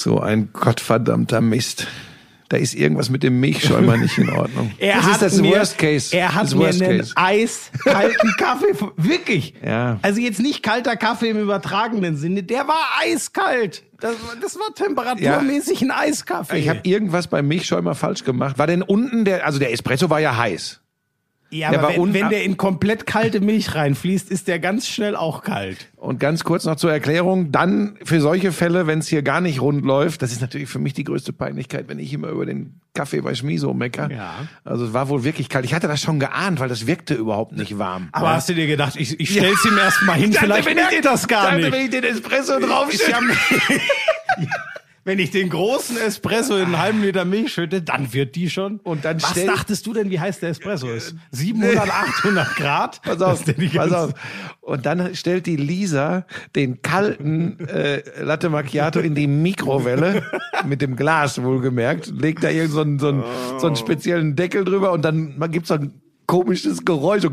So ein gottverdammter Mist. Da ist irgendwas mit dem Milchschäumer nicht in Ordnung. Er das hat ist das mir, Worst Case. Er hat das mir Worst einen Case. eiskalten Kaffee, wirklich. Ja. Also jetzt nicht kalter Kaffee im übertragenen Sinne, der war eiskalt. Das, war- das war temperaturmäßig ein Eiskaffee. Ich habe irgendwas beim Milchschäumer falsch gemacht. War denn unten der, also der Espresso war ja heiß. Ja, der aber wenn, wenn der in komplett kalte Milch reinfließt, ist der ganz schnell auch kalt. Und ganz kurz noch zur Erklärung, dann für solche Fälle, wenn es hier gar nicht rund läuft, das ist natürlich für mich die größte Peinlichkeit, wenn ich immer über den Kaffee bei Schmiso mecker. Ja. Also es war wohl wirklich kalt. Ich hatte das schon geahnt, weil das wirkte überhaupt nicht warm. Aber hast du dir gedacht, ich, ich stell's ihm erst mal hin, vielleicht wenn merkt ich ihr das gar dachte, nicht. wenn ich den Espresso drauf Ist ja, wenn ich den großen Espresso in einen halben Liter Milch schütte, dann wird die schon. Und dann Was dachtest du denn, wie heiß der Espresso ist? 700, 800 Grad? Pass auf, pass auf. Und dann stellt die Lisa den kalten äh, Latte Macchiato in die Mikrowelle, mit dem Glas wohlgemerkt, legt da irgend so einen, so einen, so einen speziellen Deckel drüber und dann gibt's so ein komisches Geräusch.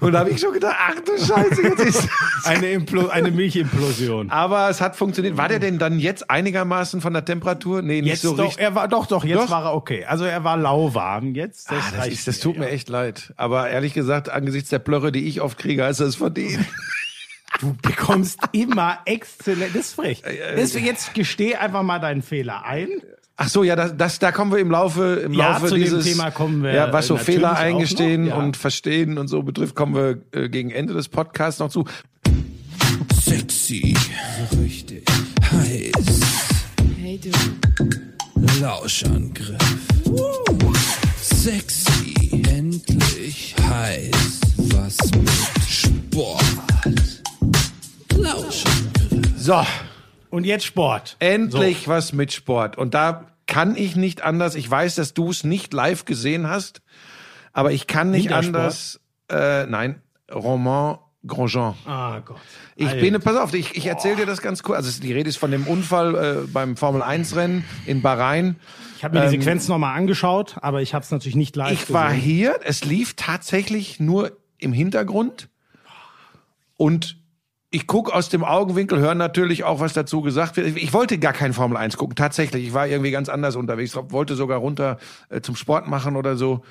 Und da habe ich schon gedacht, ach du Scheiße, jetzt ist Eine, Implo eine Milchimplosion. Aber es hat funktioniert. War der denn dann jetzt einigermaßen von der Temperatur? Nee, nicht Jetzt so doch, richtig. er war doch, doch, jetzt Doch? war er okay. Also er war lauwarm jetzt. Das, Ah, das, ist, das tut mir echt leid. Aber ehrlich gesagt, angesichts der Plörre, die ich oft kriege, ist das verdient. Du bekommst immer exzellent. Das ist frech. Deswegen jetzt gesteh einfach mal deinen Fehler ein. Ach so, ja, das, das, da kommen wir im Laufe, im Ja, Laufe zu dem dieses, Thema kommen wir, ja, was so äh, Fehler eingestehen noch, ja. und verstehen und so betrifft, kommen wir äh, gegen Ende des Podcasts noch zu. Sexy, richtig heiß, Hey du, Lauschangriff. Sexy, endlich heiß, was mit Sport. Lauschangriff. So, Und jetzt Sport. endlich was mit Sport. Und da kann ich nicht anders. Ich weiß, dass du es nicht live gesehen hast, aber ich kann nicht anders. Äh, nein, Roman Grosjean. Ah Gott. Ich Alter. bin, pass auf, ich, ich erzähle dir das ganz kurz. Also die Rede ist von dem Unfall äh, beim Formel 1 Rennen in Bahrain. Ich habe mir die Sequenz nochmal angeschaut, aber ich habe es natürlich nicht live Ähm, Ich war gesehen. hier, es lief tatsächlich nur im Hintergrund und ich gucke aus dem Augenwinkel, höre natürlich auch, was dazu gesagt wird. Ich wollte gar kein Formel 1 gucken, tatsächlich. Ich war irgendwie ganz anders unterwegs, wollte sogar runter äh, zum Sport machen oder so.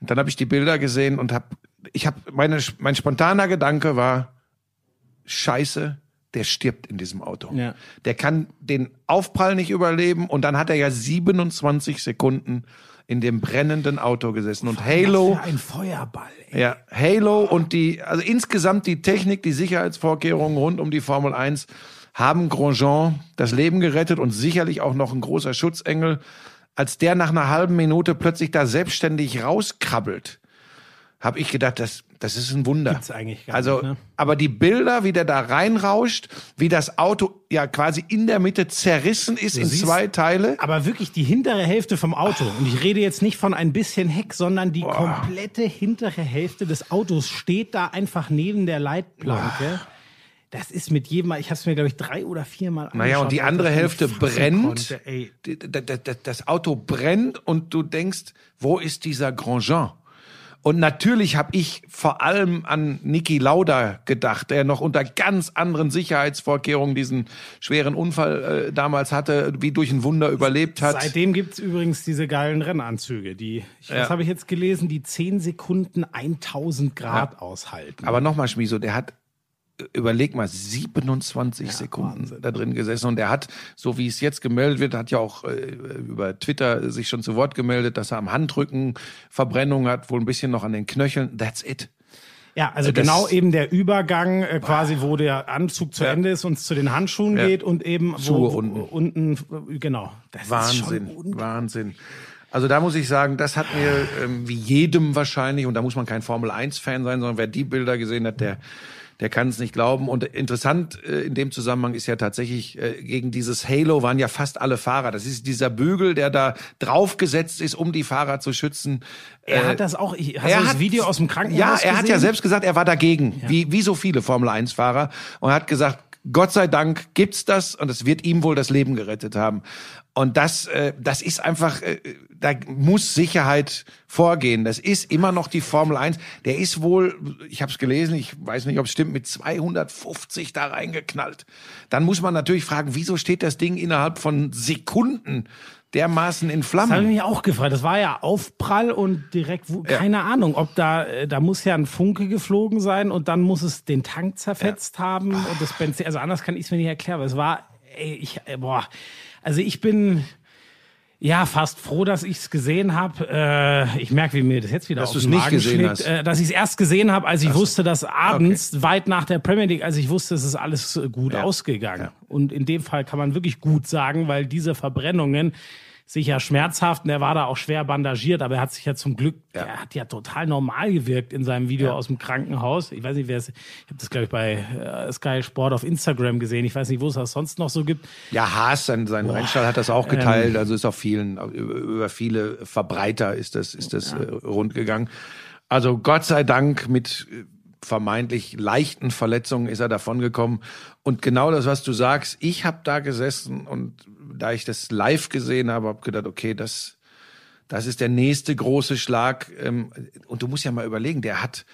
Und dann habe ich die Bilder gesehen und habe, ich habe, meine, mein spontaner Gedanke war, Scheiße, der stirbt in diesem Auto. Ja. Der kann den Aufprall nicht überleben und dann hat er ja 27 Sekunden in dem brennenden Auto gesessen und Halo, Was für ein Feuerball. Ey. ja, Halo und die, also insgesamt die Technik, die Sicherheitsvorkehrungen rund um die Formel 1 haben Grosjean das Leben gerettet und sicherlich auch noch ein großer Schutzengel. Als der nach einer halben Minute plötzlich da selbstständig rauskrabbelt, habe ich gedacht, das, das ist ein Wunder. Gibt's eigentlich gar also, nicht, ne? aber die Bilder, wie der da reinrauscht, wie das Auto ja quasi in der Mitte zerrissen ist in siehst- zwei Teile. Aber wirklich die hintere Hälfte vom Auto. Und ich rede jetzt nicht von ein bisschen Heck, sondern die komplette hintere Hälfte des Autos steht da einfach neben der Leitplanke. Das ist mit jedem Mal, ich habe es mir, glaube ich, drei oder viermal Naja, und die andere Hälfte brennt. Konnte, Das Auto brennt und du denkst, wo ist dieser Grandjean? Und natürlich habe ich vor allem an Niki Lauda gedacht, der noch unter ganz anderen Sicherheitsvorkehrungen diesen schweren Unfall äh, damals hatte, wie durch ein Wunder überlebt hat. Seitdem gibt's übrigens diese geilen Rennanzüge, die, ich, Ja. habe ich jetzt gelesen, die 10 Sekunden 1000 Grad aushalten. Aber nochmal, Schmiso, der hat, überleg mal, 27 Sekunden da drin gesessen und er hat, so wie es jetzt gemeldet wird, hat ja auch äh, über Twitter sich schon zu Wort gemeldet, dass er am Handrücken Verbrennung hat, wohl ein bisschen noch an den Knöcheln. That's it. Ja, also Das- genau eben der Übergang, äh, quasi, wo der Anzug zu Ja. Ende ist und zu den Handschuhen Ja. geht und eben wo, wo, unten. unten, äh, genau. Das Wahnsinn, Wahnsinn. Also da muss ich sagen, das hat mir ähm, wie jedem wahrscheinlich, und da muss man kein Formel-1-Fan sein, sondern wer die Bilder gesehen hat, der der kann es nicht glauben. Und interessant äh, in dem Zusammenhang ist ja tatsächlich, äh, gegen dieses Halo waren ja fast alle Fahrer. Das ist dieser Bügel, der da draufgesetzt ist, um die Fahrer zu schützen. er Äh, hat das auch, ich, hast du das Video aus dem Krankenhaus Ja, er hat ja gesehen? selbst gesagt, er war dagegen, wie, wie so viele Formel-1-Fahrer. Und er hat gesagt, Gott sei Dank gibt's das und es wird ihm wohl das Leben gerettet haben. Und das, äh, das ist einfach, äh, da muss Sicherheit vorgehen. Das ist immer noch die Formel 1. Der ist wohl, ich habe es gelesen, ich weiß nicht, ob es stimmt, mit 250 da reingeknallt. Dann muss man natürlich fragen, wieso steht das Ding innerhalb von Sekunden dermaßen in Das habe ich Flammen? mich auch gefragt. Das war ja Aufprall und direkt, wo- keine Ahnung, ob da, äh, da muss ja ein Funke geflogen sein und dann muss es den Tank zerfetzt haben und das Benzin, also anders kann ich es mir nicht erklären, aber es war, ey, ich, äh, boah, also ich bin, ja, fast froh, dass ich es gesehen habe. Äh, ich merke, wie mir das jetzt wieder Dass auf den nicht Magen gesehen schlägt. Äh, dass ich es erst gesehen habe, als ich wusste, dass abends, weit nach der Premier League, als ich wusste, es ist alles äh, gut Ja. ausgegangen. Und in dem Fall kann man wirklich gut sagen, weil diese Verbrennungen sicher schmerzhaft und er war da auch schwer bandagiert, aber er hat sich ja zum Glück, er hat ja total normal gewirkt in seinem Video aus dem Krankenhaus. Ich weiß nicht, wer es, ich habe das glaube ich bei äh, Sky Sport auf Instagram gesehen. Ich weiß nicht, wo es das sonst noch so gibt. Ja, Haas, sein, sein Rennstall hat das auch geteilt. also ist auf vielen, über, viele Verbreiter ist das, ist das äh, rund gegangen. Also Gott sei Dank mit äh, vermeintlich leichten Verletzungen ist er davongekommen. Und genau das, was du sagst, ich habe da gesessen und da ich das live gesehen habe, habe gedacht, okay, das, das ist der nächste große Schlag. Ähm, Und du musst ja mal überlegen, der hat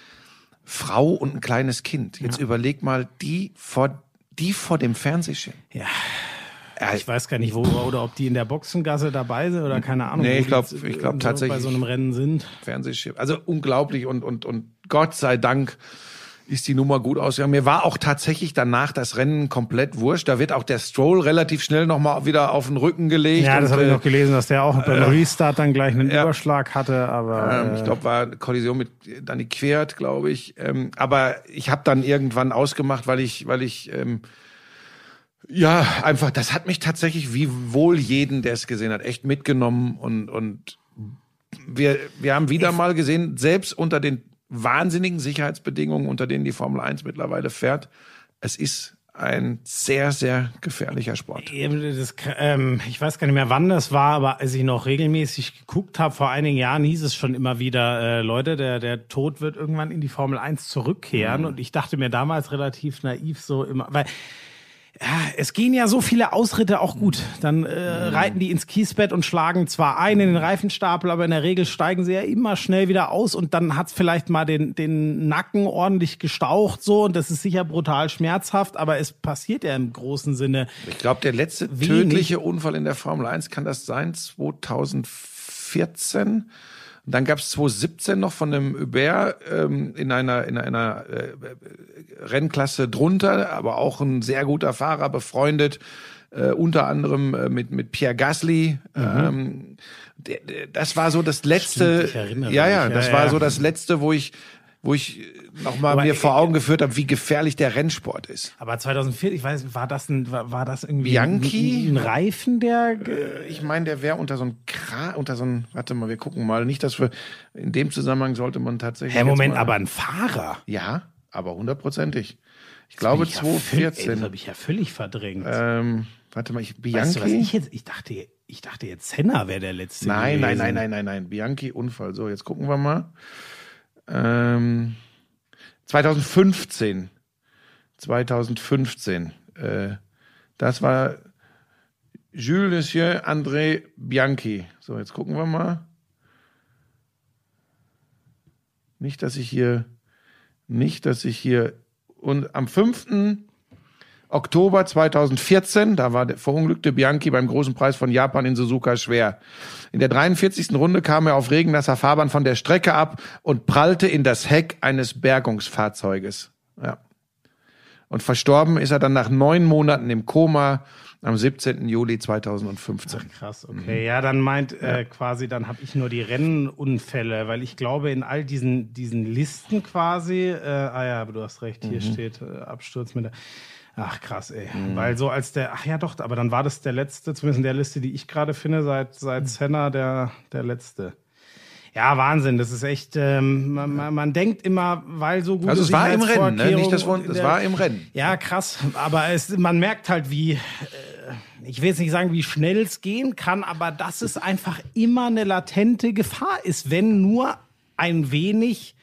Frau und ein kleines Kind. Jetzt überleg mal, die vor, die vor dem Fernsehschirm. Ja. Ja, Ich weiß gar nicht, wo oder ob die in der Boxengasse dabei sind oder keine Ahnung. Nee, ich glaub- jetzt, ich glaub äh, tatsächlich- bei so einem Rennen sind. Fernsehschiff. Also unglaublich und, und, und Gott sei Dank ist die Nummer gut ausgegangen. Mir war auch tatsächlich danach das Rennen komplett wurscht. Da wird auch der Stroll relativ schnell nochmal wieder auf den Rücken gelegt. Ja, das habe ich äh, noch gelesen, dass der auch beim Restart dann gleich einen ja. Überschlag hatte, aber Ähm, ich glaube, war eine Kollision mit Danny Quert, glaube ich. Ähm, aber ich habe dann irgendwann ausgemacht, weil ich, weil ich ähm, ja einfach, das hat mich tatsächlich wie wohl jeden, der es gesehen hat, echt mitgenommen und und wir wir haben wieder mal gesehen, selbst unter den wahnsinnigen Sicherheitsbedingungen, unter denen die Formel 1 mittlerweile fährt, es ist ein sehr, sehr gefährlicher Sport. Das, ähm, ich weiß gar nicht mehr, wann das war, aber als ich noch regelmäßig geguckt habe, vor einigen Jahren hieß es schon immer wieder, äh, Leute, der, der Tod wird irgendwann in die Formel 1 zurückkehren. Und ich dachte mir damals relativ naiv so immer, weil es gehen ja so viele Ausritte auch gut. Dann äh, reiten die ins Kiesbett und schlagen zwar ein in den Reifenstapel, aber in der Regel steigen sie ja immer schnell wieder aus und dann hat's vielleicht mal den, den Nacken ordentlich gestaucht so und das ist sicher brutal schmerzhaft, aber es passiert ja im großen Sinne Ich glaube, der letzte tödliche Unfall in der Formel 1 kann das sein, 2014. Und dann gab es 2017 noch von einem Hubert ähm, in einer, in einer äh, Rennklasse drunter, aber auch ein sehr guter Fahrer, befreundet, äh, unter anderem äh, mit, mit Pierre Gasly. Ähm, der, der, das war so das letzte. Mhm. Stimmt, ich erinnere ja, ja, das Ja, war ja. so das letzte, wo ich wo ich nochmal mir vor Augen geführt habe, wie gefährlich der Rennsport ist. Aber 2004, ich weiß, war das ein, war, war das irgendwie Bianchi? ein, ein Reifen, der Äh, Ich meine, der wäre unter so ein Kra unter so ein, warte mal, wir gucken mal. Nicht, dass wir, in dem Zusammenhang sollte man tatsächlich. Jetzt Moment, mal, aber ein Fahrer. Ja, aber hundertprozentig. Ich glaube Ich ja völ- Ey, 2014. das habe ich ja völlig verdrängt. ähm, warte mal, ich, weißt du, was Bianchi? ich jetzt, ich dachte, ich dachte jetzt Senna wäre der letzte. nein, nein, gewesen. nein, nein, nein, nein. Bianchi Unfall. So, jetzt gucken wir mal. Ähm, 2015. 2015. Äh, das war Jules Monsieur André Bianchi. So, jetzt gucken wir mal. Nicht, dass ich hier, nicht, dass ich hier, und am 5. Oktober 2014, da war der verunglückte Bianchi beim großen Preis von Japan in Suzuka schwer. In der 43. Runde kam er auf regennasser Fahrbahn von der Strecke ab und prallte in das Heck eines Bergungsfahrzeuges. Ja. Und verstorben ist er dann nach neun Monaten im Koma am 17. Juli 2015. Krass, okay. Ja, dann meint äh, quasi, dann habe ich nur die Rennunfälle, weil ich glaube, in all diesen, diesen Listen quasi, äh, ah ja, aber du hast recht, hier steht äh, Absturz mit der. Ach krass, ey. Weil so als der, ach ja doch, aber dann war das der letzte, zumindest in der Liste, die ich gerade finde, seit, seit Senna der, der letzte. Ja, Wahnsinn, das ist echt, ähm, man, man, man denkt immer, weil so gut Also es war im Rennen, ne? Nicht das Wort, es war im Rennen. ja, krass. Aber es, man merkt halt, wie, äh, ich will jetzt nicht sagen, wie schnell es gehen kann, aber dass es einfach immer eine latente Gefahr ist, wenn nur ein wenig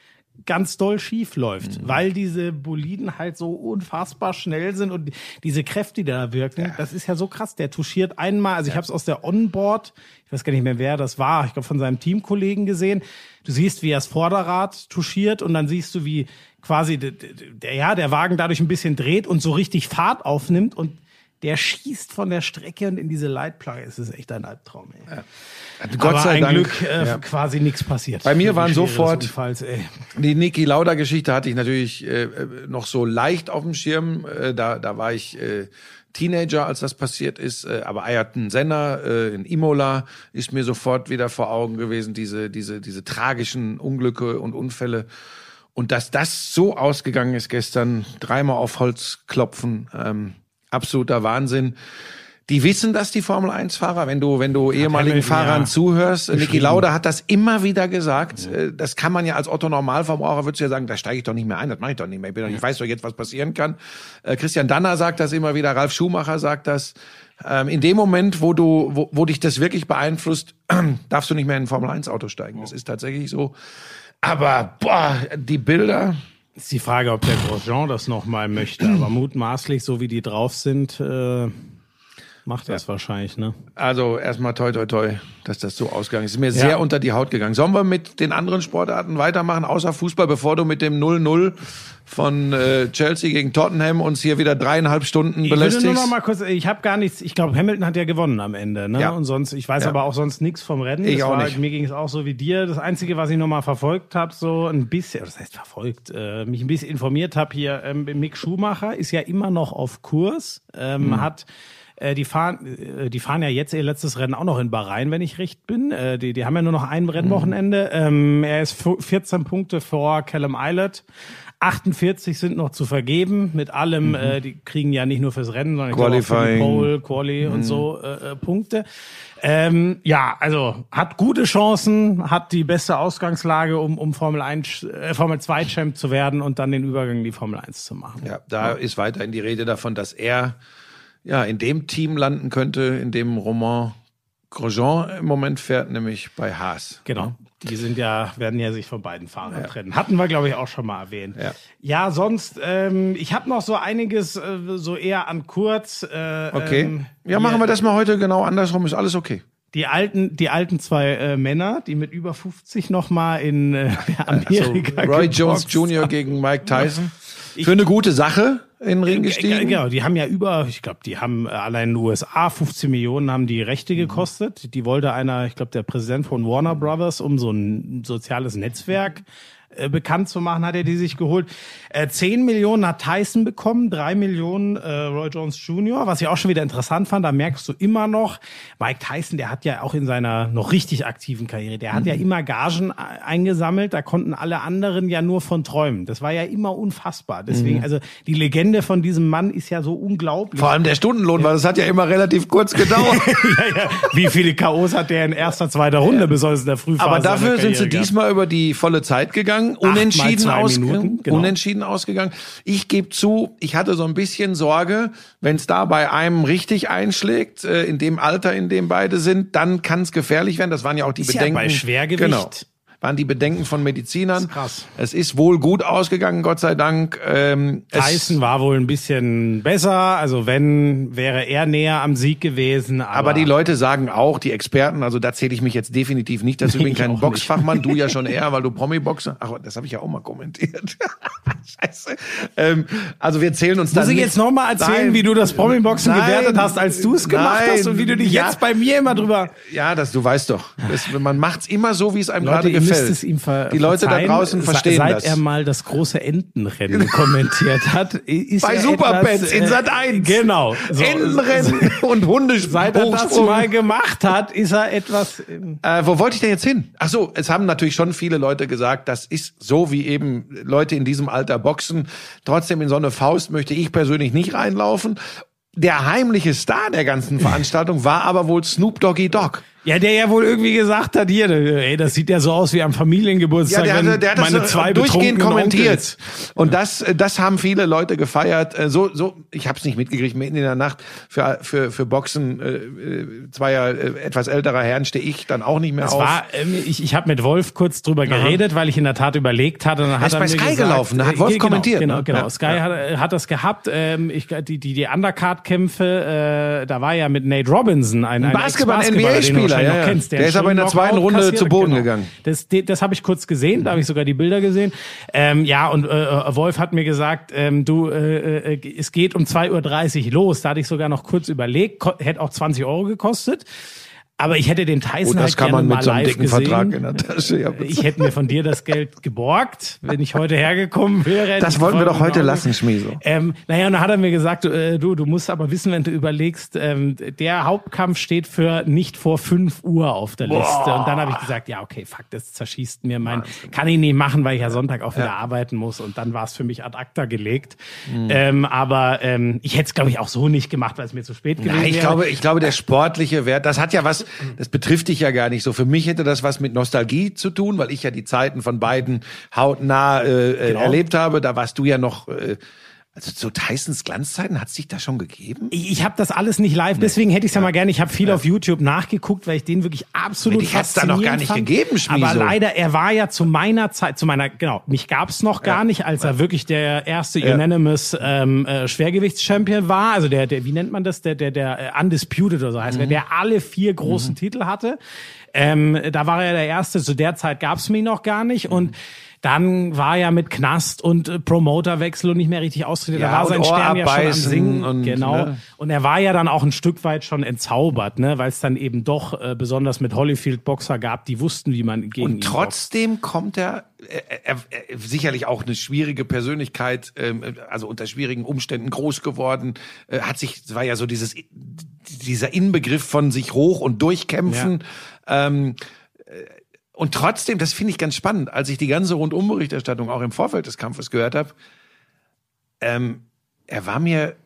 ganz doll schief läuft, weil diese Boliden halt so unfassbar schnell sind und diese Kräfte, die da wirken, das ist ja so krass. Der touchiert einmal, also ich habe es aus der Onboard, ich weiß gar nicht mehr, wer das war, ich glaube von seinem Teamkollegen gesehen. Du siehst, wie er das Vorderrad touchiert und dann siehst du, wie quasi der, der, ja, der Wagen dadurch ein bisschen dreht und so richtig Fahrt aufnimmt und der schießt von der Strecke und in diese Leitplanke. Es ist echt ein Albtraum. Ey. Gott Aber sei ein Dank. Glück äh, ja. quasi nichts passiert. Bei mir waren sofort- Unfalls. Die Niki Lauda Geschichte hatte ich natürlich äh, äh, noch so leicht auf dem Schirm. Äh, da, da war ich äh, Teenager, als das passiert ist. Äh, aber Ayrton Senna äh, in Imola ist mir sofort wieder vor Augen gewesen. Diese, diese, diese tragischen Unglücke und Unfälle. Und dass das so ausgegangen ist gestern, dreimal auf Holz klopfen, ähm, absoluter Wahnsinn. Die wissen das, die Formel 1-Fahrer, wenn du, wenn du ehemaligen Hamilton, Fahrern ja, zuhörst. Niki beschrieben. Lauda hat das immer wieder gesagt. Äh, Das kann man ja als Otto Normalverbraucher, würdest du ja sagen, da steige ich doch nicht mehr ein, das mache ich doch nicht mehr. Ich, doch, ich weiß doch jetzt, was passieren kann. Äh, Christian Danner sagt das immer wieder, Ralf Schumacher sagt das. Ähm, In dem Moment, wo du, wo, wo dich das wirklich beeinflusst, darfst du nicht mehr in ein Formel 1-Auto steigen. Das ist tatsächlich so. Aber boah, die Bilder, Ist die Frage, ob der Grosjean das nochmal möchte. Aber mutmaßlich, so wie die drauf sind, äh, macht das wahrscheinlich, ne? Also erstmal toi toi toi, dass das so ausgegangen ist. Ist mir sehr unter die Haut gegangen. Sollen wir mit den anderen Sportarten weitermachen, außer Fußball, bevor du mit dem 0-0 von äh, Chelsea gegen Tottenham uns hier wieder dreieinhalb Stunden Ich würde nur belästigst? noch mal kurz, ich habe gar nichts, ich glaube, Hamilton hat ja gewonnen am Ende, ne? Ja. Und sonst, ich weiß Ja. aber auch sonst nichts vom Rennen. Ich Das auch war, nicht. Mir ging es auch so wie dir. Das Einzige, was ich noch mal verfolgt habe, so ein bisschen, das heißt verfolgt, äh, mich ein bisschen informiert habe hier, ähm, Mick Schumacher ist ja immer noch auf Kurs, ähm, Mhm. hat äh, die fahren, äh, die fahren ja jetzt ihr letztes Rennen auch noch in Bahrain, wenn ich recht bin. Äh, die, die haben ja nur noch ein Rennwochenende. Ähm, er ist fu- 14 Punkte vor Callum Eilert. 48 sind noch zu vergeben mit allem. Äh, die kriegen ja nicht nur fürs Rennen, sondern Qualifying. Pole, Quali und so äh, äh, Punkte. Ähm, ja, also hat gute Chancen, hat die beste Ausgangslage, um, um Formel 1, äh, Formel 2 Champ zu werden und dann den Übergang in die Formel 1 zu machen. Ja, da ist weiterhin die Rede davon, dass er ja in dem Team landen könnte, in dem Roman Grosjean im Moment fährt, nämlich bei Haas. Genau. Die sind ja, werden ja sich von beiden Fahrern trennen. Hatten wir, glaube ich, auch schon mal erwähnt. Ja. Ja, sonst, ähm, ich habe noch so einiges äh, so eher an kurz. Äh, Okay. Ähm, ja, machen wir das mal heute genau andersrum, ist alles okay. Die alten, die alten zwei äh, Männer, die mit über 50 noch mal in äh, Amerika Roy Jones Jr. gegen Mike Tyson. Für eine gute Sache in den Ring gestiegen. Genau, die haben ja über, ich glaube, die haben äh, allein in den USA 15 Millionen haben die Rechte gekostet. Die wollte einer, ich glaube, der Präsident von Warner Brothers, um so ein soziales Netzwerk äh, bekannt zu machen, hat er die sich geholt. Äh, 10 Millionen hat Tyson bekommen, 3 Millionen äh, Roy Jones Jr., was ich auch schon wieder interessant fand, da merkst du immer noch, Mike Tyson, der hat ja auch in seiner noch richtig aktiven Karriere, der hat ja Mhm. immer Gagen e- eingesammelt, da konnten alle anderen ja nur von träumen. Das war ja immer unfassbar. Deswegen, Mhm. also die Legende von diesem Mann ist ja so unglaublich. Vor allem der Stundenlohn, weil das hat ja immer relativ kurz gedauert. ja, ja. Wie viele K.O.s hat der in erster, zweiter Runde, besonders in der Frühphase Aber dafür sind sie Karriere diesmal über die volle Zeit gegangen, unentschieden, zwei ausgegangen, Minuten, genau. unentschieden ausgegangen. Ich gebe zu, ich hatte so ein bisschen Sorge, wenn es da bei einem richtig einschlägt, äh, in dem Alter, in dem beide sind, dann kann es gefährlich werden. Das waren ja auch die Ist ja Bedenken. bei Schwergewicht. Genau. Waren die Bedenken von Medizinern. krass. Es ist wohl gut ausgegangen, Gott sei Dank. Ähm, es- Tyson war wohl ein bisschen besser, also wenn, wäre er näher am Sieg gewesen. Aber, Aber die Leute sagen auch, die Experten, also da zähle ich mich jetzt definitiv nicht dazu, ich bin kein Boxfachmann, du ja schon eher, weil du Promi-Boxer. Ach, das habe ich ja auch mal kommentiert. Scheiße. Ähm, also wir zählen uns Muss dann ich nicht- jetzt nochmal erzählen, Nein. wie du das Promi-Boxen gewertet hast, als du es gemacht Nein. hast und wie du dich Ja. jetzt bei mir immer drüber... Ja, das du weißt doch. Das, man macht's immer so, wie es einem gerade ihr müsst gefällt. es ihm ver die Leute da draußen verstehen seit das. er mal das große Entenrennen kommentiert hat, ist Bei er Superpets in äh, Sat 1. Genau. So, Entenrennen und Hundesprung. Seit er das mal gemacht hat, ist er etwas. ähm, Äh, wo wollte ich denn jetzt hin? Ach so, es haben natürlich schon viele Leute gesagt, das ist so, wie eben Leute in diesem Alter boxen. Trotzdem in so eine Faust möchte ich persönlich nicht reinlaufen. Der heimliche Star der ganzen Veranstaltung war aber wohl Snoop Doggy Dogg. Ja, der ja wohl irgendwie gesagt hat, hier, ey, das sieht ja so aus wie am Familiengeburtstag, Ja, der, hatte, der hat meine das zwei durchgehend kommentiert. Onkels- Und das, das haben viele Leute gefeiert. Äh, So, so, ich habe es nicht mitgekriegt. Mitten in der Nacht für für für Boxen äh, äh, zweier äh, etwas älterer Herren stehe ich dann auch nicht mehr Es auf. war, ähm, ich, ich habe mit Wolf kurz drüber geredet, weil ich in der Tat überlegt hatte. Und dann hat ist er bei Sky gesagt, gelaufen, da hat äh, Wolf genau, kommentiert, Genau, ne? genau. Ja, Sky ja. Hat, hat das gehabt. Ähm, ich, die die, die Undercard-Kämpfe, äh, da war ja mit Nate Robinson ein, ein Basketball- Wahrscheinlich ja, ja. kennst, Der einen ist aber in der zweiten Runde kassiert zu. Boden Genau. gegangen. Das, das, habe ich kurz gesehen, da habe ich sogar die Bilder gesehen. Ähm, ja, und äh, Wolf hat mir gesagt, ähm, du, äh, äh, es geht um 2.30 Uhr los. Da hatte ich sogar noch kurz überlegt, hätte auch 20 Euro gekostet. Aber ich hätte den Tyson Und das halt kann gerne man mit so einem dicken gesehen. Vertrag in der Tasche. Ja, Ich hätte mir von dir das Geld geborgt, wenn ich heute hergekommen wäre. das wollten wir doch heute lassen, Schmieso. Ähm, naja, und dann hat er mir gesagt, äh, du, du musst aber wissen, wenn du überlegst, ähm, der Hauptkampf steht für nicht vor 5 Uhr auf der Liste. Und dann habe ich gesagt, ja, okay, fuck, das zerschießt mir mein, kann ich nicht machen, weil ich ja Sonntag auch wieder arbeiten muss. Und dann war es für mich ad acta gelegt. Mhm. Ähm, aber ähm, ich hätte es, glaube ich, auch so nicht gemacht, weil es mir zu spät gewesen Nein, ich wäre. glaube, ich glaube, der sportliche Wert, das hat ja was, das betrifft dich ja gar nicht so. Für mich hätte das was mit Nostalgie zu tun, weil ich ja die Zeiten von beiden hautnah äh, äh, Genau. erlebt habe. Da warst du ja noch, äh, also zu Tysons Glanzzeiten, hat es dich da schon gegeben? Ich, ich habe das alles nicht live, deswegen hätte ich es ja mal gerne. Ich habe viel auf YouTube nachgeguckt, weil ich den wirklich absolut Dich hat's da noch gar nicht fand. gegeben, Schmieso. Aber leider, er war ja zu meiner Zeit, zu meiner, genau, mich gab's noch gar nicht, als er wirklich der erste Unanimous ähm, äh, Schwergewichtschampion war. Also der, der, wie nennt man das? Der, der, der äh, Undisputed oder so heißt, Mhm. er, der alle vier großen Titel hatte. Ähm, da war er der Erste. Zu der Zeit gab's mich noch gar nicht Mhm. und dann war er mit Knast und äh, Promoterwechsel und nicht mehr richtig austritt. Ja, da war sein Stern ja schon am Singen. und, genau. ne? Und er war ja dann auch ein Stück weit schon entzaubert, ne, weil es dann eben doch äh, besonders mit Holyfield Boxer gab, die wussten, wie man gegen ihn Und trotzdem kommt er, er, er, er sicherlich auch eine schwierige Persönlichkeit, ähm, also unter schwierigen Umständen groß geworden, äh, hat sich, war ja so dieses, dieser Inbegriff von sich hoch und durchkämpfen. Ähm, äh, und trotzdem, das finde ich ganz spannend, als ich die ganze Rundumberichterstattung auch im Vorfeld des Kampfes gehört habe, ähm, er war mir,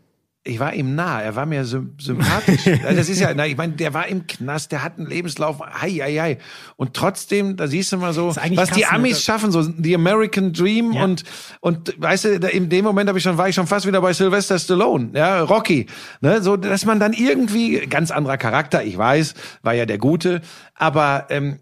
ich war ihm nah, er war mir sym sympathisch. das ist ja, na, ich meine, der war im Knast, der hat einen Lebenslauf, hei, hei, hei. Und trotzdem, da siehst du mal so, was die krass, ne? Amis Das- schaffen, so the American Dream Ja. und, und weißt du, in dem Moment habe ich schon, war ich schon fast wieder bei Sylvester Stallone, ja, Rocky, ne, so, dass man dann irgendwie, ganz anderer Charakter, ich weiß, war ja der Gute, aber, ähm,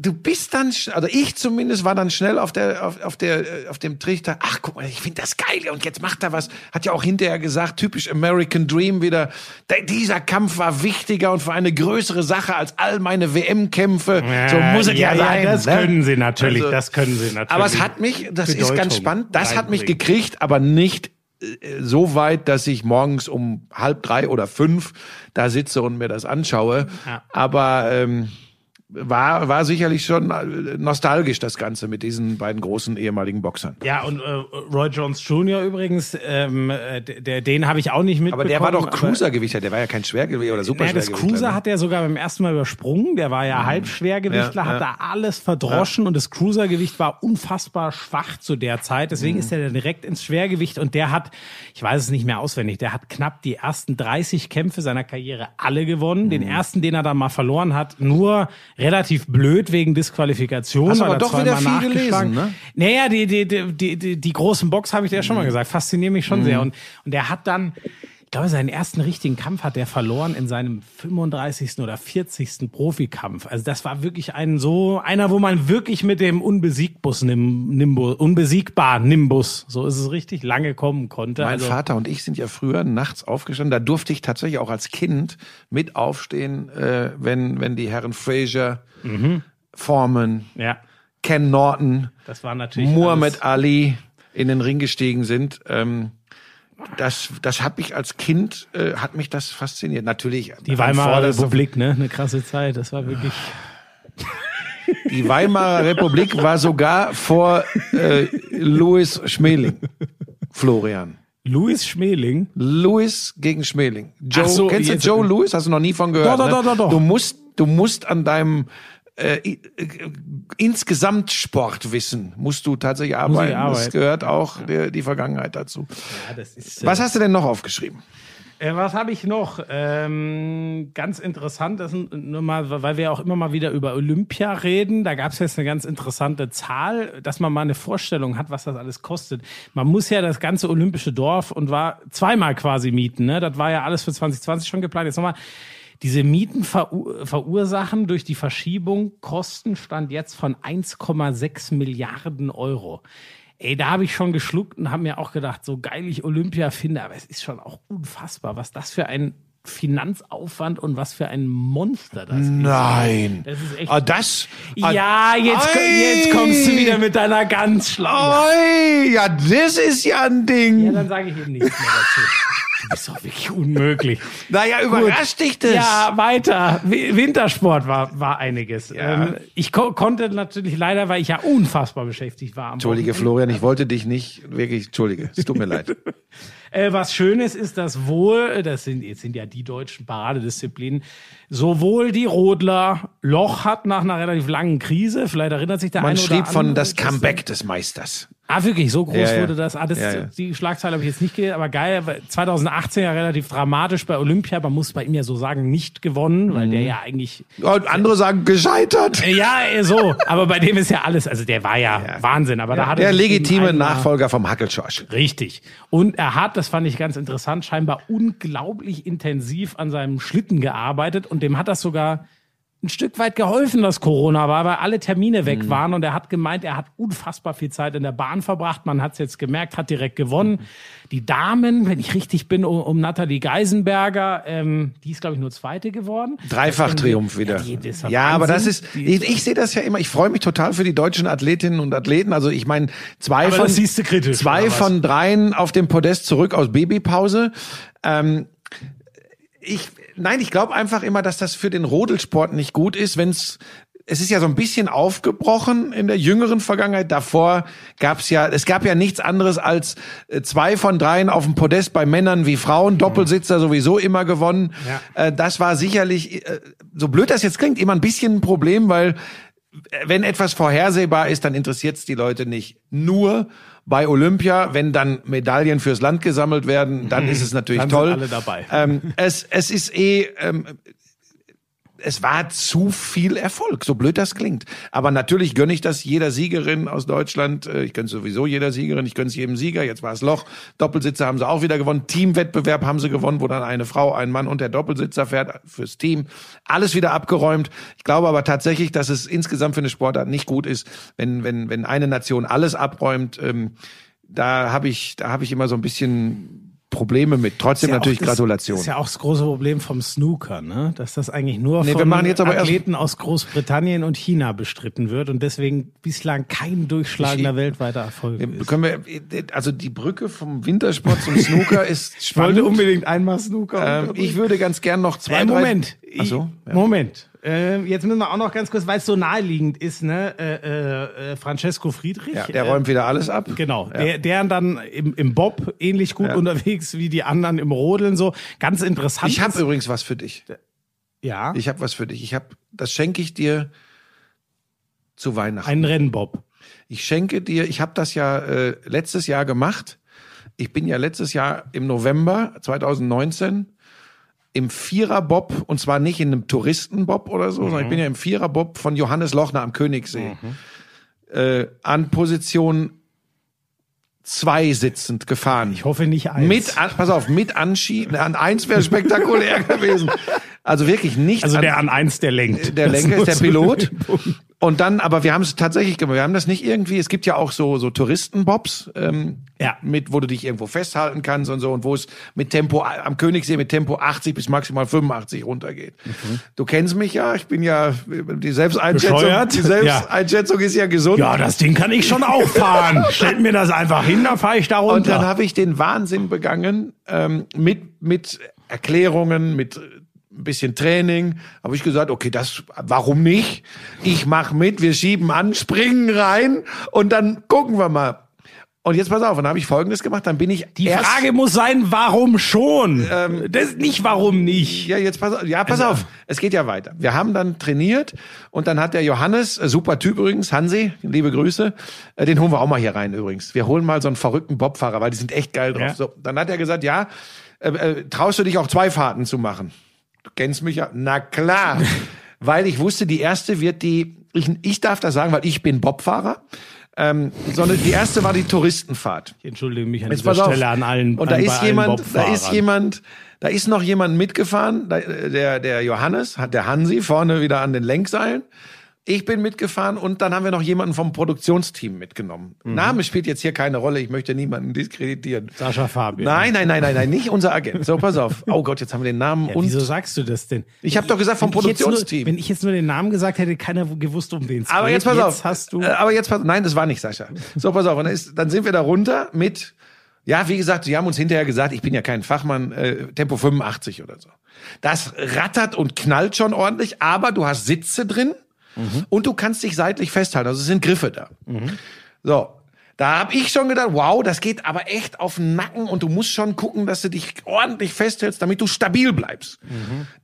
du bist dann, also ich zumindest war dann schnell auf der, auf, auf der, äh, auf dem Trichter. Ach, guck mal, ich finde das geil und jetzt macht er was. Hat ja auch hinterher gesagt, typisch American Dream wieder. Der, dieser Kampf war wichtiger und für eine größere Sache als all meine WM-Kämpfe. so muss es ja, sein. Das ne? können sie natürlich, Also, das können sie natürlich. Aber es hat mich, das ist Bedeutung ganz spannend, das hat mich gekriegt, aber nicht äh, so weit, dass ich morgens um halb drei oder fünf da sitze und mir das anschaue. Ja. Aber ähm, war, war sicherlich schon nostalgisch, das Ganze mit diesen beiden großen ehemaligen Boxern. Ja, und äh, Roy Jones Jr. übrigens, ähm, äh, der, den habe ich auch nicht mitbekommen. Aber der war doch Cruisergewichter, der war ja kein Schwergewicht oder Ja, das Superschwergewichter. Cruiser ne? hat er sogar beim ersten Mal übersprungen. Der war ja Halbschwergewichtler, Mhm. Ja, hat ja. da alles verdroschen und das Cruisergewicht war unfassbar schwach zu der Zeit. Deswegen Mhm. ist er direkt ins Schwergewicht und der hat, ich weiß es nicht mehr auswendig, der hat knapp die ersten 30 Kämpfe seiner Karriere alle gewonnen. Den Mhm. ersten, den er dann mal verloren hat, nur relativ blöd wegen Disqualifikation. Hast aber er doch wieder viel gelesen, ne? Naja, die, die, die, die, die, großen Box habe ich dir ja schon Mhm. mal gesagt, faszinieren mich schon sehr. Und, und er hat dann, ich glaube, seinen ersten richtigen Kampf hat er verloren in seinem 35. oder 40. Profikampf. Also das war wirklich ein so, einer, wo man wirklich mit dem Unbesiegbus Nim, Nimbus, unbesiegbar Nimbus, so ist es richtig, lange kommen konnte. Mein also, Vater und ich sind ja früher nachts aufgestanden. Da durfte ich tatsächlich auch als Kind mit aufstehen, äh, wenn, wenn die Herren Fraser, Foreman, Ja, Ken Norton, das war natürlich Muhammad alles- Ali in den Ring gestiegen sind. Ähm, das, das habe ich als Kind, äh, hat mich das fasziniert. Natürlich. Die Weimarer Republik, ne? Eine krasse Zeit. Das war wirklich. Die Weimarer Republik war sogar vor äh, Louis Schmeling. Florian. Louis Schmeling. Louis gegen Schmeling. Joe, so, kennst du Joe Louis? Hast du noch nie von gehört? Doch, doch, ne? doch, doch, doch. Du musst, du musst an deinem äh, äh, insgesamt Sportwissen musst du tatsächlich arbeiten. Das arbeiten. gehört auch der, die Vergangenheit dazu. Ja, das ist, äh, Was hast du denn noch aufgeschrieben? Äh, was habe ich noch? Ähm, ganz interessant, das ist nur mal, weil wir auch immer mal wieder über Olympia reden. Da gab es jetzt eine ganz interessante Zahl, dass man mal eine Vorstellung hat, was das alles kostet. Man muss ja das ganze olympische Dorf und war zweimal quasi mieten. Ne? Das war ja alles für 2020 schon geplant. Jetzt nochmal. Diese Mieten verur verursachen durch die Verschiebung Kostenstand jetzt von 1,6 Milliarden Euro. Ey, da habe ich schon geschluckt und habe mir auch gedacht, so geil ich Olympia finde, aber es ist schon auch unfassbar, was das für ein Finanzaufwand und was für ein Monster das ist. Nein. Das ist echt. Ah, das. ah, ja, jetzt, Ei. jetzt kommst du wieder mit deiner ganz schlauen. Ja, das ist ja ein Ding. Ja, dann sage ich eben nichts mehr dazu. Du bist doch wirklich unmöglich. naja, überrascht dich das? Ja, weiter. Wi- Wintersport war, war einiges. Ja. Ähm, ich ko konnte natürlich leider, weil ich ja unfassbar beschäftigt war. Entschuldige, Wochenende. Florian, ich wollte dich nicht wirklich, Entschuldige, es tut mir leid. Äh, was Schönes ist, dass wohl, das sind, jetzt sind ja die deutschen Paradedisziplinen, sowohl die Rodler Loch hat nach einer relativ langen Krise, vielleicht erinnert sich der Man eine oder schrieb von andere, das Comeback des Meisters. Ah, wirklich, so groß Ja, ja. wurde das. Ah, das Ja. Die Schlagzeile habe ich jetzt nicht gelesen, aber geil. weil 2018 ja relativ dramatisch bei Olympia. Man muss bei ihm ja so sagen, nicht gewonnen, weil Mhm. der ja eigentlich Und andere sagen gescheitert. Äh, Ja, äh, so. Aber bei dem ist ja alles, also der war ja. Wahnsinn. Aber da hat er Der legitime Nachfolger vom Hackelschorsch. Richtig. Und er hat, das fand ich ganz interessant, scheinbar unglaublich intensiv an seinem Schlitten gearbeitet und dem hat das sogar ein Stück weit geholfen, dass Corona war, weil alle Termine weg waren und er hat gemeint, er hat unfassbar viel Zeit in der Bahn verbracht. Man hat es jetzt gemerkt, hat direkt gewonnen. Die Damen, wenn ich richtig bin, um, um Nathalie Geisenberger, ähm, die ist, glaube ich, nur Zweite geworden. Dreifach-Triumph wieder. Ja, die- Ja, aber das ist, ich, ich sehe das ja immer, ich freue mich total für die deutschen Athletinnen und Athleten. Also ich meine, zwei Aber von, zwei von dreien auf dem Podest zurück aus Babypause. Ähm, ich, nein, ich glaube einfach immer, dass das für den Rodelsport nicht gut ist, wenn's es ist ja so ein bisschen aufgebrochen in der jüngeren Vergangenheit. Davor gab's ja, es gab ja nichts anderes als äh, zwei von dreien auf dem Podest bei Männern wie Frauen, Doppelsitzer sowieso immer gewonnen. Ja. Äh, das war sicherlich, äh, so blöd das jetzt klingt, immer ein bisschen ein Problem, weil wenn etwas vorhersehbar ist, dann interessiert's die Leute nicht. Nur bei Olympia, wenn dann Medaillen fürs Land gesammelt werden, dann ist es natürlich Dann sind toll. alle dabei. Ähm, es, es ist eh, ähm, es war zu viel Erfolg, so blöd das klingt. Aber natürlich gönne ich das jeder Siegerin aus Deutschland. Äh, Ich gönne sowieso jeder Siegerin, ich gönne es jedem Sieger. Jetzt war es Loch. Doppelsitzer haben sie auch wieder gewonnen. Teamwettbewerb haben sie gewonnen, wo dann eine Frau, ein Mann und der Doppelsitzer fährt fürs Team. Alles wieder abgeräumt. Ich glaube aber tatsächlich, dass es insgesamt für eine Sportart nicht gut ist, wenn, wenn, wenn eine Nation alles abräumt. Ähm, da habe ich, da habe ich immer so ein bisschen Probleme mit. Trotzdem ja natürlich das, Gratulation. Das ist ja auch das große Problem vom Snooker, ne? Dass das eigentlich nur Nee, von Athleten aus Großbritannien und China bestritten wird und deswegen bislang kein durchschlagender Ich- weltweiter Erfolg ist. Können wir, also die Brücke vom Wintersport zum Snooker ist Ich wollte spannend. unbedingt einmal Snooker. Ähm, ich würde ganz gern noch zwei, äh, Moment. Ach so, Ich- Moment. Äh, jetzt müssen wir auch noch ganz kurz, weil es so naheliegend ist, ne? Äh, äh, äh, Francesco Friedrich. ja, der äh, räumt wieder alles ab. Genau, Ja. der, der dann im, im Bob ähnlich gut Ja. unterwegs wie die anderen im Rodeln so. Ganz interessant. Ich habe übrigens was für dich. ja, Ich habe was für dich. Ich habe, das schenke ich dir zu Weihnachten. einen Rennbob. Ich schenke dir, ich habe das ja äh, letztes Jahr gemacht. Ich bin ja letztes Jahr im November 2019 im Viererbob und zwar nicht in einem Touristenbob oder so, sondern ich bin ja im Viererbob von Johannes Lochner am Königsee äh, an Position zwei sitzend gefahren. Ich hoffe nicht eins. Mit, an, pass auf, mit Anschieben. An eins wäre spektakulär gewesen. Also wirklich nicht. also an, der an eins der lenkt. der Lenker ist der Pilot. Und dann, aber wir haben es tatsächlich gemacht. Wir haben das nicht irgendwie. Es gibt ja auch so so Touristenbobs, ähm, Ja. mit wo du dich irgendwo festhalten kannst und so und wo es mit Tempo am Königssee mit Tempo 80 bis maximal 85 runtergeht. Mhm. Du kennst mich ja. Ich bin ja die Selbsteinschätzung. Bescheuert? Die Selbsteinschätzung ist ja gesund. Ja, das Ding kann ich schon auch fahren. Stellt mir das einfach hin, dann fahre ich da runter. Und dann habe ich den Wahnsinn begangen ähm, mit mit Erklärungen, mit ein bisschen Training. Habe ich gesagt, okay, das, warum nicht? Ich mach mit, wir schieben an, springen rein und dann gucken wir mal. Und jetzt pass auf, und dann habe ich Folgendes gemacht, dann bin ich die erst, Frage muss sein, warum schon? das nicht, warum nicht. Ja, jetzt pass auf. Ja, pass auf. Es geht ja weiter. Wir haben dann trainiert und dann hat der Johannes, äh, super Typ übrigens, Hansi, liebe Grüße, äh, den holen wir auch mal hier rein übrigens. Wir holen mal so einen verrückten Bobfahrer, weil die sind echt geil drauf. Ja. So, dann hat er gesagt, ja, äh, äh, traust du dich auch zwei Fahrten zu machen? Du kennst mich ja. Na klar. weil ich wusste, die erste wird die, ich, ich darf das sagen, weil ich bin Bobfahrer. Ähm, sondern die erste war die Touristenfahrt. Ich entschuldige mich an Jetzt dieser. Stelle an allen Und da an, ist jemand, da ist jemand, da ist noch jemand mitgefahren, äh, der, der Johannes, hat der Hansi vorne wieder an den Lenkseilen. Ich bin mitgefahren und dann haben wir noch jemanden vom Produktionsteam mitgenommen. Mhm. Name spielt jetzt hier keine Rolle, ich möchte niemanden diskreditieren. Sascha Fabian. Nein, nein, nein, nein, nein, nicht unser Agent. So, pass auf. Oh Gott, jetzt haben wir den Namen Ja, und wieso sagst du das denn? Ich hab doch gesagt vom Wenn ich jetzt nur- Produktionsteam. Wenn ich jetzt nur den Namen gesagt hätte, keiner gewusst, um wen es geht. Aber jetzt pass jetzt auf. hast du. Äh, Aber jetzt pass, nein, das war nicht Sascha. So, pass auf. Und dann, ist, dann sind wir da runter mit, ja, wie gesagt, sie haben uns hinterher gesagt, ich bin ja kein Fachmann, äh, Tempo 85 oder so. Das rattert und knallt schon ordentlich, aber du hast Sitze drin und du kannst dich seitlich festhalten. Also es sind Griffe da. So. Da habe ich schon gedacht, wow, das geht aber echt auf den Nacken und du musst schon gucken, dass du dich ordentlich festhältst, damit du stabil bleibst.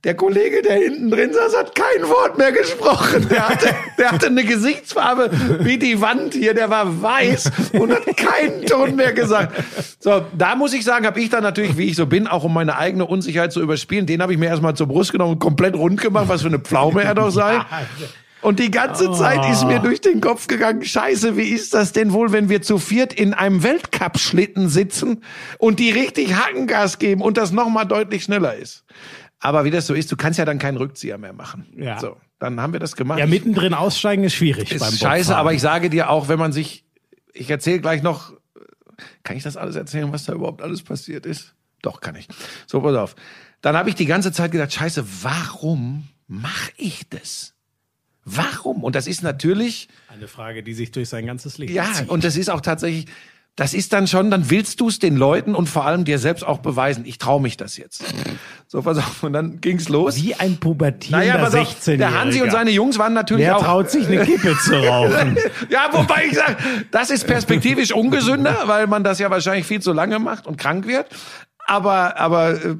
Der Kollege, der hinten drin saß, hat kein Wort mehr gesprochen. Der hatte, der hatte eine Gesichtsfarbe wie die Wand hier, der war weiß und hat keinen Ton mehr gesagt. So, da muss ich sagen, habe ich dann natürlich, wie ich so bin, auch um meine eigene Unsicherheit zu überspielen, den habe ich mir erstmal zur Brust genommen und komplett rund gemacht, was für eine Pflaume er doch sei. Und die ganze Zeit ist mir durch den Kopf gegangen, scheiße, wie ist das denn wohl, wenn wir zu viert in einem Weltcup-Schlitten sitzen und die richtig Hackengas geben und das nochmal deutlich schneller ist. Aber wie das so ist, du kannst ja dann keinen Rückzieher mehr machen. Ja. So, dann haben wir das gemacht. ja, mittendrin aussteigen ist schwierig beim ist scheiße, Bobfahren. aber ich sage dir auch, wenn man sich, ich erzähle gleich noch, kann ich das alles erzählen, was da überhaupt alles passiert ist? Doch, kann ich. So, pass auf. Dann habe ich die ganze Zeit gedacht, scheiße, warum mache ich das? Warum? Und das ist natürlich, Eine Frage, die sich durch sein ganzes Leben ja, zieht. und das ist auch tatsächlich, das ist dann schon, dann willst du es den Leuten und vor allem dir selbst auch beweisen. Ich traue mich das jetzt. So, pass auf. Und dann ging's los. Wie ein pubertierender Naja, pass auf, 16 der Hansi und seine Jungs waren natürlich auch. traut sich eine Kippe zu rauchen? Ja, wobei ich sage, das ist perspektivisch ungesünder, weil man das ja wahrscheinlich viel zu lange macht und krank wird. Aber, aber äh,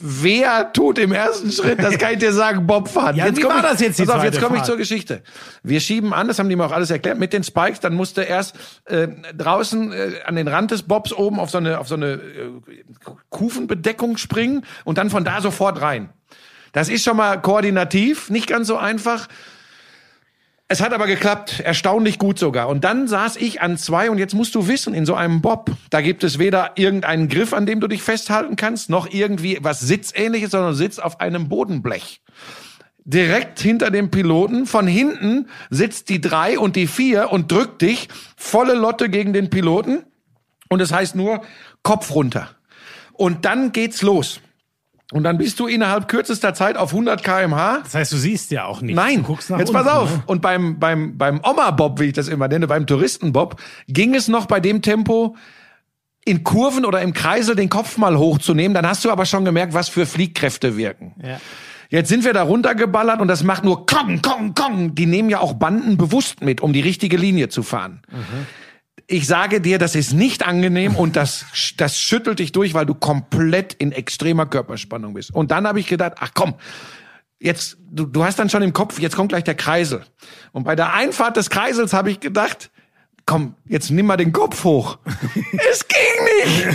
wer tut im ersten Schritt, das kann ich dir sagen, Bob fahren. Ja, wie komm war ich, das jetzt, die pass auf, jetzt komme ich zur Geschichte. Wir schieben an, das haben die mir auch alles erklärt, mit den Spikes, dann musste erst äh, draußen äh, an den Rand des Bobs oben auf so eine, auf so eine äh, Kufenbedeckung springen und dann von da sofort rein. Das ist schon mal koordinativ, nicht ganz so einfach. Es hat aber geklappt, erstaunlich gut sogar. Und dann saß ich an zwei und jetzt musst du wissen, in so einem Bob, da gibt es weder irgendeinen Griff, an dem du dich festhalten kannst, noch irgendwie was Sitzähnliches, sondern sitzt auf einem Bodenblech. Direkt hinter dem Piloten, von hinten sitzt die drei und die vier und drückt dich volle Lotte gegen den Piloten. Und es heißt nur Kopf runter. Und dann geht's los. Und dann bist du innerhalb kürzester Zeit auf 100 kmh. Das heißt, du siehst ja auch nicht. Nein, jetzt unten, pass auf. Ne? Und beim, beim, beim Oma-Bob, wie ich das immer nenne, beim Touristenbob, ging es noch bei dem Tempo, in Kurven oder im Kreisel den Kopf mal hochzunehmen. Dann hast du aber schon gemerkt, was für Fliehkräfte wirken. Ja. Jetzt sind wir da runtergeballert und das macht nur Kong, Kong, Kong. Die nehmen ja auch Banden bewusst mit, um die richtige Linie zu fahren. Ich sage dir, das ist nicht angenehm und das, das schüttelt dich durch, weil du komplett in extremer Körperspannung bist. Und dann habe ich gedacht, ach komm, jetzt, du, du hast dann schon im Kopf, jetzt kommt gleich der Kreisel. Und bei der Einfahrt des Kreisels habe ich gedacht, komm, jetzt nimm mal den Kopf hoch. es ging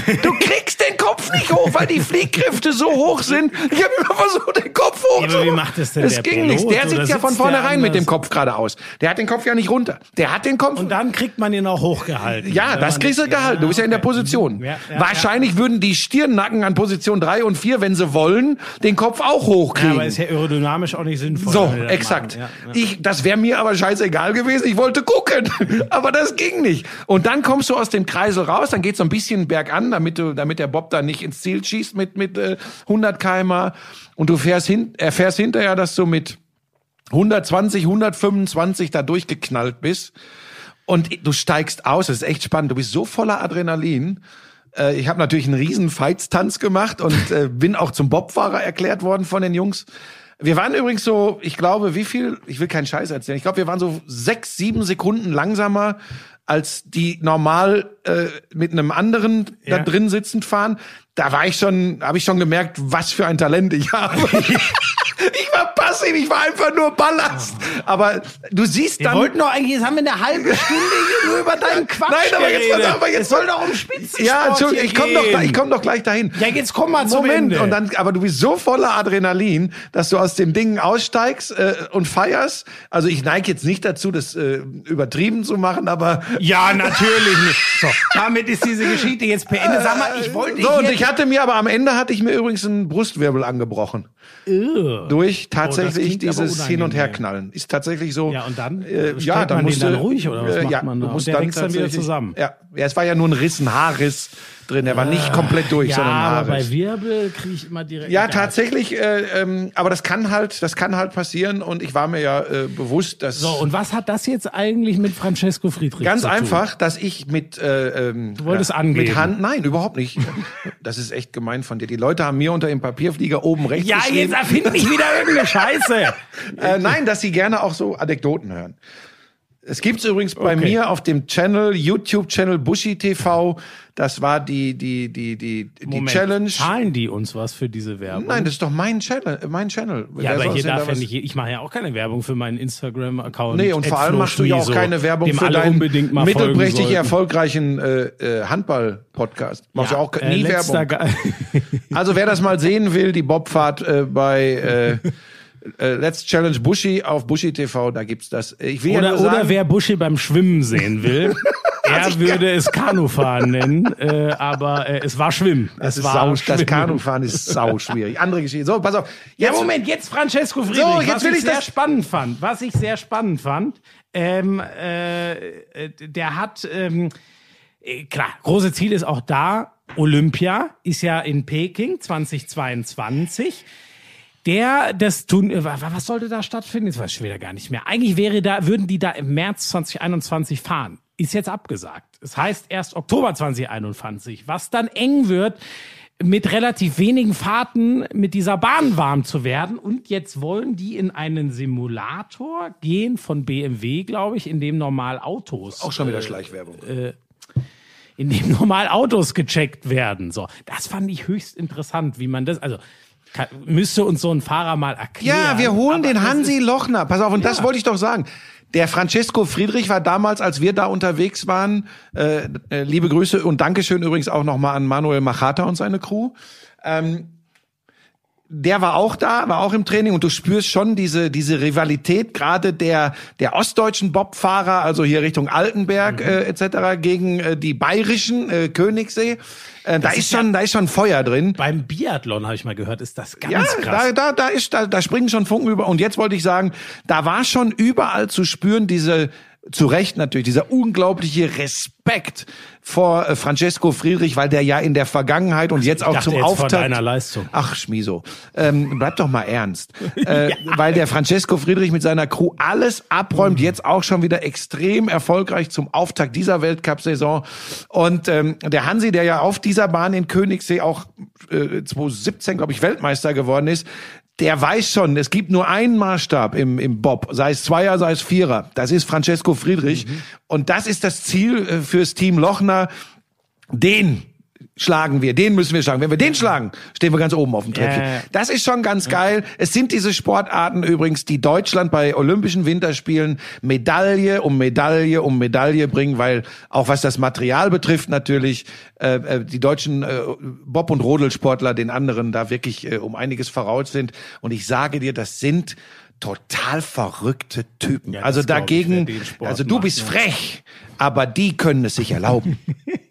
nicht. Du kriegst den Kopf nicht hoch, weil die Fliehkräfte so hoch sind. Ich habe immer versucht, den Kopf hoch Ja, zu wie macht das denn Es der ging Pilot? nicht. Der sitzt ja von vornherein mit dem? Kopf geradeaus. Der hat den Kopf ja nicht runter. Der hat den Kopf. Und dann kriegt man ihn auch hochgehalten. Ja, das man kriegst du gehalten. Du bist ja in der. Position. Ja, ja, Wahrscheinlich würden die Stirnnacken an Position drei und vier, wenn sie wollen, den Kopf auch Ja, hochkriegen. aber ist ja aerodynamisch auch nicht sinnvoll. So, exakt. Ja, ja. Ich, das wäre mir aber scheißegal gewesen. Ich wollte gucken, aber das ging nicht. Und dann kommst du aus dem Kreisel raus, dann geht's so ein bisschen bergan, damit du, damit der Bob da nicht ins Ziel schießt mit mit äh, 100 km und du fährst hin, erfährst hinterher, dass du mit 120, 125 da durchgeknallt bist und du steigst aus. Das ist echt spannend. Du bist so voller Adrenalin. Äh, Ich habe natürlich einen riesen Feitstanz gemacht und äh, bin auch zum Bobfahrer erklärt worden von den Jungs. Wir waren übrigens so, ich glaube, wie viel, ich will keinen Scheiß erzählen, ich glaube, wir waren so sechs, sieben Sekunden langsamer als die normal äh, mit einem anderen Ja. da drin sitzend fahren. Da war ich schon, habe ich schon gemerkt, was für ein Talent ich habe. Ich war passiv, ich war einfach nur Ballast. Aber du siehst Wir dann. wollten doch eigentlich, jetzt haben wir eine halbe Stunde hier nur über deinen Quatsch Nein, aber jetzt, pass auf, aber jetzt es soll doch um Spitzensport Ja, Entschuldigung, ich komme doch, ich komm doch gleich dahin. Ja, jetzt komm mal zum Moment, Ende. und dann, aber du bist so voller Adrenalin, dass du aus dem Ding aussteigst äh, und feierst. Also ich neige jetzt nicht dazu, das äh, übertrieben zu machen, aber Ja, natürlich nicht. So, damit ist diese Geschichte jetzt beendet. Sag mal, ich wollte so und ich hatte mir, aber am Ende hatte ich mir übrigens einen Brustwirbel angebrochen Ugh. Durch Oh, tatsächlich aber dieses Hin und unangenehm. Herknallen. Ist tatsächlich so. Ja, und dann, äh, äh, ja, dann man den musste, dann ruhig, oder was äh, macht ja, man du da? musst Und der dann dann wieder zusammen? Ja, ja, es war ja nur ein Riss, ein Haarriss drin. Der war nicht komplett durch, ja, sondern aber bei Wirbel kriege ich immer direkt... Ja, tatsächlich, äh, ähm, aber das kann halt, das kann halt passieren und ich war mir ja äh, bewusst, dass So, und was hat das jetzt eigentlich mit Francesco Friedrich ganz zu tun? einfach, dass ich mit äh, ähm, du wolltest angeben. mit Hand, nein, überhaupt nicht. Das ist echt gemein von dir. Die Leute haben mir unter dem Papierflieger oben rechts Ja, jetzt erfind nicht wieder irgendeine Scheiße. äh, nein, dass sie gerne auch so Anekdoten hören. Es gibt's übrigens bei Okay. mir auf dem Channel, YouTube-Channel Bushi TV. Das war die, die, die, die, die Moment, Challenge. Zahlen die uns was für diese Werbung? Nein, das ist doch mein Channel, äh, mein Channel. Ja, Wer aber hier denn da darf ja nicht, ich mache ja auch keine Werbung für meinen Instagram-Account. Nee, und vor allem machst du ja auch keine Werbung für deinen mittelprächtig erfolgreichen äh, äh, Handball-Podcast. Machst ja, auch äh, nie letzter Werbung. Also wer das mal sehen will, die Bobfahrt äh, bei äh, äh, Let's Challenge Bushy auf Bushy TV, da gibt's das. Ich will ja Oder, nur sagen, oder wer Buschi beim Schwimmen sehen will, er würde es Kanufahren nennen, äh, aber äh, es war Schwimmen. das, es ist war sau, das Schwimmen. Kanufahren ist sau schwierig. Andere Geschichte. So, pass auf. Ja, Jetzt, Moment, jetzt Francesco Friedrich, So, jetzt was will ich, ich sehr das- spannend fand, was ich sehr spannend fand, ähm, äh, äh, der hat, ähm, äh, klar, große Ziel ist auch da, Olympia ist ja in Peking 2022. Der, das tun, äh, wa- was sollte da stattfinden? Jetzt weiß ich schon wieder gar nicht mehr. Eigentlich wäre da, würden die da im März 2021 fahren. Ist jetzt abgesagt. Das heißt erst Oktober 2021, was dann eng wird, mit relativ wenigen Fahrten mit dieser Bahn warm zu werden. Und jetzt wollen die in einen Simulator gehen von BMW, glaube ich, in dem normal Autos auch schon wieder Schleichwerbung. in dem normal Autos gecheckt werden. So, das fand ich höchst interessant, wie man das, also kann, müsste uns so ein Fahrer mal erklären. Ja, wir holen den Hansi Lochner. Pass auf, und das wollte ich doch sagen. Der Francesco Friedrich war damals, als wir da unterwegs waren, äh, äh, liebe Grüße und Dankeschön übrigens auch nochmal an Manuel Machata und seine Crew. Ähm, der war auch da, war auch im Training und du spürst schon diese diese Rivalität gerade der der ostdeutschen Bobfahrer, also hier Richtung Altenberg Mhm. äh, etc. gegen äh, die bayerischen äh, Königssee. Äh, da ist ist ja- schon da ist schon Feuer drin. Beim Biathlon habe ich mal gehört, ist das ganz Ja, krass. da, da, da ist, da, da springen schon Funken über. Und jetzt wollte ich sagen, da war schon überall zu spüren diese, zu Recht natürlich, dieser unglaubliche Respekt vor äh, Francesco Friedrich, weil der ja in der Vergangenheit und jetzt auch zum jetzt Auftakt. deiner Leistung. Ach, Schmiso. Ähm, bleib doch mal ernst. äh, Weil der Francesco Friedrich mit seiner Crew alles abräumt, jetzt auch schon wieder extrem erfolgreich zum Auftakt dieser Weltcup-Saison. Und ähm, der Hansi, der ja auf dieser Bahn in Königssee auch äh, 2017, glaube ich, Weltmeister geworden ist, der weiß schon, es gibt nur einen Maßstab im, im Bob, sei es Zweier, sei es Vierer. Das ist Francesco Friedrich. Und das ist das Ziel äh, fürs Team Lochner. Den schlagen wir, den müssen wir schlagen. Wenn wir den schlagen, stehen wir ganz oben auf dem Treppchen. Ja, ja, ja. Das ist schon ganz geil. Es sind diese Sportarten übrigens, die Deutschland bei Olympischen Winterspielen Medaille um Medaille um Medaille bringen, weil auch was das Material betrifft natürlich äh, äh, die deutschen äh, Bob- und Rodelsportler den anderen da wirklich äh, um einiges voraus sind. Und ich sage dir, das sind total verrückte Typen. Also ich, dagegen, Sport also du macht, bist frech, aber die können es sich erlauben.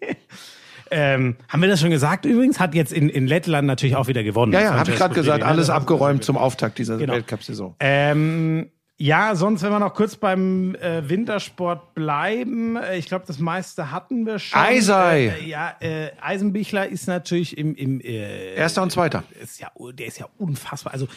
Ähm, haben wir das schon gesagt übrigens? Hat jetzt in, in Lettland natürlich auch wieder gewonnen. Ja, ja, habe ich gerade gesagt, alles abgeräumt zum Auftakt dieser Genau. Weltcup-Saison. Ähm, ja, sonst, wenn wir noch kurz beim äh, Wintersport bleiben, äh, ich glaube, das meiste hatten wir schon. Eisei. Äh, ja, äh, Eisenbichler ist natürlich im, im äh, Erster und Zweiter. ist ja, der ist ja unfassbar. Also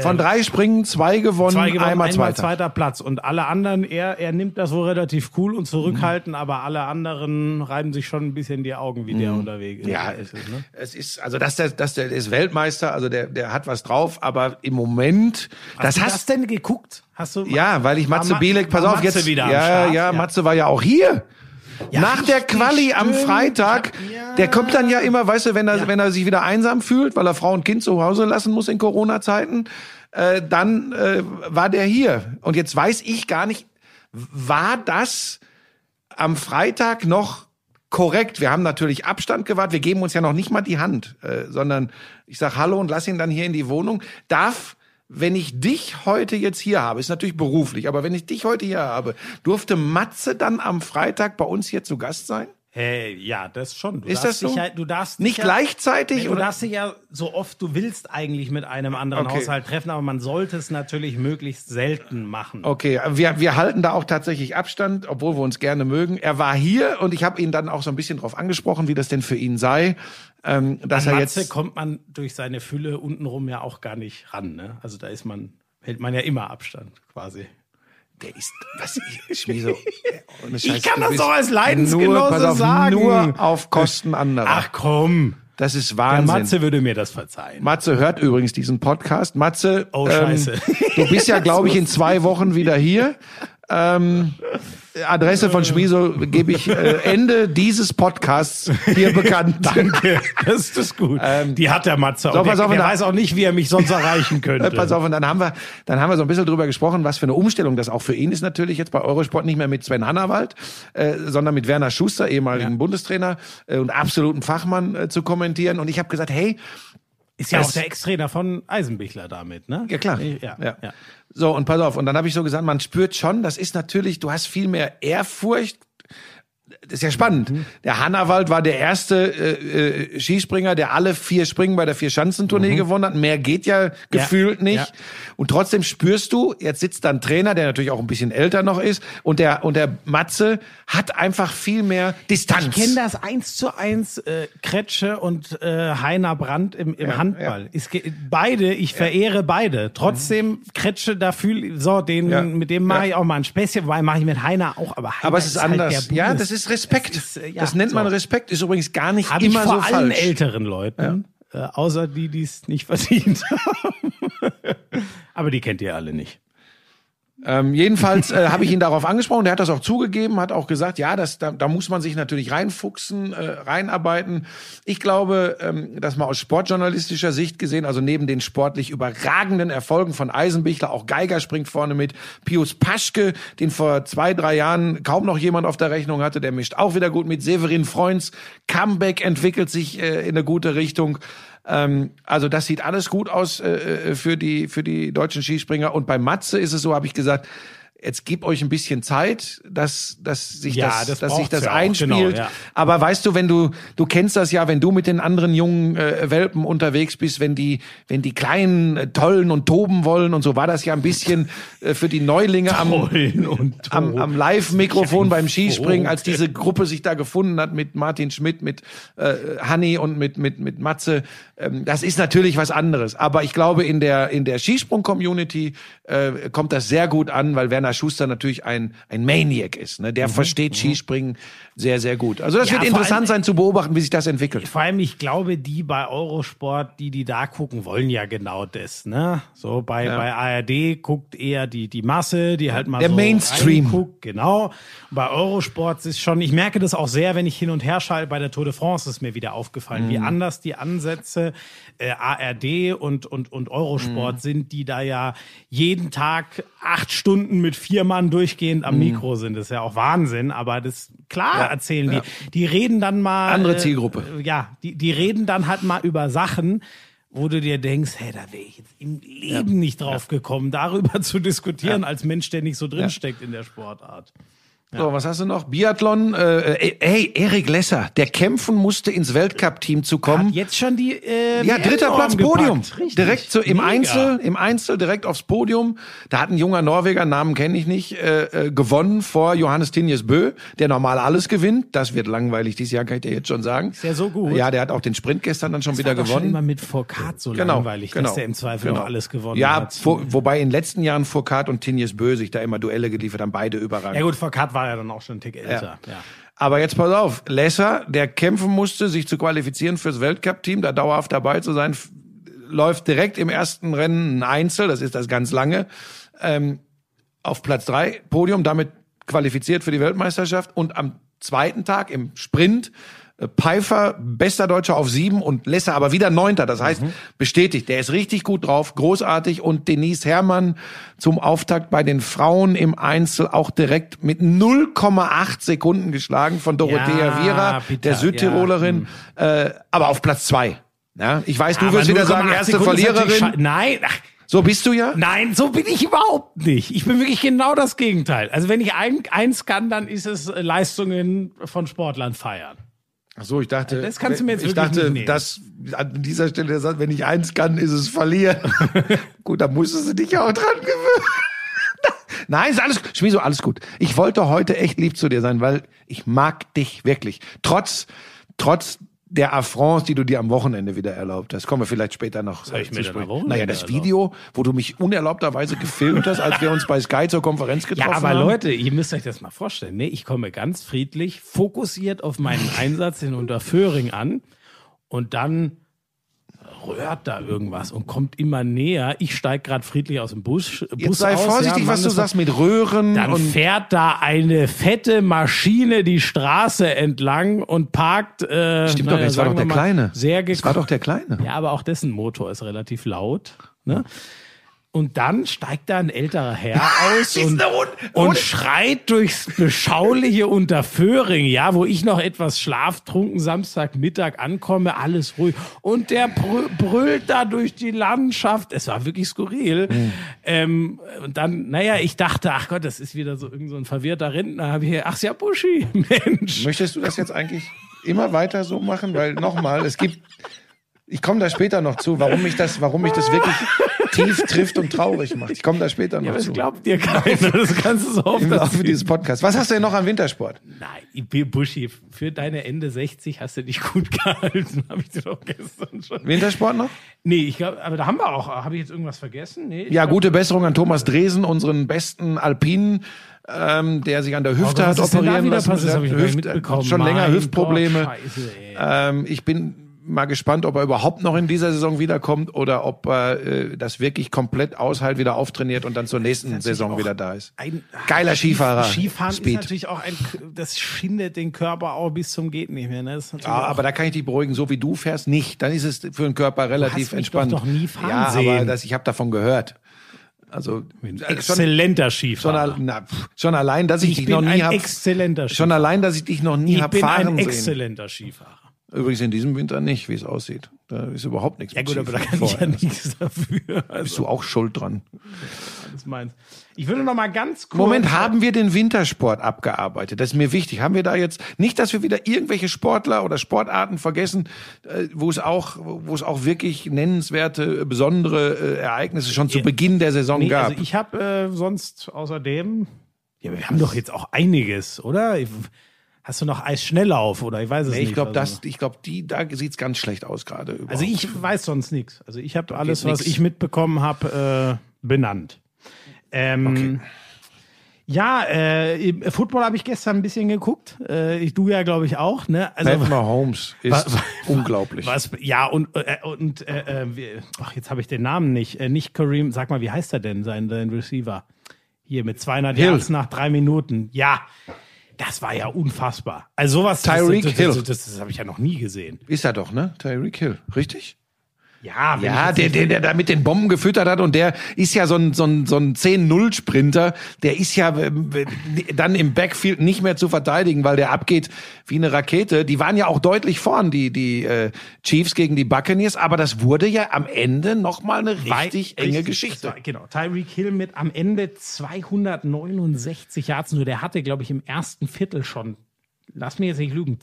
Von drei Springen zwei gewonnen, zwei gewonnen, einmal, einmal Zweiter. zweiter Platz. Und alle anderen, er, er nimmt das wohl relativ cool und zurückhaltend, Mhm. aber alle anderen reiben sich schon ein bisschen die Augen, wie der unterwegs Ja, ist. es, Ne? es ist, also dass der, dass der ist Weltmeister, also der, der hat was drauf, aber im Moment, das Hast du hast das denn geguckt? Hast du? ja, weil ich Matze Ma- Bielek, pass auf, Matze jetzt, ja, ja, Ja. Matze war ja auch hier. Nach der Quali am stimmt. Freitag, Ja. der kommt dann ja immer, weißt du, wenn er, wenn er sich wieder einsam fühlt, weil er Frau und Kind zu Hause lassen muss in Corona-Zeiten, äh, dann äh, war der hier. Und jetzt weiß ich gar nicht, war das am Freitag noch korrekt? Wir haben natürlich Abstand gewahrt, wir geben uns ja noch nicht mal die Hand, äh, sondern ich sag Hallo und lass ihn dann hier in die Wohnung. Darf wenn ich dich heute jetzt hier habe, ist natürlich beruflich, aber wenn ich dich heute hier habe, durfte Matze dann am Freitag bei uns hier zu Gast sein? Hey, ja, das schon. Du Ist das so? dich Ja, du darfst Nicht dich gleichzeitig, Ja, du oder? darfst dich ja so oft du willst eigentlich mit einem anderen Okay. Haushalt treffen, aber man sollte es natürlich möglichst selten machen. Okay, wir, wir halten da auch tatsächlich Abstand, obwohl wir uns gerne mögen. Er war hier und ich habe ihn dann auch so ein bisschen drauf angesprochen, wie das denn für ihn sei, ähm, dass An er Matze jetzt kommt man durch seine Fülle untenrum ja auch gar nicht ran. Ne? Also da ist man, hält man ja immer Abstand quasi. Der ist, was ich, Ich Scheiß, kann du das doch als nur, Leidensgenosse pass auf, sagen. Nur auf Kosten anderer. Ach komm, das ist der Wahnsinn. Matze würde mir das verzeihen. Matze hört übrigens diesen Podcast. Matze, ähm, Oh, scheiße. du bist ja, glaube ich, in zwei Wochen wieder hier. Ähm, Adresse von Schmieso gebe ich äh, Ende dieses Podcasts hier bekannt. Danke, das ist gut. Die hat der Matze auch. Ähm, so, pass der auf, der da- weiß auch nicht, wie er mich sonst erreichen könnte. Pass auf, und dann haben wir, dann haben wir so ein bisschen drüber gesprochen, was für eine Umstellung das auch für ihn ist natürlich jetzt bei Eurosport nicht mehr mit Sven Hannawald, äh, sondern mit Werner Schuster, ehemaligen Bundestrainer äh, und absoluten Fachmann äh, zu kommentieren. Und ich habe gesagt, hey, Ist ja Es- auch der Ex-Trainer von Eisenbichler damit, ne? Ja, klar. Ja, ja. ja. So, und pass auf. Und dann habe ich so gesagt, man spürt schon, das ist natürlich, du hast viel mehr Ehrfurcht. Das ist ja spannend. Mhm. Der Hannawald war der erste äh, äh, Skispringer, der alle vier Springen bei der Vier-Schanzentournee gewonnen hat. Mehr geht ja gefühlt nicht. Mhm. ja. Und trotzdem spürst du, jetzt sitzt da ein Trainer, der natürlich auch ein bisschen älter noch ist. Und der, und der Matze hat einfach viel mehr Distanz. Ich kenne das eins zu eins, äh, Kretsche und äh, Heiner Brandt im, im Handball. Ist ge- beide, ich verehre beide. Trotzdem, Kretsche, da fühl so, den, Ja. mit dem mache Ja. ich auch mal ein Späßchen, wobei mache ich mit Heiner auch, aber Heiner Aber es ist halt anders. der ja, das ist Respekt. Es ist, äh, ja, das nennt man so. Respekt. Ist übrigens gar nicht Hab ich immer vor so allen falsch. älteren Leuten, äh, außer die, die es nicht verdient haben. aber die kennt ihr alle nicht. Ähm, jedenfalls äh, habe ich ihn darauf angesprochen, der hat das auch zugegeben, hat auch gesagt, ja, das, da, da muss man sich natürlich reinfuchsen, äh, reinarbeiten. Ich glaube, ähm, dass man aus sportjournalistischer Sicht gesehen, also neben den sportlich überragenden Erfolgen von Eisenbichler, auch Geiger springt vorne mit, Pius Paschke, den vor zwei, drei Jahren kaum noch jemand auf der Rechnung hatte, der mischt auch wieder gut mit, Severin Freunds, Comeback entwickelt sich äh, in eine gute Richtung. Ähm, also das sieht alles gut aus äh, äh, für die für die deutschen Skispringer. Und bei Matze ist es so, habe ich gesagt, jetzt gib euch ein bisschen Zeit, dass dass sich Ja, das, das dass sich das ja auch, einspielt. genau, ja. Aber weißt du, wenn du du kennst das ja, wenn du mit den anderen jungen äh, Welpen unterwegs bist, wenn die wenn die kleinen äh, tollen und toben wollen und so war das ja ein bisschen äh, für die Neulinge am am, am Live-Mikrofon beim Skispringen, als diese Gruppe sich da gefunden hat mit Martin Schmidt, mit äh, Hanni und mit mit mit Matze. Ähm, das ist natürlich was anderes. Aber ich glaube, in der in der Skisprung-Community äh, kommt das sehr gut an, weil Werner Schuster natürlich ein ein Maniac ist. Ne? Der versteht Skispringen sehr sehr gut. Also das Mhm, Ja, wird interessant allem- sein zu beobachten, wie sich das entwickelt. Vor allem, ich glaube, die bei Eurosport, die die da gucken, wollen ja genau das, ne? So bei, bei ARD guckt eher die, die Masse, die halt mal Der so Mainstream. reinguckt, genau. Bei Eurosport ist schon, ich merke das auch sehr, wenn ich hin und her schalte, bei der Tour de France ist mir wieder aufgefallen, Mhm. wie anders die Ansätze äh, ARD und, und, und Mhm. Eurosport sind, die da ja jeden Tag acht Stunden mit vier Mann durchgehend Mhm. am Mikro sind. Das ist ja auch Wahnsinn, aber das, klar erzählen die. Die reden dann mal. Andere äh, Zielgruppe. ja, die, die reden dann halt mal über Sachen, wo du dir denkst, hey, da wäre ich jetzt im Leben nicht drauf gekommen, darüber zu diskutieren, als Mensch, der nicht so drinsteckt in der Sportart. So, was hast du noch? Biathlon. Äh, äh, hey, Erik Lesser, der kämpfen musste ins Weltcup-Team zu kommen. Hat jetzt schon die äh, Ja, dritter Platz. Podium. Richtig. Direkt so im Mega. Einzel, im Einzel direkt aufs Podium. Da hat ein junger Norweger, Namen kenne ich nicht, äh, äh, gewonnen vor Johannes Tinjes Bö, der normal alles gewinnt. Das wird langweilig dieses Jahr, kann ich dir jetzt schon sagen. Ist ja so gut. Ja, der hat auch den Sprint gestern dann schon Das wieder war doch Schon gewonnen. immer mit Foucault so Genau, langweilig, genau, dass der im Zweifel genau. noch alles gewonnen ja, hat. wo, wobei in den letzten Jahren Foucault und Tinjes Bö sich da immer Duelle geliefert haben, beide überragend. Ja gut, Foucault war ja dann auch schon ein Tick älter. Ja. Aber jetzt pass auf, Lesser, der kämpfen musste, sich zu qualifizieren fürs Weltcup-Team, da dauerhaft dabei zu sein, läuft direkt im ersten Rennen ein Einzel, das ist das ganz lange, ähm, auf Platz drei Podium, damit qualifiziert für die Weltmeisterschaft und am zweiten Tag im Sprint Pfeiffer, bester Deutscher auf sieben und Lesser aber wieder Neunter. Das heißt, bestätigt, der ist richtig gut drauf, großartig. Und Denise Herrmann zum Auftakt bei den Frauen im Einzel auch direkt mit 0,8 Sekunden geschlagen von Dorothea Ja, Viera, bitter, der Südtirolerin, äh, aber auf Platz zwei. Ja, ich weiß, du Aber wirst wieder 0,8 sagen, erste Sekunden Verliererin. Nein, ach, So bist du ja. Nein, so bin ich überhaupt nicht. Ich bin wirklich genau das Gegenteil. Also wenn ich ein, eins kann, dann ist es äh, Leistungen von Sportlern feiern. Ach so, ich dachte, Das kannst du mir jetzt ich dachte, nicht dass an dieser Stelle der sagt, wenn ich eins kann, ist es verlieren. gut, dann musstest du dich ja auch dran gewöhnen. Nein, ist alles, Schmieso, alles gut. Ich wollte heute echt lieb zu dir sein, weil ich mag dich wirklich. Trotz, trotz der Affronts, die du dir am Wochenende wieder erlaubt hast. Kommen wir vielleicht später noch hab ich mir zu denn am Naja, das? Video, wo du mich unerlaubterweise gefilmt hast, als wir uns bei Sky zur Konferenz getroffen Ja, aber haben. Leute, ihr müsst euch das mal vorstellen. Ne? Ich komme ganz friedlich, fokussiert auf meinen Einsatz in Unterföhring an und dann rührt da irgendwas und kommt immer näher. Ich steige gerade friedlich aus dem Bus, Bus Jetzt sei aus, vorsichtig, ja, was du sagst mit Röhren Dann und fährt da eine fette Maschine die Straße entlang und parkt. Äh, Stimmt doch, naja, das war sagen doch der mal, Kleine. Sehr Das war doch der Kleine. Ja, aber auch dessen Motor ist relativ laut. Ne? Und dann steigt da ein älterer Herr aus und, und Un- schreit durchs beschauliche Unterföhring, ja, wo ich noch etwas schlaftrunken Samstagmittag ankomme, alles ruhig. Und der brü- brüllt da durch die Landschaft. Es war wirklich skurril. Hm. Ähm, und dann, naja, ich dachte, ach Gott, das ist wieder so irgend so ein verwirrter Rentner. Hab ich, ach ist ja Buschi, Mensch. Möchtest du das jetzt eigentlich immer weiter so machen? Weil nochmal, es gibt, ich komme da später noch zu, warum mich das, warum mich das wirklich tief trifft und traurig macht. Ich komme da später noch Ja, das zu. glaubt dir keiner. Das kannst du so oft Im Laufe dieses Podcasts. Was hast du denn noch an Wintersport? Nein, Buschi, für deine Ende 60 hast du dich gut gehalten, habe ich dir doch gestern schon. Wintersport noch? Nee, ich glaube, aber da haben wir auch. Habe ich jetzt irgendwas vergessen? Nee. Ja, gute Besserung an Thomas Dresen, unseren besten Alpinen, ähm, der sich an der Hüfte Aber hat operieren lassen. Das Hüft-. Schon länger Mein Hüftprobleme. Gott, Scheiße. Ähm, ich bin mal gespannt, ob er überhaupt noch in dieser Saison wiederkommt oder ob er äh, das wirklich komplett aushält, wieder auftrainiert und dann zur nächsten Saison wieder da ist. Ein Geiler Skifahrer. Skifahren ist Speed. natürlich auch ein, das schindet den Körper auch bis zum geht nicht mehr. Ne? Ist Ja, auch- aber da kann ich dich beruhigen, so wie du fährst, nicht. Dann ist es für den Körper relativ hast mich entspannt. doch nie fahren ja, sehen. aber das, ich habe davon gehört. Also äh, schon, exzellenter schon, Skifahrer. al- na, schon allein, dass ich, ich dich bin noch nie ein habe. exzellenter Skifahrer. Schon allein, dass ich dich noch nie ich hab bin fahren ein sehen. exzellenter Skifahrer. Übrigens in diesem Winter nicht, wie es aussieht. Da ist überhaupt nichts. Ja gut, aber da kann ich ja nichts dafür. Also, Bist du auch schuld dran? das meins. Ich würde noch mal ganz kurz... Moment, haben wir den Wintersport abgearbeitet? Das ist mir wichtig. Haben wir da jetzt nicht, dass wir wieder irgendwelche Sportler oder Sportarten vergessen, äh, wo es auch, wo es auch wirklich nennenswerte, besondere äh, Ereignisse schon zu Beginn der Saison Nee, gab? also ich habe äh, sonst außerdem... Ja, wir haben doch jetzt auch einiges, oder? Ich, hast du noch Eisschnelllauf oder ich weiß es Nee, nicht. ich glaube, also. das, ich glaube, die, da sieht's ganz schlecht aus gerade. Also ich weiß sonst nichts. Also ich habe alles, was nix. ich mitbekommen habe, äh, benannt. Ähm, Ja, äh, Football habe ich gestern ein bisschen geguckt. Äh, ich du ja, glaube ich, auch. Ne? Also, Pat Mahomes ist Was- unglaublich. was, ja, und, äh, und äh, äh, ach, jetzt habe ich den Namen nicht. Äh, nicht Kareem, sag mal, wie heißt er denn, sein, sein Receiver? Hier mit 200 Hill. Yards nach drei Minuten. Ja, das war ja unfassbar. Also sowas, Tyreek das, Hill. das, das, das, das habe ich ja noch nie gesehen. Ist er doch, ne? Tyreek Hill, richtig? Ja, Ja, der, der, der da mit den Bomben gefüttert hat und der ist ja so ein, so ein, so ein 10-0-Sprinter, der ist ja ähm, dann im Backfield nicht mehr zu verteidigen, weil der abgeht wie eine Rakete. Die waren ja auch deutlich vorn, die, die äh, Chiefs gegen die Buccaneers, aber das wurde ja am Ende nochmal eine richtig Wei- enge richtig, Geschichte. war- Genau. Tyreek Hill mit am Ende 269 Yards. Nur der hatte, glaube ich, im ersten Viertel schon, lass mich jetzt nicht lügen,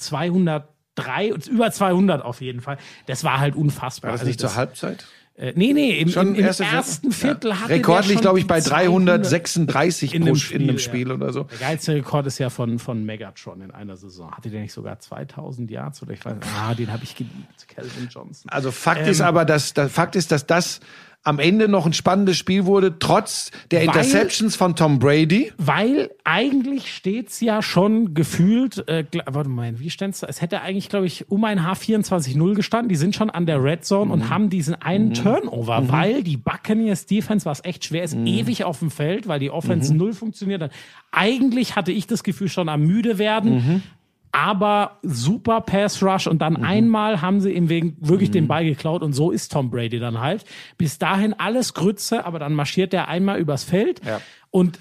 203, über 200 auf jeden Fall. Das war halt unfassbar. War das Also nicht zur Halbzeit? Äh, nee, nee, im, Schon im, im erste ersten Viertel hatte Rekordlich, glaube ich, bei die 200 336 in pro einem Sch- in einem Spiel, Spiel ja. oder so. Der geilste Rekord ist ja von, von Megatron in einer Saison. Hatte der nicht sogar 2000 Yards oder ich weiß. Ah, den habe ich geliebt. Calvin Johnson. Also Fakt Ähm, ist aber, dass Fakt ist, dass das am Ende noch ein spannendes Spiel wurde, trotz der Weil- Interceptions von Tom Brady. Weil eigentlich steht's ja schon gefühlt, äh, warte mal, wie ständ's da? Es hätte eigentlich, glaube ich, um ein H24-0 gestanden. Die sind schon an der Red Zone Mhm. und haben diesen einen Turnover, weil die Buccaneers Defense, was echt schwer Mhm. ist, ewig auf dem Feld, weil die Offense null funktioniert hat. Eigentlich hatte ich das Gefühl schon am müde werden. Mhm. aber super Pass Rush und Mhm. dann einmal haben sie ihm wegen wirklich den Ball geklaut und so ist Tom Brady dann halt. Bis dahin alles Grütze, aber dann marschiert er einmal übers Feld Ja. und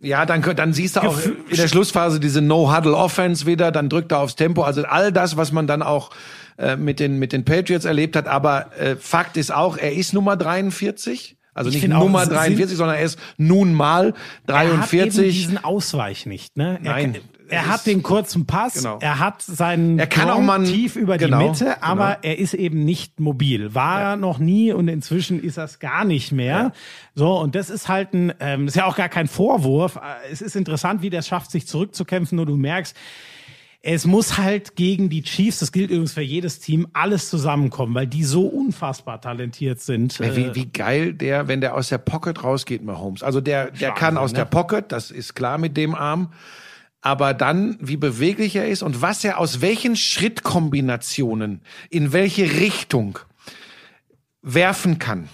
Ja, dann, dann siehst du auch in der Schlussphase diese No-Huddle-Offense wieder, dann drückt er aufs Tempo. Also all das, was man dann auch äh, mit, den, mit den Patriots erlebt hat. Aber äh, Fakt ist auch, er ist Nummer 43. Also nicht finde auch, Nummer sind- 43, sondern er ist nun mal er hat eben 43. diesen Ausweich nicht. Ne? Er, Nein, er hat den kurzen Pass, Genau. er hat seinen Er kann auch mal tief über genau, die Mitte, aber genau. er ist eben nicht mobil. War er noch nie und inzwischen ist er es gar nicht mehr. So, und das ist halt ein, ähm, ist ja auch gar kein Vorwurf. Äh, Es ist interessant, wie der es schafft, sich zurückzukämpfen, nur du merkst, es muss halt gegen die Chiefs, das gilt übrigens für jedes Team, alles zusammenkommen, weil die so unfassbar talentiert sind. Ja, Äh, Wie, wie geil der, wenn der aus der Pocket rausgeht, Mahomes. Also der, der Wahnsinn, kann aus ne? der Pocket, das ist klar mit dem Arm. Aber dann, wie beweglich er ist und was er aus welchen Schrittkombinationen in welche Richtung werfen kann.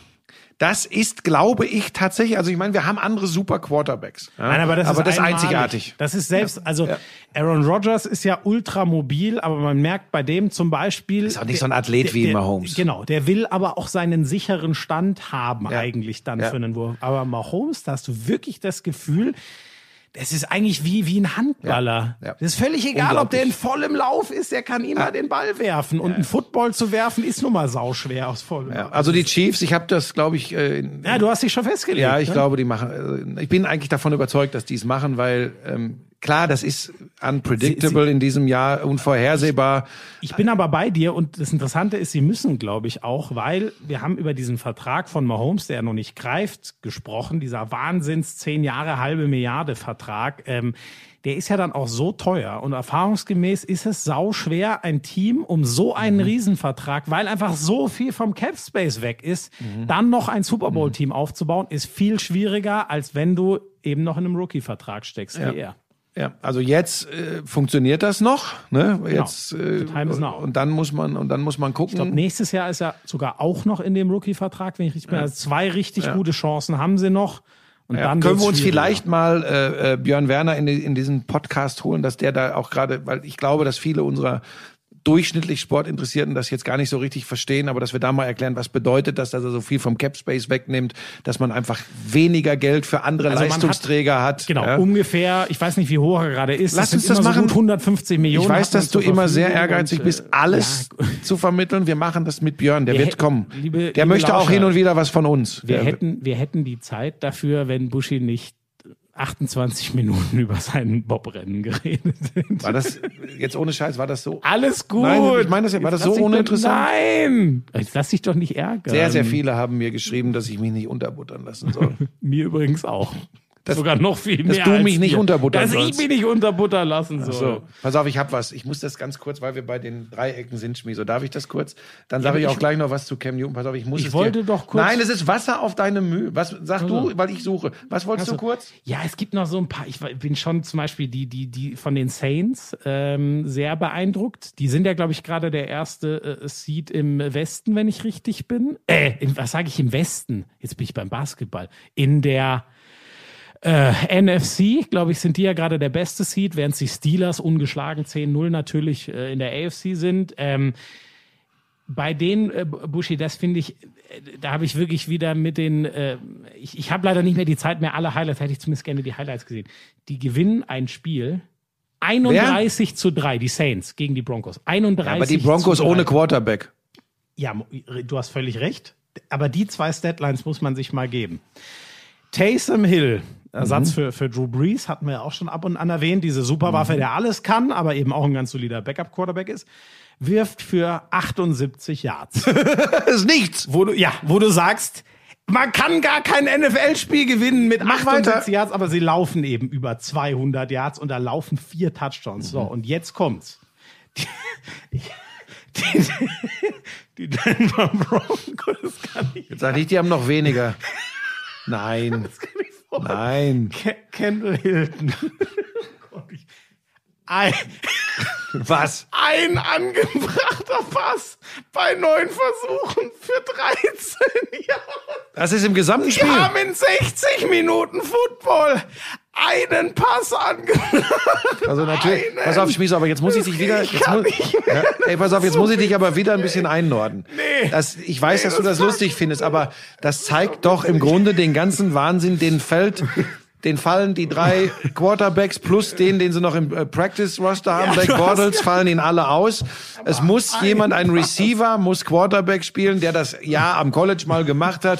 Das ist, glaube ich, tatsächlich, also ich meine, wir haben andere super Quarterbacks. Ja? Nein, aber das ist, das einzigartig. Das ist selbst, also Aaron Rodgers ist ja ultramobil, aber man merkt bei dem zum Beispiel. Ist auch nicht so ein Athlet der, wie der, Mahomes. Genau, der will aber auch seinen sicheren Stand haben, Ja. eigentlich dann Ja. für einen Wurf. Aber Mahomes, da hast du wirklich das Gefühl, das ist eigentlich wie, wie ein Handballer. Ja. Ja. Das ist völlig egal, ob der in vollem Lauf ist, der kann immer den Ball werfen. Und ein Football zu werfen ist nun mal sauschwer aus vollem Ja, Lauf. also die Chiefs, ich habe das, glaube ich, äh, Ja, du hast dich schon festgelegt. Ja, ich ne? glaube, die machen. äh, Ich bin eigentlich davon überzeugt, dass die es machen, weil ähm, klar, das ist unpredictable in diesem Jahr, unvorhersehbar. Ich bin aber bei dir und das Interessante ist, sie müssen, glaube ich, auch, weil wir haben über diesen Vertrag von Mahomes, der noch nicht greift, gesprochen, dieser Wahnsinns zehn Jahre, halbe Milliarde Vertrag. Ähm, der ist ja dann auch so teuer und erfahrungsgemäß ist es sau schwer, ein Team um so einen Riesenvertrag, weil einfach so viel vom Cap Space weg ist, dann noch ein Super Bowl Team aufzubauen, ist viel schwieriger, als wenn du eben noch in einem Rookie-Vertrag steckst wie er. Ja, also jetzt äh, funktioniert das noch, ne? Jetzt äh, The time is now. und dann muss man und dann muss man gucken. Ich glaube, nächstes Jahr ist er sogar auch noch in dem Rookie-Vertrag, wenn ich richtig bin. Also zwei richtig gute Chancen haben sie noch. Und Ja, dann können wir uns vielleicht mal äh, äh, Björn Werner in, in diesen Podcast holen, dass der da auch gerade, weil ich glaube, dass viele unserer durchschnittlich Sportinteressierten das jetzt gar nicht so richtig verstehen, aber dass wir da mal erklären, was bedeutet das, dass er so viel vom Cap Space wegnimmt, dass man einfach weniger Geld für andere Also Leistungsträger hat. Genau, ja. ungefähr, ich weiß nicht, wie hoch er gerade ist. Lass uns das machen. So gut 150 Millionen. Ich weiß, hat dass du immer sehr ehrgeizig und, bist, äh, alles ja, zu vermitteln. Wir machen das mit Björn, der Wir wird kommen. liebe- der liebe möchte auch Lauscher, hin und wieder was von uns. wir Der- hätten, wir hätten die Zeit dafür, wenn Buschi nicht 28 Minuten über seinen Bobrennen geredet war das jetzt ohne Scheiß, war das so? Alles gut. Nein, ich meine das ja, war das so uninteressant? Nein! Jetzt lass dich doch nicht ärgern. Sehr, sehr viele haben mir geschrieben, dass ich mich nicht unterbuttern lassen soll. Mir übrigens auch. Sogar noch viel dass mehr. du als mich nicht unterbuttern Dass sollst. ich mich nicht unterbuttern lassen soll. So, pass auf, ich hab was. Ich muss das ganz kurz, weil wir bei den Dreiecken sind, Schmi. So, darf ich das kurz? Dann sage ich auch gleich noch was zu Cam Newton. Pass auf, ich muss Ich es wollte dir. doch kurz- Nein, es ist Wasser auf deine Mühe. Was sag du, weil ich suche. Was wolltest du kurz? Ja, es gibt noch so ein paar. Ich bin schon zum Beispiel die, die, die von den Saints ähm, sehr beeindruckt. Die sind ja, glaube ich, gerade der erste äh, Seed im Westen, wenn ich richtig bin. Äh, in, was sage ich im Westen? Jetzt bin ich beim Basketball. In der äh, NFC, glaube ich, sind die ja gerade der beste Seed, während die Steelers ungeschlagen 10-0 natürlich äh, in der AFC sind. Ähm, bei den äh, Bushi, das finde ich, äh, da habe ich wirklich wieder mit den, äh, ich, ich habe leider nicht mehr die Zeit mehr, alle Highlights, hätte ich zumindest gerne die Highlights gesehen. Die gewinnen ein Spiel 31 zu 3, die Saints gegen die Broncos. 31 Aber die Broncos zu 3. ohne Quarterback. Ja, du hast völlig recht. Aber die zwei Statlines muss man sich mal geben. Taysom Hill, Ersatz Mhm. für, für Drew Brees, hatten wir ja auch schon ab und an erwähnt. Diese Superwaffe, der alles kann, aber eben auch ein ganz solider Backup-Quarterback ist, wirft für 78 Yards. Das ist nichts. wo du, ja, wo du sagst, man kann gar kein NFL-Spiel gewinnen mit Mach 78 weiter. Yards, aber sie laufen eben über 200 Yards und da laufen vier Touchdowns. So, und jetzt kommt's. Die, die, die Denver Broncos kann ich Jetzt sag ich, die haben noch weniger. Nein. kann ich Nein. Ke- Kendall Hilton. Ein, Was? ein angebrachter Pass bei neun Versuchen für 13 Jahre. Das ist im gesamten Wir Spiel. haben in 60 Minuten Football einen Pass angenommen. Also natürlich, pass auf, Spieß, aber jetzt muss ich dich wieder, jetzt muss, ja, ey, pass auf, jetzt muss ich dich aber wieder ein bisschen einnorden. Nee. Das, ich weiß, dass du das lustig findest, aber das zeigt doch im Grunde den ganzen Wahnsinn, den fällt, den fallen die drei Quarterbacks plus den, den sie noch im äh, Practice Roster haben, Black Bortles, fallen ihnen alle aus. Es muss jemand, ein Receiver, muss Quarterback spielen, der das ja am College mal gemacht hat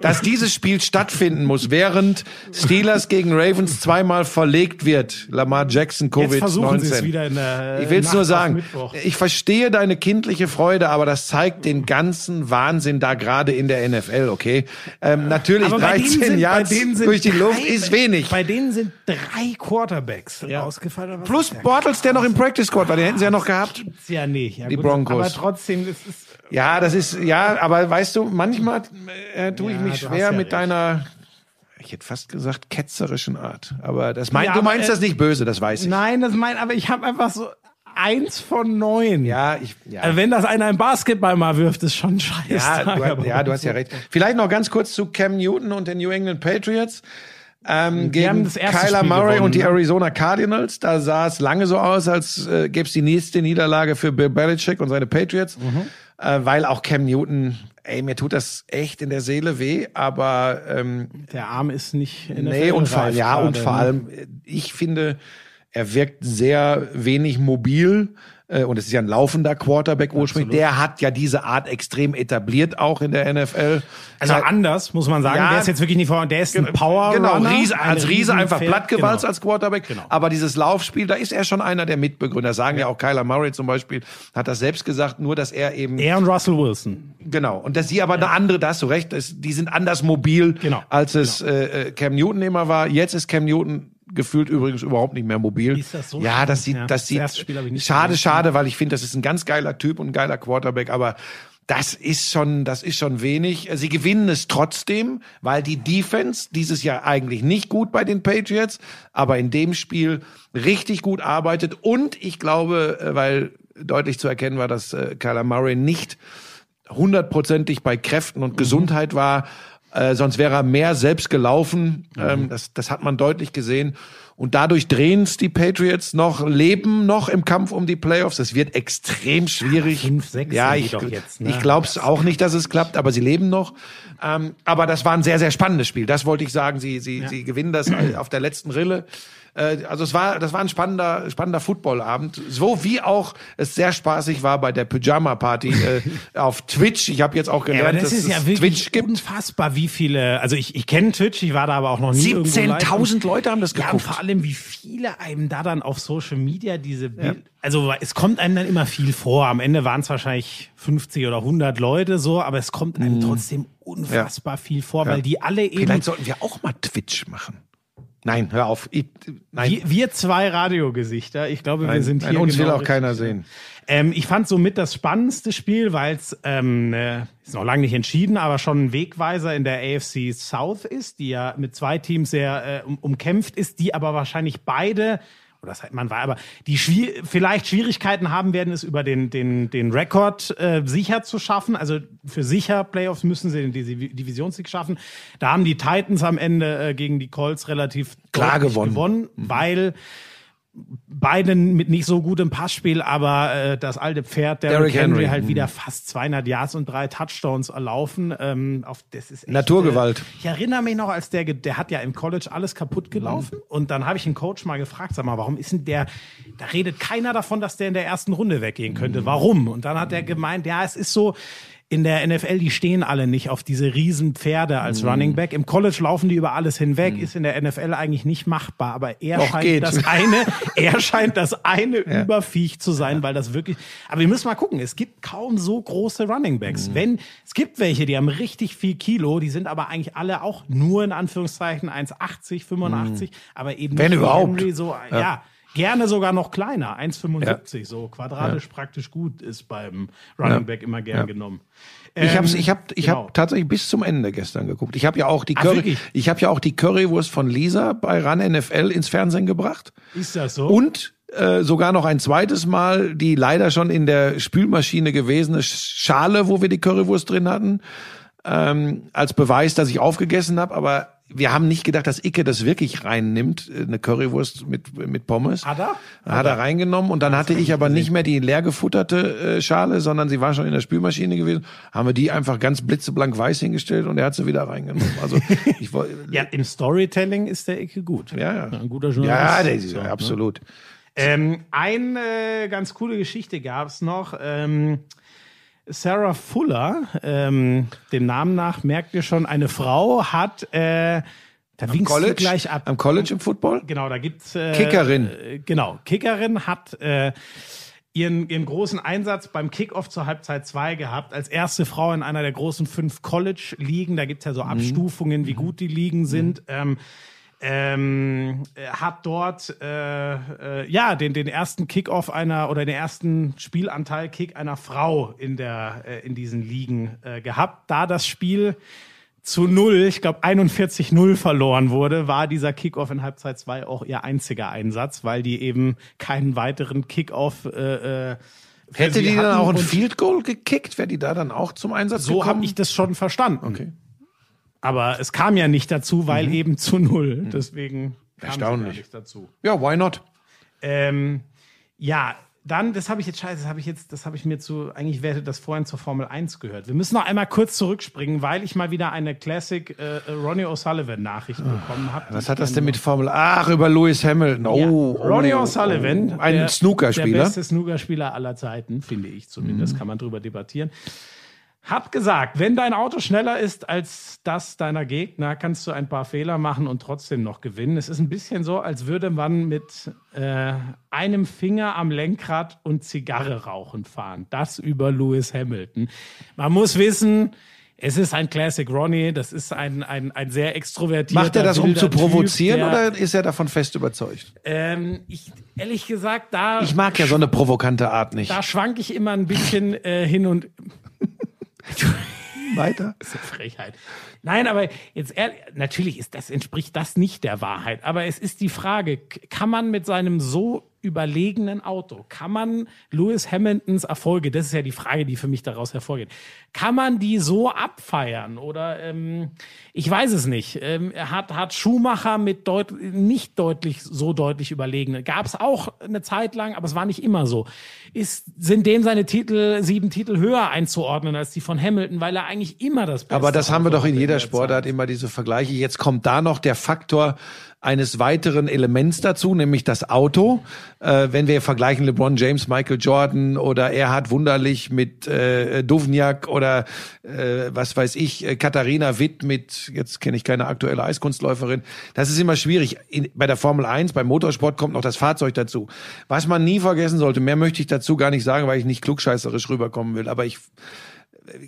dass dieses Spiel stattfinden muss, während Steelers gegen Ravens zweimal verlegt wird. Lamar Jackson, Covid-19. Ich will es nur sagen. Ich verstehe deine kindliche Freude, aber das zeigt den ganzen Wahnsinn da gerade in der NFL, okay? Ähm, natürlich, 13 Jahre durch die Luft drei, ist wenig. Bei denen sind drei Quarterbacks ja. ausgefallen. Plus Bortles, der noch im Practice Squad war, den hätten sie ja noch gehabt. Ja, nicht. Ja, die gut, Broncos. Aber trotzdem, es ist ja, das ist, ja, aber weißt du, manchmal äh, tue ich mich schwer ja mit recht. deiner, ich hätte fast gesagt, ketzerischen Art. Aber das mein, ja, du meinst äh, das nicht böse, das weiß ich. Nein, das mein, aber ich habe einfach so eins von neun. Ja, ich, ja. Also wenn das einer im Basketball mal wirft, ist schon scheiße. Ja, du, ja, du hast ja recht. Vielleicht noch ganz kurz zu Cam Newton und den New England Patriots. Ähm, gegen Kyler Spiel Murray gewonnen, und die ne? Arizona Cardinals. Da sah es lange so aus, als äh, gäbe es die nächste Niederlage für Bill Belichick und seine Patriots. Mhm äh, weil auch Cam Newton, ey, mir tut das echt in der Seele weh, aber ähm, der Arm ist nicht in der Nee, und vor, ja, und vor ne? allem, ich finde, er wirkt sehr wenig mobil. Äh, und es ist ja ein laufender Quarterback ursprünglich, der hat ja diese Art extrem etabliert auch in der NFL. Also anders, muss man sagen. Ja, der ist jetzt wirklich nicht vor, der ist ein Power Genau, Riese, als Riese einfach plattgewalzt genau. als Quarterback. Genau. Aber dieses Laufspiel, da ist er schon einer der Mitbegründer. Sagen ja. ja auch Kyler Murray zum Beispiel, hat das selbst gesagt, nur dass er eben... Er und Russell Wilson. Genau. Und dass sie aber ja. eine andere, da hast du recht, die sind anders mobil, genau. als es genau. äh, Cam Newton immer war. Jetzt ist Cam Newton gefühlt übrigens überhaupt nicht mehr mobil. Ist das so ja, das sieht, ja, das, das sieht schade, schade, weil ich finde, das ist ein ganz geiler Typ und ein geiler Quarterback, aber das ist schon, das ist schon wenig. Sie gewinnen es trotzdem, weil die Defense dieses Jahr eigentlich nicht gut bei den Patriots, aber in dem Spiel richtig gut arbeitet und ich glaube, äh, weil deutlich zu erkennen war, dass äh, Kyler Murray nicht hundertprozentig bei Kräften und mhm. Gesundheit war, äh, sonst wäre er mehr selbst gelaufen. Mhm. Ähm, das, das hat man deutlich gesehen. Und dadurch drehen es die Patriots noch, leben noch im Kampf um die Playoffs. Das wird extrem schwierig. Ja, fünf, sechs ja ich, jetzt, ne? ich glaube es auch nicht, dass es klappt, aber sie leben noch. Ähm, aber das war ein sehr, sehr spannendes Spiel. Das wollte ich sagen. Sie, sie, ja. sie gewinnen das auf der letzten Rille. Äh, also es war, das war ein spannender, spannender Footballabend. So wie auch es sehr spaßig war bei der Pyjama Party äh, auf Twitch. Ich habe jetzt auch gelernt, ja, das dass ist ja es wirklich Twitch gibt. Unfassbar, wie viele. Also ich, ich kenne Twitch, ich war da aber auch noch nie 17.000 Leute haben das geguckt. Ja, und vor allem, wie viele einem da dann auf Social Media diese Bild, ja. also es kommt einem dann immer viel vor. Am Ende waren es wahrscheinlich 50 oder 100 Leute so, aber es kommt einem mhm. trotzdem unfassbar ja. viel vor, weil die alle eben. Vielleicht sollten wir auch mal Twitch machen. Nein, hör auf. Ich, nein. Wir, wir, zwei Radiogesichter. Ich glaube, nein, wir sind hier. Nein, uns genau will auch keiner sehen. Ähm, ich fand somit das spannendste Spiel, weil es ähm, äh, ist noch lange nicht entschieden, aber schon ein Wegweiser in der AFC South ist, die ja mit zwei Teams sehr äh, um, umkämpft ist, die aber wahrscheinlich beide oder das man war, aber die schwier vielleicht Schwierigkeiten haben werden, es über den, den, den Rekord äh, sicher zu schaffen. Also für sicher Playoffs müssen sie den Divisionssieg schaffen. Da haben die Titans am Ende äh, gegen die Colts relativ klar gewonnen, gewonnen mhm. weil beide mit nicht so gutem Passspiel, aber äh, das alte Pferd der Henry, Henry halt mhm. wieder fast 200 Yards und drei Touchdowns erlaufen. Ähm, auf, das ist echt, Naturgewalt. Äh, ich erinnere mich noch, als der, der hat ja im College alles kaputt gelaufen mhm. und dann habe ich einen Coach mal gefragt, sag mal, warum ist denn der, da redet keiner davon, dass der in der ersten Runde weggehen könnte. Mhm. Warum? Und dann hat er gemeint, ja, es ist so, in der NFL, die stehen alle nicht auf diese riesen Pferde als mm. Running Back. Im College laufen die über alles hinweg, mm. ist in der NFL eigentlich nicht machbar. Aber er Doch, scheint geht. das eine, er scheint das eine ja. Überviech zu sein, weil das wirklich. Aber wir müssen mal gucken. Es gibt kaum so große Running Backs. Mm. Wenn es gibt welche, die haben richtig viel Kilo, die sind aber eigentlich alle auch nur in Anführungszeichen 1,80, 85, aber eben wenn überhaupt. So ja. ja Gerne sogar noch kleiner, 1,75, ja. so quadratisch ja. praktisch gut ist beim Running Back immer gern genommen. Ähm, ich habe ich hab, ich genau. hab tatsächlich bis zum Ende gestern geguckt. Ich habe ja auch die Curry, Ach, ich habe ja auch die Currywurst von Lisa bei Run NFL ins Fernsehen gebracht. Ist das so? Und äh, sogar noch ein zweites Mal die leider schon in der Spülmaschine gewesene Schale, wo wir die Currywurst drin hatten, ähm, als Beweis, dass ich aufgegessen habe. Aber wir haben nicht gedacht, dass Icke das wirklich reinnimmt, äh, eine Currywurst mit, mit Pommes. Hat er? Hat er reingenommen und dann hatte ich aber nicht mehr die leer gefutterte äh, Schale, sondern sie war schon in der Spülmaschine gewesen. Haben wir die einfach ganz blitzeblank weiß hingestellt und er hat sie wieder reingenommen. Also ich wollte. Ja, im Storytelling ist der Icke gut. Ja, ja. Ein guter Journalist. Ja, der ist So, ne? absolut. Ähm, eine ganz coole Geschichte gab's noch. Ähm, Sarah Fuller, ähm, dem Namen nach merkt ihr schon, eine Frau hat, äh, da winkst du College, gleich ab. am College im Football. Genau, da gibt's äh, Kickerin. Äh, genau, Kickerin hat äh, ihren, ihren großen Einsatz beim Kickoff zur Halbzeit 2 gehabt, als erste Frau in einer der großen fünf College-Ligen. Da gibt's ja so Abstufungen, wie gut die Ligen sind. Ähm, ähm, äh, hat dort äh, äh, ja den den ersten Kickoff einer oder den ersten Spielanteil Kick einer Frau in der äh, in diesen Ligen äh, gehabt. Da das Spiel zu null, ich glaube 41-0 verloren wurde, war dieser Kickoff in Halbzeit 2 auch ihr einziger Einsatz, weil die eben keinen weiteren Kickoff äh, äh, Hätte die dann auch ein Field Goal gekickt? Wäre die da dann auch zum Einsatz So gekommen? habe ich das schon verstanden. Okay. Aber es kam ja nicht dazu, weil eben zu null. Deswegen kam Erstaunlich. nicht dazu. Ja, why not? Ähm, ja, dann, das habe ich jetzt scheiße, das habe ich jetzt, das habe ich mir zu, eigentlich wäre das vorhin zur Formel 1 gehört. Wir müssen noch einmal kurz zurückspringen, weil ich mal wieder eine Classic äh, Ronnie O'Sullivan Nachricht bekommen habe. Was hat das denn mit Formel? Ach, über Lewis Hamilton. Oh, Ja, oh, Ronnie oh, O'Sullivan, oh. ein Snookerspieler. der beste Snookerspieler aller Zeiten, finde ich zumindest, kann man drüber debattieren. Hat gesagt, wenn dein Auto schneller ist als das deiner Gegner, kannst du ein paar Fehler machen und trotzdem noch gewinnen. Es ist ein bisschen so, als würde man mit äh, einem Finger am Lenkrad und Zigarre rauchen fahren. Das über Lewis Hamilton. Man muss wissen, es ist ein Classic Ronnie, das ist ein, ein, ein sehr extrovertierter Macht er das, um zu Typ, provozieren der- oder ist er davon fest überzeugt? ähm, ich, ehrlich gesagt, da, Ich mag ja so eine provokante Art nicht. da schwank ich immer ein bisschen äh, hin und Weiter. Das ist eine Frechheit. Nein, aber jetzt ehrlich, natürlich ist das, entspricht das nicht der Wahrheit. Aber es ist die Frage, kann man mit seinem so überlegenen Auto, kann man Lewis Hamiltons Erfolge, das ist ja die Frage, die für mich daraus hervorgeht, kann man die so abfeiern? Oder ähm, ich weiß es nicht. Ähm, hat, hat Schumacher mit deut nicht deutlich, so deutlich überlegene. Gab es auch eine Zeit lang, aber es war nicht immer so. Ist, sind dem seine Titel, sieben Titel höher einzuordnen als die von Hamilton, weil er eigentlich immer das Beste Aber das haben wir doch in jeder der Sportart immer diese Vergleiche. Jetzt kommt da noch der Faktor eines weiteren Elements dazu, nämlich das Auto. Äh, wenn wir vergleichen LeBron James, Michael Jordan oder Erhard Wunderlich mit äh, Duvniak oder äh, was weiß ich, äh, Katharina Witt mit, jetzt kenne ich keine aktuelle Eiskunstläuferin. Das ist immer schwierig. In, bei der Formel 1, beim Motorsport kommt noch das Fahrzeug dazu. Was man nie vergessen sollte, mehr möchte ich dazu gar nicht sagen, weil ich nicht klugscheißerisch rüberkommen will, aber ich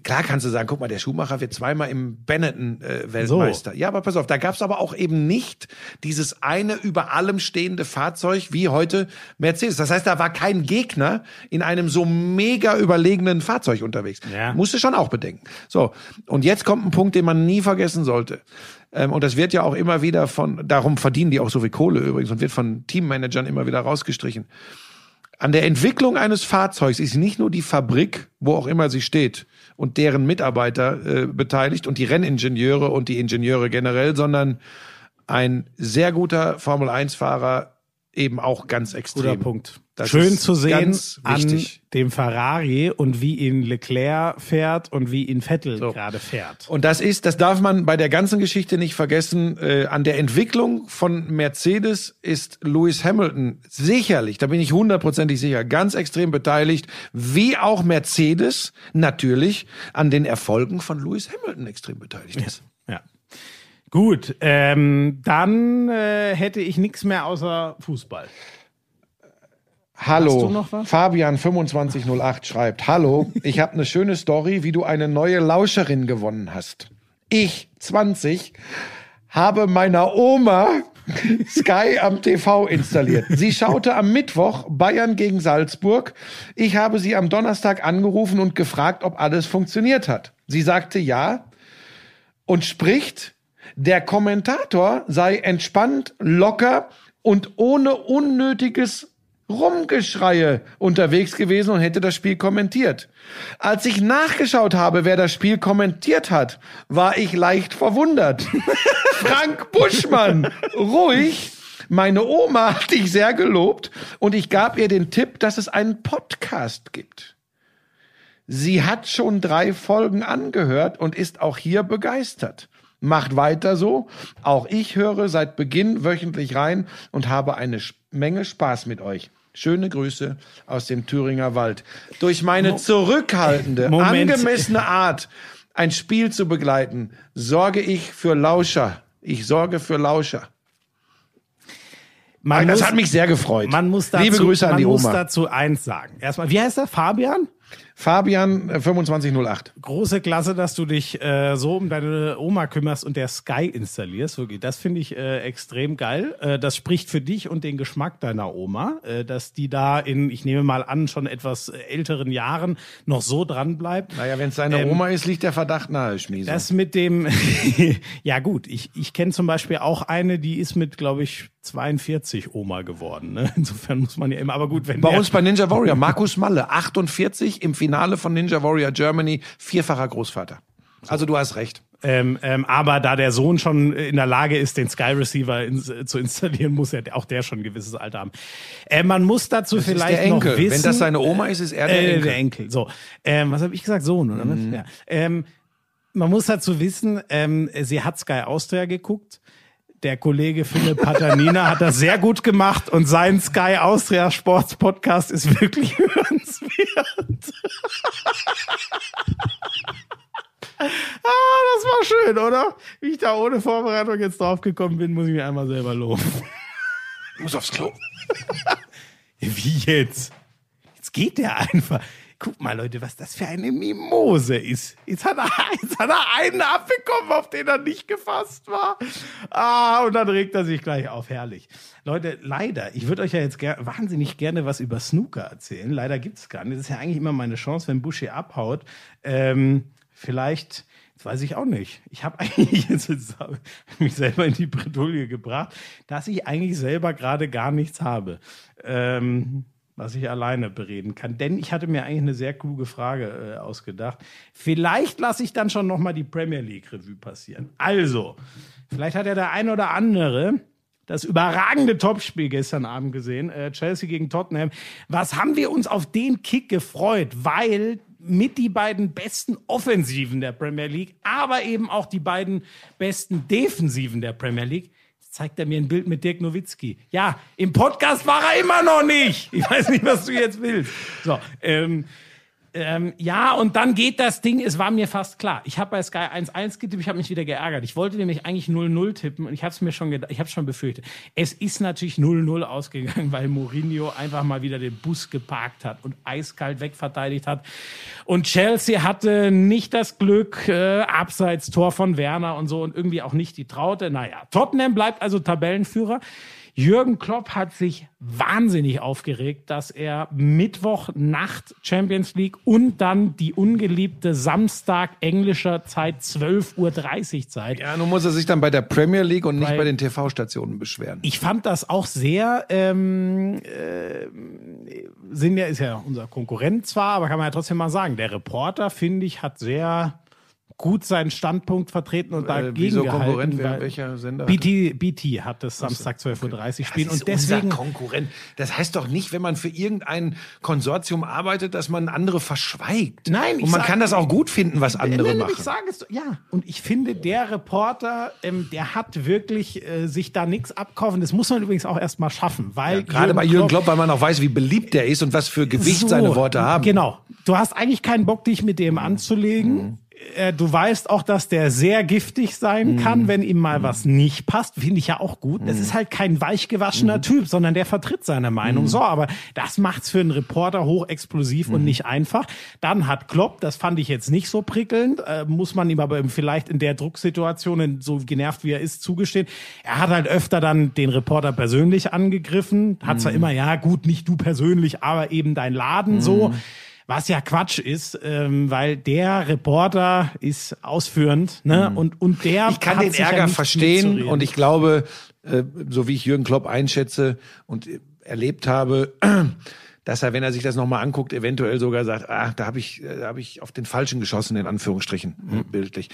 klar kannst du sagen, guck mal, der Schumacher wird zweimal im Benetton äh, Weltmeister. Ja, aber pass auf, da gab's aber auch eben nicht dieses eine über allem stehende Fahrzeug wie heute Mercedes. Das heißt, da war kein Gegner in einem so mega überlegenen Fahrzeug unterwegs. Ja. Musst du schon auch bedenken. So, und jetzt kommt ein Punkt, den man nie vergessen sollte. Ähm, und das wird ja auch immer wieder von, darum verdienen die auch so viel Kohle übrigens und wird von Teammanagern immer wieder rausgestrichen. An der Entwicklung eines Fahrzeugs ist nicht nur die Fabrik, wo auch immer sie steht, und deren Mitarbeiter äh, beteiligt und die Renningenieure und die Ingenieure generell, sondern ein sehr guter Formel-1-Fahrer eben auch ganz extrem. Guter Punkt. Das Schön zu sehen an dem Ferrari und wie ihn Leclerc fährt und wie ihn Vettel So. gerade fährt. Und das ist, das darf man bei der ganzen Geschichte nicht vergessen. Äh, an der Entwicklung von Mercedes ist Lewis Hamilton sicherlich, da bin ich hundertprozentig sicher, ganz extrem beteiligt, wie auch Mercedes natürlich an den Erfolgen von Lewis Hamilton extrem beteiligt ist. Ja. Gut, ähm, dann äh, hätte ich nichts mehr außer Fußball. Hallo, Hast du noch was? Fabian 2508 schreibt, hallo, ich habe eine schöne Story, wie du eine neue Lauscherin gewonnen hast. Ich, 20, habe meiner Oma Sky am TV installiert. Sie schaute am Mittwoch Bayern gegen Salzburg. Ich habe sie am Donnerstag angerufen und gefragt, ob alles funktioniert hat. Sie sagte ja und spricht, der Kommentator sei entspannt, locker und ohne unnötiges Rumgeschreie unterwegs gewesen und hätte das Spiel kommentiert. Als ich nachgeschaut habe, wer das Spiel kommentiert hat, war ich leicht verwundert. Frank Buschmann, ruhig. Meine Oma hat dich sehr gelobt und ich gab ihr den Tipp, dass es einen Podcast gibt. Sie hat schon drei Folgen angehört und ist auch hier begeistert. Macht weiter so. Auch ich höre seit Beginn wöchentlich rein und habe eine Menge Spaß mit euch. Schöne Grüße aus dem Thüringer Wald. Durch meine zurückhaltende, Moment. angemessene Art, ein Spiel zu begleiten, sorge ich für Lauscher. Ich sorge für Lauscher. Man das muss- hat mich sehr gefreut. Man muss dazu, Liebe Grüße an man die muss Oma. dazu eins sagen. Erstmal, wie heißt er? Fabian? Fabian äh, 2508. Große Klasse, dass du dich äh, so um deine Oma kümmerst und der Sky installierst. Das finde ich äh, extrem geil. Äh, das spricht für dich und den Geschmack deiner Oma, äh, dass die da in, ich nehme mal an, schon etwas äh, älteren Jahren noch so dran bleibt. Naja, wenn es seine Ähm, Oma ist, liegt der Verdacht nahe, Schmiese. Das mit dem, ja gut, ich, ich kenne zum Beispiel auch eine, die ist mit, glaube ich, 42 Oma geworden. Ne? Insofern muss man ja immer, aber gut, wenn Bei der, uns bei Ninja Warrior, Markus Malle, 48 im Finale von Ninja Warrior Germany, vierfacher Großvater. Also du hast recht. Ähm, ähm, aber da der Sohn schon in der Lage ist, den Sky Receiver ins, zu installieren, muss ja auch der schon ein gewisses Alter haben. Äh, man muss dazu Das ist vielleicht der Enkel. noch wissen. Wenn das seine Oma ist, ist er der äh, Enkel. Der Enkel. So, ähm, was habe ich gesagt? Sohn oder was? Ja. Ähm, man muss dazu wissen, ähm, sie hat Sky Austria geguckt. Der Kollege Philipp Patanina hat das sehr gut gemacht und sein Sky Austria Sports Podcast ist wirklich hörenswert. Ah, das war schön, oder? Wie ich da ohne Vorbereitung jetzt drauf gekommen bin, muss ich mir einmal selber loben. Ich muss aufs Klo. Wie jetzt? Jetzt geht der einfach. Guck mal, Leute, was das für eine Mimose ist. Jetzt hat er, jetzt hat er einen abbekommen, auf den er nicht gefasst war. Ah, und dann regt er sich gleich auf. Herrlich. Leute, leider, ich würde euch ja jetzt ger wahnsinnig gerne was über Snooker erzählen. Leider gibt's gar nicht. Das ist ja eigentlich immer meine Chance, wenn Bushi abhaut. Ähm, vielleicht, das weiß ich auch nicht. Ich habe eigentlich jetzt, mich selber in die Bredouille gebracht, dass ich eigentlich selber gerade gar nichts habe. Ähm, was ich alleine bereden kann. Denn ich hatte mir eigentlich eine sehr kluge Frage äh, ausgedacht. Vielleicht lasse ich dann schon noch mal die Premier League Revue passieren. Also, vielleicht hat ja der ein oder andere das überragende Topspiel gestern Abend gesehen, äh, Chelsea gegen Tottenham. Was haben wir uns auf den Kick gefreut, weil mit die beiden besten Offensiven der Premier League, aber eben auch die beiden besten Defensiven der Premier League zeigt er mir ein Bild mit Dirk Nowitzki. Ja, im Podcast war er immer noch nicht. Ich weiß nicht, was du jetzt willst. So, ähm, ähm, ja, und dann geht das Ding, es war mir fast klar. Ich habe bei Sky 1-1 getippt, ich habe mich wieder geärgert. Ich wollte nämlich eigentlich 0-0 tippen und ich habe es mir schon gedacht, ich habe schon befürchtet. Es ist natürlich 0-0 ausgegangen, weil Mourinho einfach mal wieder den Bus geparkt hat und eiskalt wegverteidigt hat. Und Chelsea hatte nicht das Glück, äh, abseits Tor von Werner und so und irgendwie auch nicht die Traute. Naja, Tottenham bleibt also Tabellenführer. Jürgen Klopp hat sich wahnsinnig aufgeregt, dass er Mittwoch Nacht Champions League und dann die ungeliebte Samstag englischer Zeit 12.30 Uhr Zeit. Ja, nun muss er sich dann bei der Premier League und nicht bei den TV-Stationen beschweren. Ich fand das auch sehr, ähm, äh, sind ja, ist ja unser Konkurrent zwar, aber kann man ja trotzdem mal sagen, der Reporter, finde ich, hat sehr gut seinen Standpunkt vertreten und Äh, dagegen wieso gehalten. Konkurrent? Wer- welcher Sender hat BT, BT hat das Samstag 12.30 Uhr spielen Das ist und deswegen... Konkurrent. Das heißt doch nicht, wenn man für irgendein Konsortium arbeitet, dass man andere verschweigt. Nein, ich und man sag- kann das auch gut finden, was andere Nein, machen. Ich sage es, ja. Und ich finde, der Reporter, ähm, der hat wirklich äh, sich da nichts abkaufen. Das muss man übrigens auch erst mal schaffen, weil Gerade bei Jürgen Klopp, weil man auch weiß, wie beliebt der ist und was für Gewicht So, seine Worte haben. Genau. Du hast eigentlich keinen Bock, dich mit dem anzulegen. Äh, Du weißt auch, dass der sehr giftig sein kann, wenn ihm mal was nicht passt. Finde ich ja auch gut. Das ist halt kein weichgewaschener Typ, sondern der vertritt seine Meinung. So, aber das macht's für einen Reporter hochexplosiv und nicht einfach. Dann hat Klopp, das fand ich jetzt nicht so prickelnd, äh, muss man ihm aber vielleicht in der Drucksituation, in so genervt wie er ist, zugestehen. Er hat halt öfter dann den Reporter persönlich angegriffen. Hat zwar immer, ja gut, nicht du persönlich, aber eben dein Laden so. Was ja Quatsch ist, ähm, weil der Reporter ist ausführend, ne? Und, und der. Mhm. Ich kann den ja Ärger nicht verstehen und ich glaube, äh, so wie ich Jürgen Klopp einschätze, und äh, erlebt habe, dass er, wenn er sich das nochmal anguckt, eventuell sogar sagt, ah, da habe ich, da habe ich auf den Falschen geschossen, in Anführungsstrichen, Mhm. bildlich.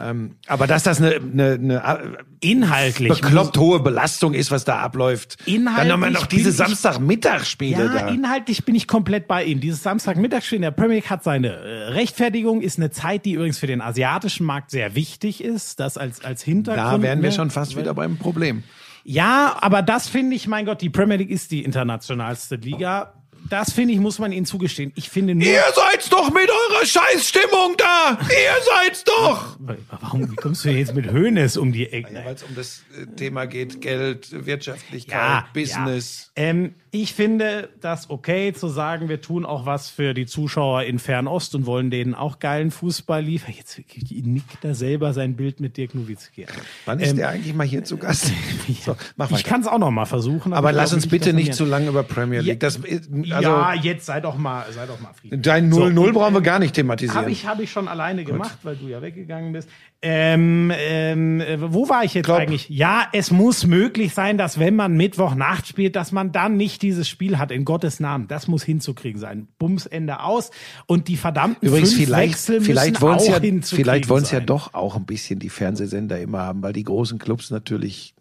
Ähm, aber dass das eine, eine, eine Inhaltlich. bekloppt hohe Belastung ist, was da abläuft. Inhaltlich Dann haben wir noch diese Samstagmittagsspiele Ja, da. inhaltlich bin ich komplett bei ihm. Dieses Samstagmittagsspiel in der Premier League hat seine äh, Rechtfertigung, ist eine Zeit, die übrigens für den asiatischen Markt sehr wichtig ist. Das als, als Hintergrund. Da wären wir ne? schon fast wieder beim Problem. Ja, aber das finde ich, mein Gott, die Premier League ist die internationalste Liga. Das finde ich, muss man ihnen zugestehen. Ich finde nur. Ihr seid's doch mit eurer Scheißstimmung da! Ihr seid's doch! Warum wie kommst du jetzt mit Hönes um die Ecke? Weil es um das äh, Thema geht, Geld, Wirtschaftlichkeit, ja, Business. Ja. Ähm, ich finde das okay zu sagen, wir tun auch was für die Zuschauer in Fernost und wollen denen auch geilen Fußball liefern. Jetzt nickt er selber sein Bild mit Dirk Nowitzki. an. Wann ist Ähm, der eigentlich mal hier zu Gast? So, Ich kann es auch noch mal versuchen. Aber ich lass uns bitte nicht zu lange über Premier League. Das, also, ja, jetzt sei doch mal, sei doch mal Frieden. dein 0-0 brauchen wir gar nicht thematisieren. Habe ich, hab ich schon alleine gemacht, weil du ja weggegangen bist. Ähm, ähm, äh, wo war ich jetzt Klopp. eigentlich? Ja, es muss möglich sein, dass wenn man Mittwochnacht spielt, dass man dann nicht dieses Spiel hat, in Gottes Namen. Das muss hinzukriegen sein. Bums, Ende aus. Und die verdammten Übrigens, fünf vielleicht, Wechsel vielleicht müssen wollen auch ja, hinzukriegen vielleicht wollen es ja doch auch ein bisschen die Fernsehsender immer haben, weil die großen Clubs natürlich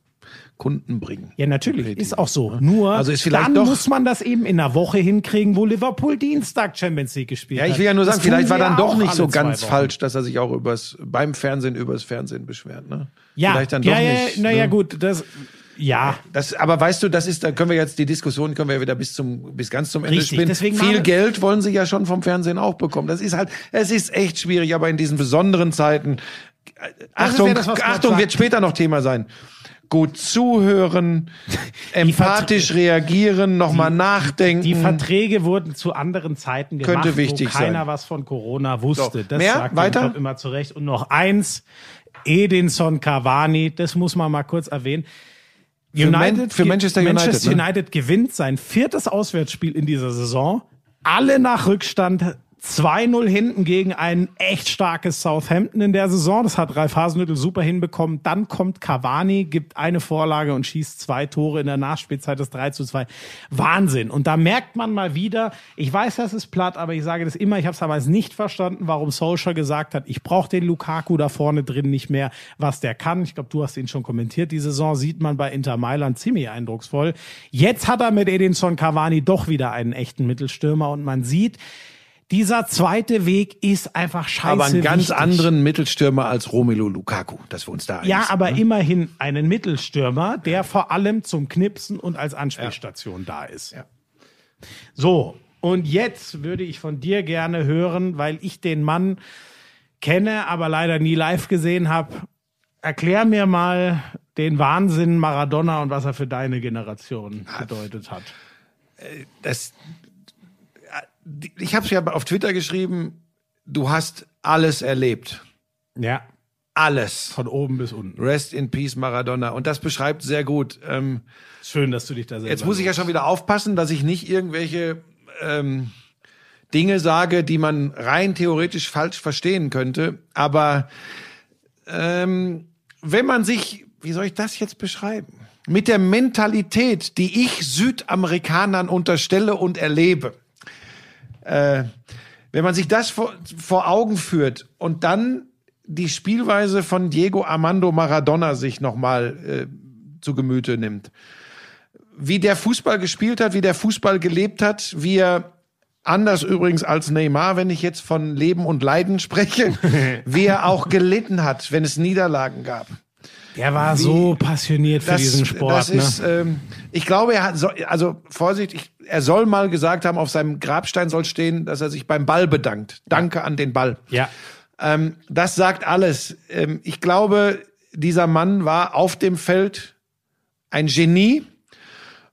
Kunden bringen. Ja, natürlich, ist auch so. Nur, Also ist vielleicht dann doch- muss man das eben in einer Woche hinkriegen, wo Liverpool Dienstag Champions League gespielt Ja, hat. ich will ja nur Das sagen, tun vielleicht war dann ja doch nicht so ganz falsch, dass er sich auch übers, beim Fernsehen übers Fernsehen beschwert. Ne? Ja, vielleicht dann ja, doch ja, nicht. naja, ne? gut, das, ja. Das, aber weißt du, das ist, da können wir jetzt die Diskussion können wir wieder bis zum, bis ganz zum Ende Richtig, spinnen. deswegen Viel Geld wollen sie ja schon vom Fernsehen auch bekommen. Das ist halt, es ist echt schwierig, aber in diesen besonderen Zeiten, äh, Achtung, ja das, Achtung, wird später noch Thema sein. Gut zuhören, empathisch reagieren, nochmal nachdenken. Die Verträge wurden zu anderen Zeiten gemacht, Könnte wichtig wo keiner sein. was von Corona wusste. So, das mehr? sagt Weiter? Immer zurecht. Und noch eins, Edinson Cavani, das muss man mal kurz erwähnen. Für Man- für Manchester United, Manchester ne? United gewinnt sein viertes Auswärtsspiel in dieser Saison. Alle nach Rückstand. 2-0 hinten gegen ein echt starkes Southampton in der Saison. Das hat Ralf Hasenhüttl super hinbekommen. Dann kommt Cavani, gibt eine Vorlage und schießt zwei Tore in der Nachspielzeit des 3 zu 2. Wahnsinn. Und da merkt man mal wieder, ich weiß, das ist platt, aber ich sage das immer, ich habe es damals nicht verstanden, warum Solskjaer gesagt hat, ich brauche den Lukaku da vorne drin nicht mehr, was der kann. Ich glaube, du hast ihn schon kommentiert. Die Saison sieht man bei Inter Mailand ziemlich eindrucksvoll. Jetzt hat er mit Edinson Cavani doch wieder einen echten Mittelstürmer und man sieht, dieser zweite Weg ist einfach scheiße aber einen ganz wichtig. anderen Mittelstürmer als Romelu Lukaku, dass wir uns da einig Ja, sind, aber ne? immerhin einen Mittelstürmer, der vor allem zum Knipsen und als Anspielstation da ist. Ja. So, und jetzt würde ich von dir gerne hören, weil ich den Mann kenne, aber leider nie live gesehen habe. Erklär mir mal den Wahnsinn Maradona und was er für deine Generation bedeutet hat. das, ich habe es ja auf Twitter geschrieben, du hast alles erlebt. Ja, Alles. von oben bis unten. Rest in Peace Maradona. Und das beschreibt sehr gut. Ähm, Schön, dass du dich da selber jetzt muss ich ja schon wieder aufpassen, dass ich nicht irgendwelche ähm, Dinge sage, die man rein theoretisch falsch verstehen könnte. Aber ähm, wenn man sich, wie soll ich das jetzt beschreiben? Mit der Mentalität, die ich Südamerikanern unterstelle und erlebe, äh, wenn man sich das vor, vor Augen führt und dann die Spielweise von Diego Armando Maradona sich nochmal äh, zu Gemüte nimmt, wie der Fußball gespielt hat, wie der Fußball gelebt hat, wie er anders übrigens als Neymar, wenn ich jetzt von Leben und Leiden spreche, wie er auch gelitten hat, wenn es Niederlagen gab. Der war so passioniert für diesen Sport. Das ne? ist, ähm, ich glaube, er hat, so, also Vorsicht, ich, er soll mal gesagt haben, auf seinem Grabstein soll stehen, dass er sich beim Ball bedankt. Danke an den Ball. ja. Ähm, das sagt alles. Ähm, ich glaube, dieser Mann war auf dem Feld ein Genie.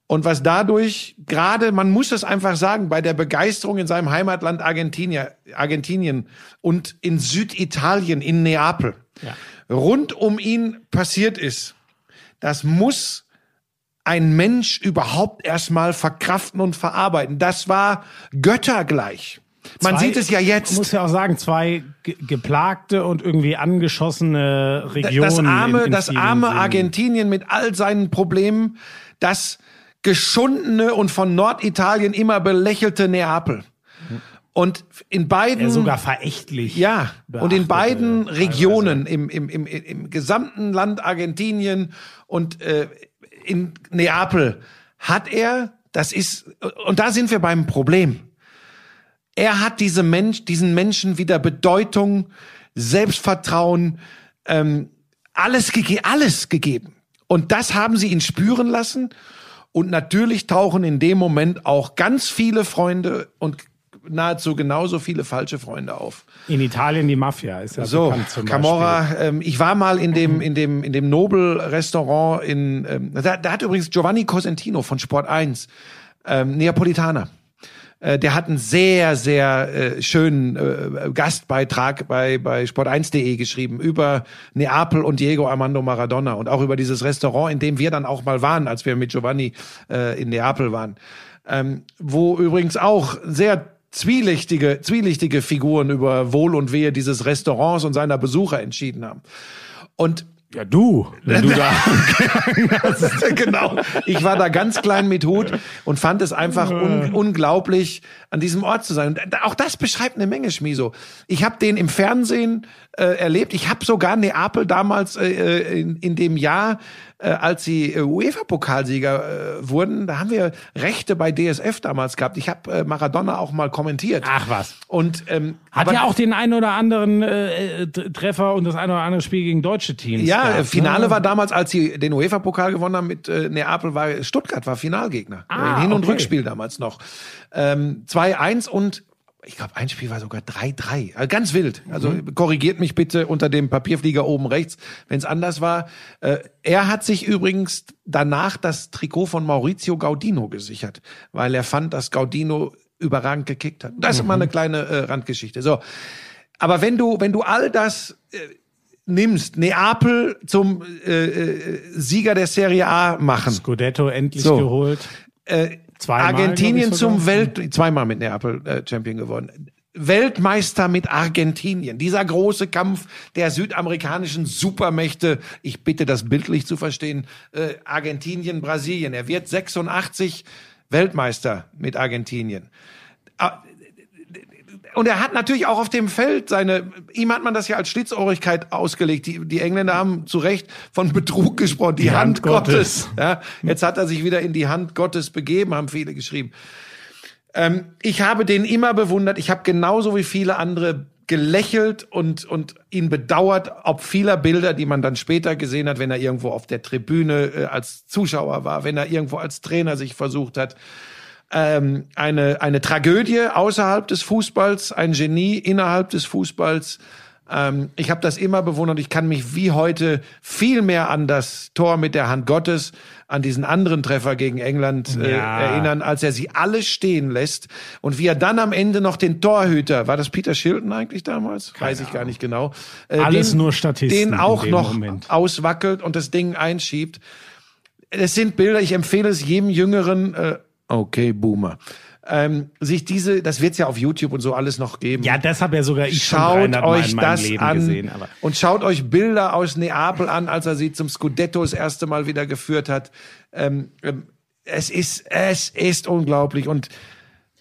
Und was dadurch gerade, man muss es einfach sagen, bei der Begeisterung in seinem Heimatland Argentinien, Argentinien und in Süditalien, in Neapel, Ja. Rund um ihn passiert ist, das muss ein Mensch überhaupt erstmal verkraften und verarbeiten. Das war göttergleich. Man Zwei- sieht es ja jetzt. Ich muss ja auch sagen, zwei ge geplagte und irgendwie angeschossene Regionen. das arme, das arme. Argentinien mit all seinen Problemen, das geschundene und von Norditalien immer belächelte Neapel. Und in beiden Ja, sogar verächtlich. ja, und in beiden. Regionen, im, im, im, im gesamten Land Argentinien und äh, in Neapel, hat er, das ist, und da sind wir beim Problem. Er hat diese Mensch, diesen Menschen wieder Bedeutung, Selbstvertrauen, ähm, alles, gege alles gegeben. Und das haben sie ihn spüren lassen. Und natürlich tauchen in dem Moment auch ganz viele Freunde und nahezu genauso viele falsche Freunde auf. In Italien die Mafia ist ja So, bekannt zum Camorra, ähm, ich war mal in dem, in dem, in dem Nobel-Restaurant in, ähm, da, da hat übrigens Giovanni Cosentino von Sport 1, ähm, Neapolitaner. Äh, Der hat einen sehr, sehr äh, schönen äh, Gastbeitrag bei, bei sport1.de geschrieben über Neapel und Diego Armando Maradona und auch über dieses Restaurant, in dem wir dann auch mal waren, als wir mit Giovanni äh, in Neapel waren. Ähm, wo übrigens auch sehr zwielichtige, zwielichtige Figuren über Wohl und Wehe dieses Restaurants und seiner Besucher entschieden haben. Und Ja, du, wenn du da. genau. Ich war da ganz klein mit Hut und fand es einfach un unglaublich, an diesem Ort zu sein. Und auch das beschreibt eine Menge, Schmiso. Ich habe den im Fernsehen äh, erlebt. Ich habe sogar Neapel damals äh, äh, in, in dem Jahr, äh, als sie äh, UEFA-Pokalsieger äh, wurden, da haben wir Rechte bei DSF damals gehabt. Ich habe äh, Maradona auch mal kommentiert. Ach was. Und ähm, Hat ja auch den einen oder anderen äh, äh, Treffer und das eine oder andere Spiel gegen deutsche Teams. Ja, gehabt, Finale ne? war damals, als sie den UEFA-Pokal gewonnen haben mit äh, Neapel, war Stuttgart war Finalgegner. Ah, In Hin- und okay. Rückspiel damals noch. Ähm, 2-1 und ich glaube, ein Spiel war sogar 3-3. Also ganz wild. Also Mhm. korrigiert mich bitte unter dem Papierflieger oben rechts, wenn es anders war. Äh, er hat sich übrigens danach das Trikot von Maurizio Gaudino gesichert, weil er fand, dass Gaudino überragend gekickt hat. Das ist mal eine kleine äh, Randgeschichte. So. Aber wenn du, wenn du all das äh, nimmst, Neapel zum äh, äh, Sieger der Serie A machen, Scudetto endlich So. geholt. äh, Zweimal, Argentinien zum Welt, zweimal mit Neapel äh, Champion geworden. Weltmeister mit Argentinien. Dieser große Kampf der südamerikanischen Supermächte. Ich bitte das bildlich zu verstehen. Äh, Argentinien, Brasilien. Er wird 86 Weltmeister mit Argentinien. Und er hat natürlich auch auf dem Feld seine, ihm hat man das ja als Schlitzohrigkeit ausgelegt. Die, die Engländer haben zu Recht von Betrug gesprochen, die, Hand, Hand Gottes. Gottes. Ja, jetzt hat er sich wieder in die Hand Gottes begeben, haben viele geschrieben. Ähm, ich habe den immer bewundert. Ich habe genauso wie viele andere gelächelt und, und ihn bedauert, ob vieler Bilder, die man dann später gesehen hat, wenn er irgendwo auf der Tribüne äh, als Zuschauer war, wenn er irgendwo als Trainer sich versucht hat ähm, eine, eine Tragödie außerhalb des Fußballs, ein Genie innerhalb des Fußballs. Ähm, ich habe das immer bewundert. Ich kann mich wie heute viel mehr an das Tor mit der Hand Gottes, an diesen anderen Treffer gegen England äh, Ja. erinnern, als er sie alle stehen lässt und wie er dann am Ende noch den Torhüter, war das Peter Shilton eigentlich damals? Weiß ich gar nicht genau. Äh, Alles nur Statisten Den auch noch Moment. auswackelt und das Ding einschiebt. Es sind Bilder, ich empfehle es jedem Jüngeren, äh, okay, Boomer, ähm, sich diese, das wird's ja auf YouTube und so alles noch geben. Ja, das habe ja sogar ich schon Schaut 300 Mal euch in meinem das Leben an gesehen. Aber und schaut euch Bilder aus Neapel an, als er sie zum Scudetto das erste Mal wieder geführt hat. Ähm, ähm, es ist, es ist unglaublich und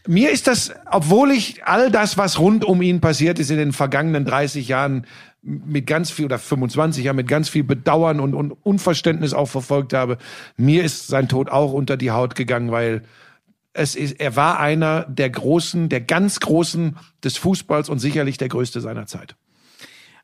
mir ist das, obwohl ich all das, was rund um ihn passiert ist in den vergangenen 30 Jahren, mit ganz viel oder 25 Jahren mit ganz viel Bedauern und, und Unverständnis auch verfolgt habe, mir ist sein Tod auch unter die Haut gegangen, weil es ist, er war einer der großen, der ganz großen des Fußballs und sicherlich der größte seiner Zeit.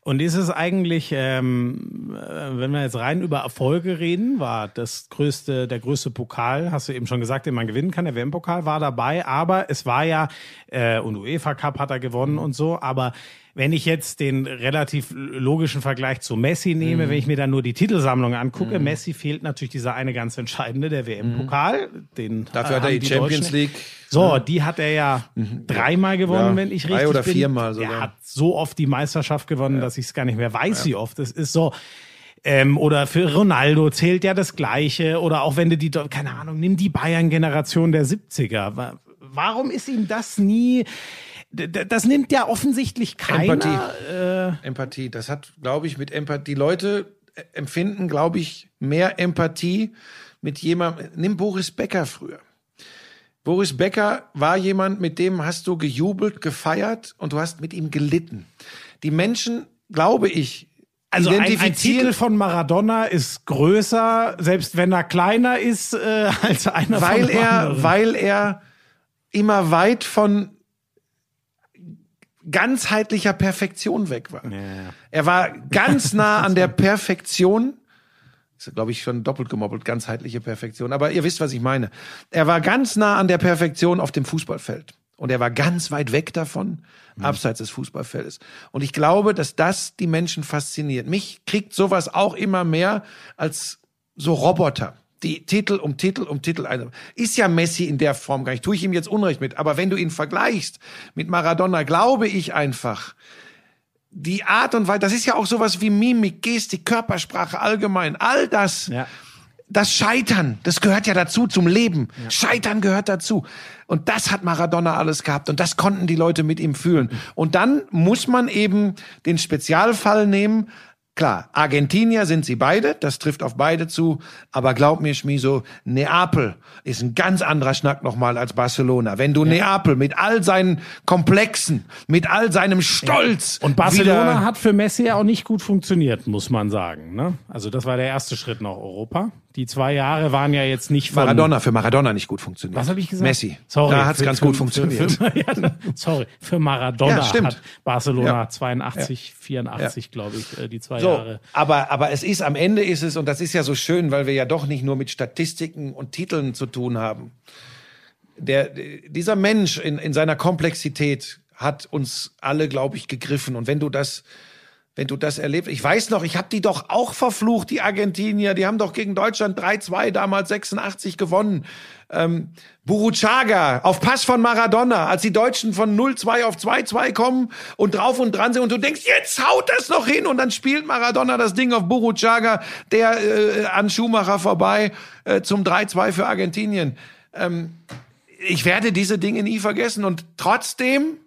Und ist es eigentlich, ähm, äh, wenn wir jetzt rein über Erfolge reden, war das größte, der größte Pokal, hast du eben schon gesagt, den man gewinnen kann, der WM-Pokal war dabei, aber es war ja, äh, und UEFA Cup hat er gewonnen und so, aber wenn ich jetzt den relativ logischen Vergleich zu Messi nehme, Mhm. wenn ich mir dann nur die Titelsammlung angucke, Messi fehlt natürlich dieser eine ganz entscheidende, der WM-Pokal. Den Mhm. Dafür äh, hat er haben die Champions League. So, die hat er ja dreimal gewonnen, Ja, wenn ich drei richtig oder bin. viermal sogar. Er hat so oft die Meisterschaft gewonnen, dass ich es gar nicht mehr weiß, wie oft. Es ist so. Ähm, oder für Ronaldo zählt ja das Gleiche. Oder auch wenn du die, keine Ahnung, nimm die Bayern-Generation der 70er. Wa- Warum ist ihm das nie, das nimmt ja offensichtlich keiner. Empathie. Empathie. Das hat, glaube ich, mit Empathie. Die Leute äh, empfinden, glaube ich, mehr Empathie mit jemandem, nimm Boris Becker früher. Boris Becker war jemand, mit dem hast du gejubelt, gefeiert und du hast mit ihm gelitten. Die Menschen, glaube ich, Also ein, ein Titel von Maradona ist größer, selbst wenn er kleiner ist, äh, als einer weil von er, anderen. weil er immer weit von ganzheitlicher Perfektion weg war. Er war ganz nah an der Perfektion. Ist, glaube ich, schon doppelt gemoppelt, ganzheitliche Perfektion. Aber ihr wisst, was ich meine. Er war ganz nah an der Perfektion auf dem Fußballfeld. Und er war ganz weit weg davon, abseits des Fußballfeldes. Und ich glaube, dass das die Menschen fasziniert. Mich kriegt sowas auch immer mehr als so Roboter. Die Titel um Titel um Titel. ein- Ist ja Messi in der Form gar nicht. Tue ich ihm jetzt Unrecht mit. Aber wenn du ihn vergleichst mit Maradona, glaube ich einfach, die Art und Weise, das ist ja auch sowas wie Mimik, Gestik, Körpersprache allgemein, all das, Ja. das Scheitern, das gehört ja dazu zum Leben. Scheitern gehört dazu. Und das hat Maradona alles gehabt und das konnten die Leute mit ihm fühlen. Und dann muss man eben den Spezialfall nehmen. Klar, Argentinier sind sie beide, das trifft auf beide zu, aber glaub mir, Schmiso, Neapel ist ein ganz anderer Schnack nochmal als Barcelona. Wenn du Neapel mit all seinen Komplexen, mit all seinem Stolz Und Barcelona hat für Messi ja auch nicht gut funktioniert, muss man sagen. Ne? Also das war der erste Schritt nach Europa. Die zwei Jahre waren ja jetzt nicht von Maradona für Maradona nicht gut funktioniert. Was habe ich gesagt? Messi. Sorry, Da hat's für- ganz für- gut für- funktioniert. Für, ja, sorry, für Maradona Ja, stimmt. hat Barcelona Ja. 82, 84, glaube ich, äh, die zwei So, Jahre. aber, aber es ist, am Ende ist es, und das ist ja so schön, weil wir ja doch nicht nur mit Statistiken und Titeln zu tun haben. Der, dieser Mensch in, in seiner Komplexität hat uns alle, glaube ich, gegriffen. Und wenn du das, wenn du das erlebst, ich weiß noch, ich habe die doch auch verflucht, die Argentinier, die haben doch gegen Deutschland 3-2 damals 86 gewonnen. Ähm, Buruchaga auf Pass von Maradona, als die Deutschen von 0-2 auf 2-2 kommen und drauf und dran sind und du denkst, jetzt haut das noch hin und dann spielt Maradona das Ding auf Buruchaga, der äh, an Schumacher vorbei äh, zum 3-2 für Argentinien. Ähm, ich werde diese Dinge nie vergessen und trotzdem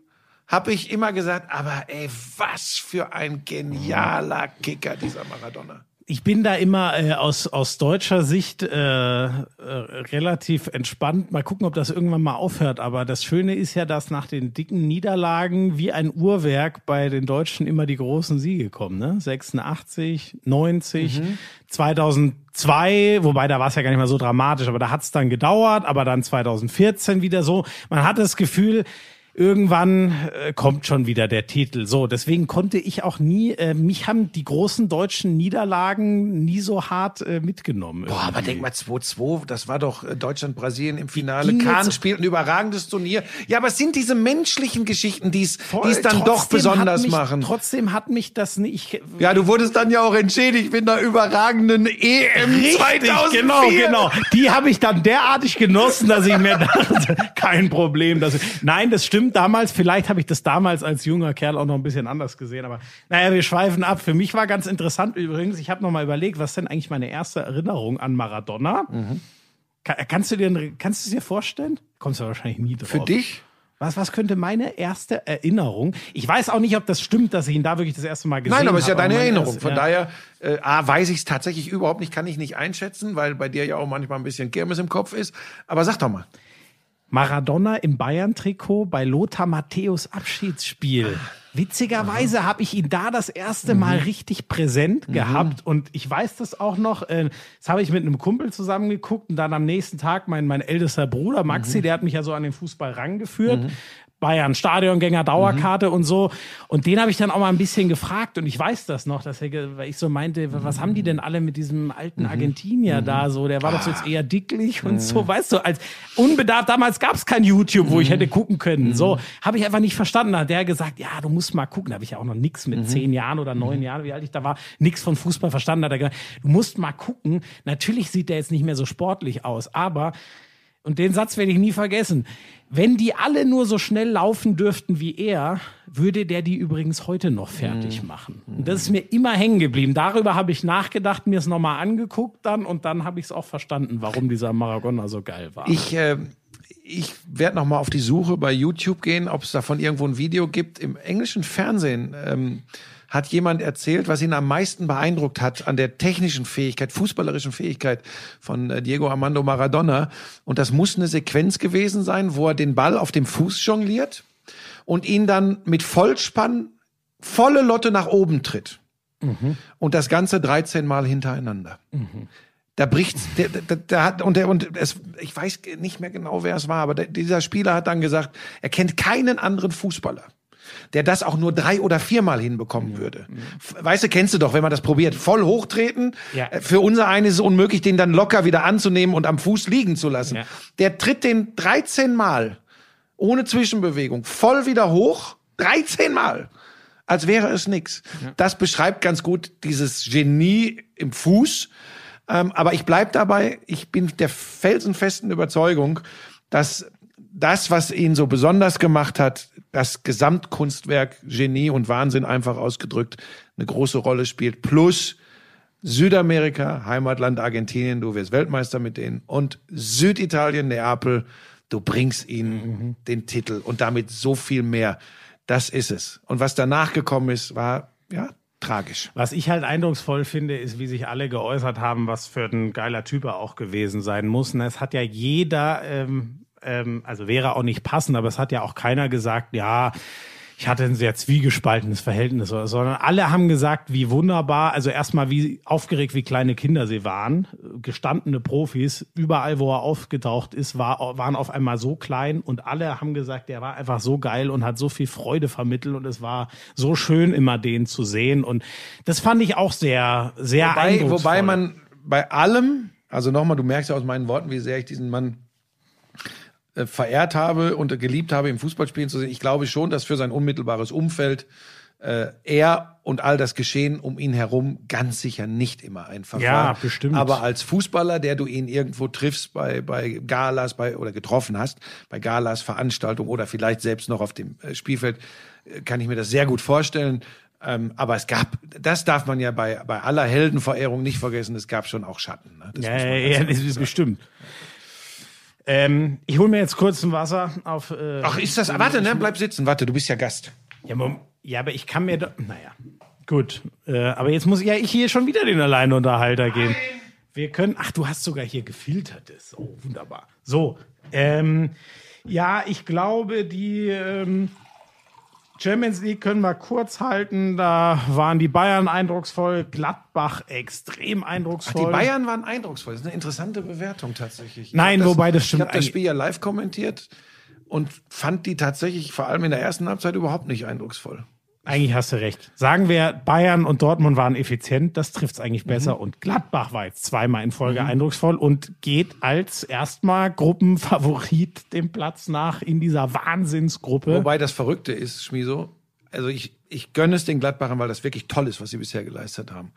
habe ich immer gesagt, aber ey, was für ein genialer Kicker dieser Maradona. Ich bin da immer äh, aus, aus deutscher Sicht äh, äh, relativ entspannt. Mal gucken, ob das irgendwann mal aufhört. Aber das Schöne ist ja, dass nach den dicken Niederlagen wie ein Uhrwerk bei den Deutschen immer die großen Siege kommen. Ne? 86, 90, 2002, wobei da war es ja gar nicht mal so dramatisch, aber da hat es dann gedauert. Aber dann 2014 wieder so. Man hat das Gefühl, irgendwann äh, kommt schon wieder der Titel. So, deswegen konnte ich auch nie, äh, mich haben die großen deutschen Niederlagen nie so hart äh, mitgenommen. Boah, aber irgendwie. denk mal 2-2, das war doch äh, Deutschland-Brasilien im Finale. Kahn spielt ein überragendes Turnier. Ja, aber es sind diese menschlichen Geschichten, die es dann doch besonders mich, machen. Trotzdem hat mich das nicht. Ich, Ja, du wurdest dann ja auch entschädigt mit einer überragenden EM Richtig, 2004. genau, genau. Die habe ich dann derartig genossen, dass ich mir dachte, kein Problem. Dass Nein, das stimmt damals. Vielleicht habe ich das damals als junger Kerl auch noch ein bisschen anders gesehen. Aber naja, wir schweifen ab. Für mich war ganz interessant übrigens, ich habe noch mal überlegt, was denn eigentlich meine erste Erinnerung an Maradona? Ka- Kannst du dir, kannst du es dir vorstellen? Kommst du wahrscheinlich nie drauf. Für dich? Was, was könnte meine erste Erinnerung? Ich weiß auch nicht, ob das stimmt, dass ich ihn da wirklich das erste Mal gesehen habe. Nein, aber es ist ja deine Erinnerung. Von ja. daher, äh, A, weiß ich es tatsächlich überhaupt nicht, kann ich nicht einschätzen, weil bei dir ja auch manchmal ein bisschen Kirmes im Kopf ist. Aber sag doch mal. Maradona im Bayern-Trikot bei Lothar Matthäus Abschiedsspiel. Witzigerweise habe ich ihn da das erste Mal richtig präsent gehabt und ich weiß das auch noch. Äh, das habe ich mit einem Kumpel zusammen geguckt und dann am nächsten Tag mein mein ältester Bruder Maxi, der hat mich ja so an den Fußball rangeführt. Bayern, Stadiongänger, Dauerkarte und so. Und den habe ich dann auch mal ein bisschen gefragt und ich weiß das noch, dass er, weil ich so meinte, was haben die denn alle mit diesem alten Argentinier da so? Der war doch jetzt eher dicklich und so, weißt du, als unbedarft, damals gab es kein YouTube, wo ich hätte gucken können. So, habe ich einfach nicht verstanden. Da hat der gesagt, ja, du musst mal gucken. Da habe ich ja auch noch nix mit zehn Jahren oder neun Jahren, wie alt ich da war, nix von Fußball verstanden. Da hat er gesagt, du musst mal gucken. Natürlich sieht der jetzt nicht mehr so sportlich aus, aber und den Satz werde ich nie vergessen. Wenn die alle nur so schnell laufen dürften wie er, würde der die übrigens heute noch fertig machen. Und das ist mir immer hängen geblieben. Darüber habe ich nachgedacht, mir es nochmal angeguckt dann und dann habe ich es auch verstanden, warum dieser Maradona so geil war. Ich, äh, ich werde noch mal auf die Suche bei YouTube gehen, ob es davon irgendwo ein Video gibt. Im englischen Fernsehen ähm, hat jemand erzählt, was ihn am meisten beeindruckt hat an der technischen Fähigkeit, fußballerischen Fähigkeit von äh, Diego Armando Maradona. Und das muss eine Sequenz gewesen sein, wo er den Ball auf dem Fuß jongliert und ihn dann mit Vollspann volle Lotte nach oben tritt. Und das Ganze 13 Mal hintereinander. Da bricht's, der, der, der hat, und der, und es, ich weiß nicht mehr genau, wer es war, aber der, dieser Spieler hat dann gesagt, er kennt keinen anderen Fußballer, der das auch nur drei oder viermal hinbekommen würde. Weißt du, kennst du doch, wenn man das probiert, voll hochtreten. Ja. Äh, Für unser einen ist es unmöglich, den dann locker wieder anzunehmen und am Fuß liegen zu lassen. Ja. Der tritt den 13 Mal ohne Zwischenbewegung voll wieder hoch, 13 Mal, als wäre es nix. Das beschreibt ganz gut dieses Genie im Fuß. Ähm, aber ich bleib dabei, ich bin der felsenfesten Überzeugung, dass das, was ihn so besonders gemacht hat, das Gesamtkunstwerk Genie und Wahnsinn einfach ausgedrückt, eine große Rolle spielt. Plus Südamerika, Heimatland Argentinien, du wirst Weltmeister mit denen und Süditalien, Neapel, du bringst ihnen den Titel und damit so viel mehr. Das ist es. Und was danach gekommen ist, war ja tragisch. Was ich halt eindrucksvoll finde, ist, wie sich alle geäußert haben, was für ein geiler Typ er auch gewesen sein muss. Und es hat ja jeder, ähm, ähm, also wäre auch nicht passend, aber es hat ja auch keiner gesagt, ja, ich hatte ein sehr zwiegespaltenes Verhältnis, oder- sondern alle haben gesagt, wie wunderbar, also erstmal wie aufgeregt, wie kleine Kinder sie waren, gestandene Profis, überall, wo er aufgetaucht ist, war, waren auf einmal so klein und alle haben gesagt, der war einfach so geil und hat so viel Freude vermittelt und es war so schön, immer den zu sehen und das fand ich auch sehr, sehr Wobei, eindrucksvoll. wobei man bei allem, also nochmal, du merkst ja aus meinen Worten, wie sehr ich diesen Mann äh, verehrt habe und geliebt habe, im Fußballspielen zu sehen. Ich glaube schon, dass für sein unmittelbares Umfeld äh, er und all das Geschehen um ihn herum ganz sicher nicht immer einfach Ja, war. bestimmt. Aber als Fußballer, der du ihn irgendwo triffst bei, bei Galas bei, oder getroffen hast, bei Galas Veranstaltung oder vielleicht selbst noch auf dem äh, Spielfeld, kann ich mir das sehr gut vorstellen. Ähm, aber es gab, das darf man ja bei, bei aller Heldenverehrung nicht vergessen, es gab schon auch Schatten. Ne? Das Ja, ja, ja, das ist bestimmt. Ähm, ich hole mir jetzt kurz ein Wasser auf. Äh, Ach, ist das, warte, ne, bleib sitzen, warte, du bist ja Gast. Ja, Mom- ja, aber ich kann mir doch. Naja, gut. Äh, aber jetzt muss ja ich hier schon wieder den Alleinunterhalter gehen. Wir können. Ach, du hast sogar hier gefiltertes. Oh, wunderbar. So. Ähm, ja, ich glaube, die ähm, Champions League können wir kurz halten. Da waren die Bayern eindrucksvoll, Gladbach extrem Ach, eindrucksvoll. die Bayern waren eindrucksvoll. Das ist eine interessante Bewertung tatsächlich. Ich Nein, hab wobei das stimmt Ich habe das Spiel ja live kommentiert und fand die tatsächlich vor allem in der ersten Halbzeit überhaupt nicht eindrucksvoll. Eigentlich hast du recht. Sagen wir, Bayern und Dortmund waren effizient, das trifft's Mhm. eigentlich besser. Und Gladbach war jetzt zweimal in Folge eindrucksvoll und geht als erstmal Gruppenfavorit dem Platz nach in dieser Wahnsinnsgruppe. Wobei das Verrückte ist, Schmiso, also ich, ich gönne es den Gladbachern, weil das wirklich toll ist, was sie bisher geleistet haben.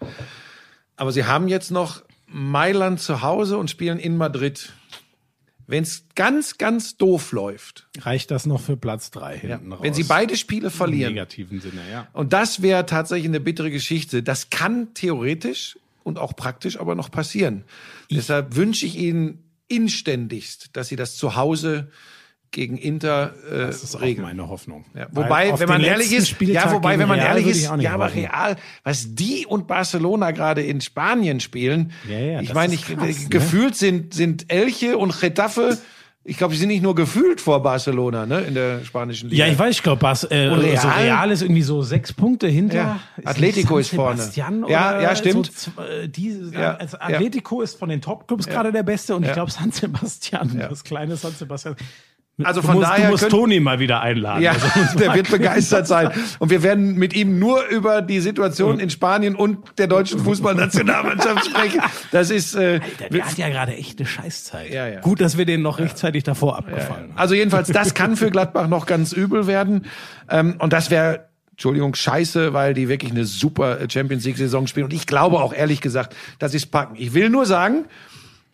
Aber sie haben jetzt noch Mailand zu Hause und spielen in Madrid. Wenn es ganz, ganz doof läuft, Reicht das noch für Platz drei hinten raus? wenn sie beide Spiele Im verlieren, negativen Sinne, ja. Und das wäre tatsächlich eine bittere Geschichte. Das kann theoretisch und auch praktisch aber noch passieren. Deshalb wünsche ich Ihnen inständigst, dass Sie das zu Hause gegen Inter äh, Das ist auch regeln. meine Hoffnung. Ja, wobei, wenn man ehrlich ist, Spieltag ja, wobei, wenn man Real ehrlich ist, ja, aber. Real, was die und Barcelona gerade in Spanien spielen, Ja, ja, ich meine, ich, krass, ne? gefühlt sind, sind Elche und Getafe, ich glaube, die sind nicht nur gefühlt vor Barcelona, ne, in der spanischen Liga. Ja, ich weiß, ich glaube, äh, Und Real? so Real ist irgendwie so sechs Punkte hinter. Ja. Ist Atletico ist vorne. Sebastian Ja, oder ja, stimmt. So, äh, die, Ja, also ja. Atletico ist von den Topclubs gerade der Beste und ich Ja. glaube San Sebastian, Ja. das kleine San Sebastian. Also Du von musst, daher du musst Toni mal wieder einladen. Ja, Also, der wird begeistert sein. Und wir werden mit ihm nur über die Situation in Spanien und der deutschen Fußballnationalmannschaft sprechen. Das ist äh, Der, der hat ja gerade echt eine Scheißzeit. Ja, ja. Gut, dass wir den noch rechtzeitig davor abgefallen haben. also jedenfalls, das kann für Gladbach noch ganz übel werden. Ähm, und das wäre Entschuldigung, scheiße, weil die wirklich eine super Champions League-Saison spielen. Und ich glaube auch ehrlich gesagt, dass sie es packen. Ich will nur sagen,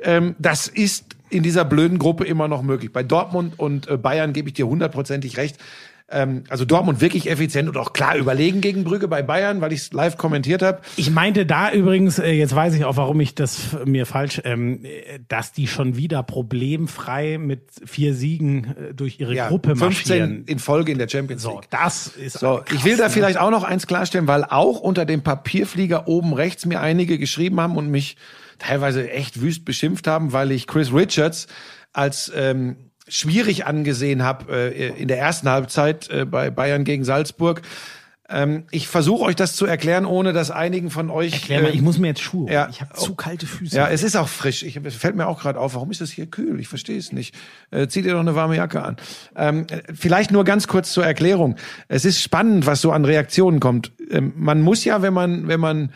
ähm, das ist in dieser blöden Gruppe immer noch möglich. Bei Dortmund und äh, Bayern gebe ich dir hundertprozentig recht. Ähm, also Dortmund wirklich effizient und auch klar überlegen gegen Brügge bei Bayern, weil ich es live kommentiert habe. Ich meinte da übrigens, äh, jetzt weiß ich auch, warum ich das mir falsch, ähm, äh, dass die schon wieder problemfrei mit vier Siegen äh, durch ihre Ja, Gruppe 15 marschieren. in Folge in der Champions So, League. das ist So, krass, ich will da ne? vielleicht auch noch eins klarstellen, weil auch unter dem Papierflieger oben rechts mir einige geschrieben haben und mich teilweise echt wüst beschimpft haben, weil ich Chris Richards als ähm, schwierig angesehen habe äh, in der ersten Halbzeit äh, bei Bayern gegen Salzburg. Ähm, ich versuche euch das zu erklären, ohne dass einigen von euch. Erklär mal, ähm, ich muss mir jetzt Schuhe. ja. Ich habe zu kalte Füße. ja, es ist auch frisch. Ich, es fällt mir auch gerade auf, warum ist das hier kühl? Ich verstehe es nicht. Äh, zieh dir doch eine warme Jacke an. Ähm, äh, vielleicht nur ganz kurz zur Erklärung. Es ist spannend, was so an Reaktionen kommt. Ähm, man muss ja, wenn man, wenn man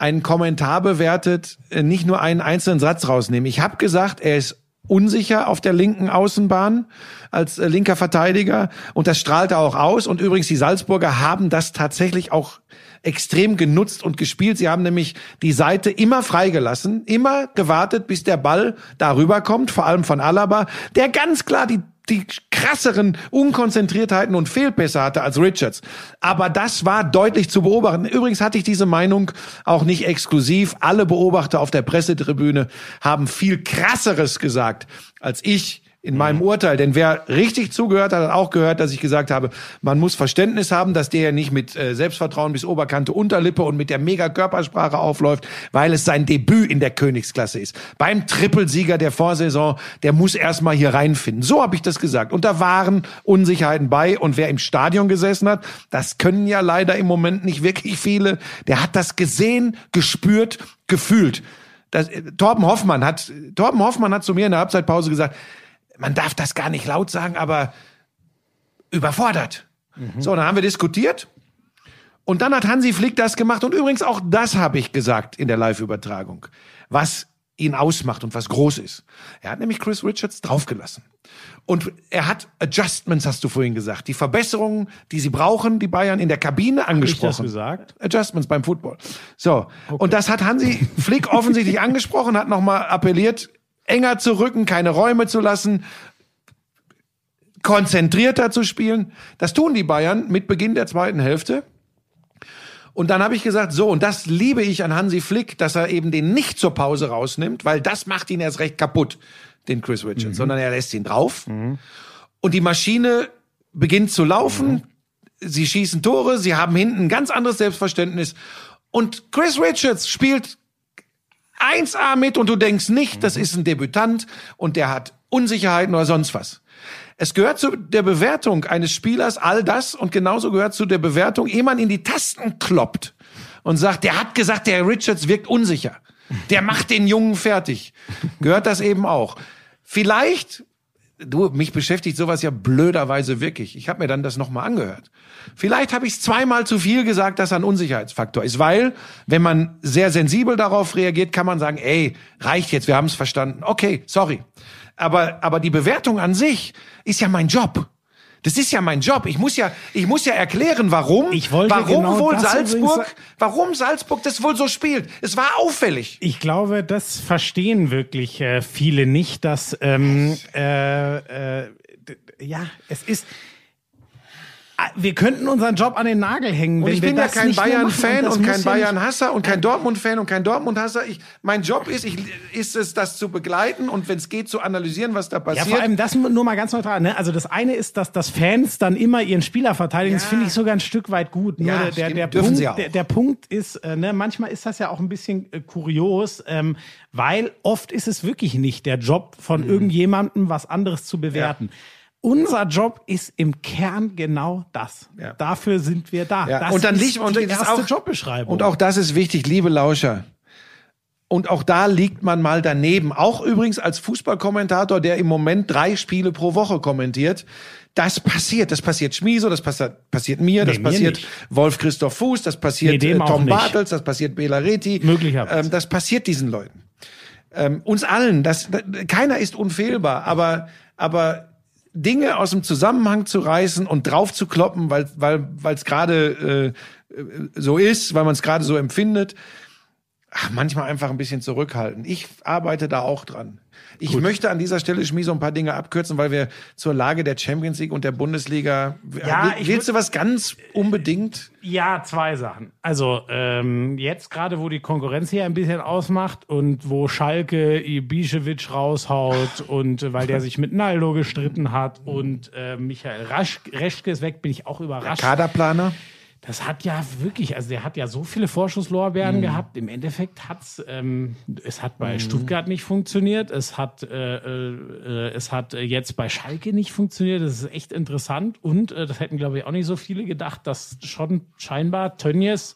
einen Kommentar bewertet, äh, nicht nur einen einzelnen Satz rausnehmen. Ich habe gesagt, er ist unsicher auf der linken Außenbahn als äh, linker Verteidiger und das strahlt er auch aus. Und übrigens, die Salzburger haben das tatsächlich auch extrem genutzt und gespielt. Sie haben nämlich die Seite immer freigelassen, immer gewartet, bis der Ball darüber kommt, vor allem von Alaba, der ganz klar die die krasseren Unkonzentriertheiten und Fehlpässe hatte als Richards. Aber das war deutlich zu beobachten. Übrigens hatte ich diese Meinung auch nicht exklusiv. Alle Beobachter auf der Pressetribüne haben viel krasseres gesagt als ich in meinem Urteil. Denn wer richtig zugehört hat, hat auch gehört, dass ich gesagt habe, man muss Verständnis haben, dass der ja nicht mit äh, Selbstvertrauen bis Oberkante Unterlippe und mit der mega Körpersprache aufläuft, weil es sein Debüt in der Königsklasse ist. Beim Trippelsieger der Vorsaison, der muss erstmal hier reinfinden. So habe ich das gesagt. Und da waren Unsicherheiten bei. Und wer im Stadion gesessen hat, das können ja leider im Moment nicht wirklich viele, der hat das gesehen, gespürt, gefühlt. Das, äh, Torben Hoffmann hat, Torben Hoffmann hat zu mir in der Halbzeitpause gesagt, man darf das gar nicht laut sagen, aber überfordert. So, dann haben wir diskutiert. Und dann hat Hansi Flick das gemacht. Und übrigens auch das habe ich gesagt in der Live-Übertragung, was ihn ausmacht und was groß ist. Er hat nämlich Chris Richards draufgelassen. Und er hat Adjustments, hast du vorhin gesagt, die Verbesserungen, die sie brauchen, die Bayern in der Kabine ich das angesprochen. gesagt? Adjustments beim Football. So. Und das hat Hansi Flick offensichtlich angesprochen, hat nochmal appelliert, enger zu rücken, keine Räume zu lassen, konzentrierter zu spielen. Das tun die Bayern mit Beginn der zweiten Hälfte. Und dann habe ich gesagt, so, und das liebe ich an Hansi Flick, dass er eben den nicht zur Pause rausnimmt, weil das macht ihn erst recht kaputt, den Chris Richards, sondern er lässt ihn drauf. Und die Maschine beginnt zu laufen. Sie schießen Tore, sie haben hinten ein ganz anderes Selbstverständnis. Und Chris Richards spielt 1A mit und du denkst nicht, das ist ein Debütant und der hat Unsicherheiten oder sonst was. Es gehört zu der Bewertung eines Spielers all das und genauso gehört zu der Bewertung, ehe man in die Tasten kloppt und sagt, der hat gesagt, der Richards wirkt unsicher. Der macht den Jungen fertig. Gehört das eben auch. Vielleicht, du, mich beschäftigt sowas ja blöderweise wirklich. Ich habe mir dann das nochmal angehört. Vielleicht habe ich zweimal zu viel gesagt, dass ein Unsicherheitsfaktor ist, weil, wenn man sehr sensibel darauf reagiert, kann man sagen, ey, reicht jetzt, wir haben es verstanden. Okay, sorry. Aber, aber die Bewertung an sich ist ja mein Job. Das ist ja mein Job. Ich muss ja, ich muss ja erklären, warum, Ich wollte warum genau wohl Salzburg, sa- warum Salzburg das wohl so spielt. Es war auffällig. Ich glaube, das verstehen wirklich äh, viele nicht, dass ähm, äh, äh, ja, es ist. Wir könnten unseren Job an den Nagel hängen, Und wenn ich wir bin ja das kein. Bayern-Fan das und kein ja Bayern-Hasser und kein Dortmund-Fan und kein Dortmund-Hasser. Ich, mein Job ist, ich, ist es, das zu begleiten und wenn es geht, zu analysieren, was da Ja, passiert. vor allem das nur mal ganz neutral. Ne? Also das eine ist, dass das Fans dann immer ihren Spieler verteidigen. Das Ja. finde ich sogar ein Stück weit gut. Nur Ja, der, der, der, Punkt, der, der Punkt ist, äh, ne, manchmal ist das ja auch ein bisschen äh, kurios, ähm, weil oft ist es wirklich nicht der Job von Mhm. irgendjemandem, was anderes zu bewerten. Unser Job ist im Kern genau das. Ja. Dafür sind wir da. Ja, Das und dann liegt und die das erste auch, Jobbeschreibung. Und auch das ist wichtig, liebe Lauscher. Und auch da liegt man mal daneben. Auch übrigens als Fußballkommentator, der im Moment drei Spiele pro Woche kommentiert. Das passiert. Das passiert Schmieso, das passiert, passiert mir, das Nee, mir passiert nicht. Wolf Christoph Fuß, das passiert Nee, dem äh, Tom. Bartels, das passiert Bela Reti. Möglicherweise. Ähm, das passiert diesen Leuten. Ähm, uns allen. Das, da- keiner ist unfehlbar, aber, aber Dinge aus dem Zusammenhang zu reißen und drauf zu kloppen, weil weil weil es gerade äh, so ist, weil man es gerade so empfindet. Ach, manchmal einfach ein bisschen zurückhalten. Ich arbeite da auch dran. Ich möchte an dieser Stelle Schmi so ein paar Dinge abkürzen, weil wir zur Lage der Champions League und der Bundesliga. Ja, Will- Willst du was ganz unbedingt? Ja, zwei Sachen. Also ähm, jetzt gerade, wo die Konkurrenz hier ein bisschen ausmacht und wo Schalke Ibišević raushaut und äh, weil der sich mit Naldo gestritten hat und äh, Michael Rasch, Reschke ist weg, bin ich auch überrascht. Kaderplaner? Das hat ja wirklich, also der hat ja so viele Vorschusslorbeeren gehabt. Im Endeffekt hat's, ähm, es hat bei Stuttgart nicht funktioniert, es hat, äh, äh, es hat jetzt bei Schalke nicht funktioniert. Das ist echt interessant und äh, das hätten glaube ich auch nicht so viele gedacht, dass schon scheinbar Tönnies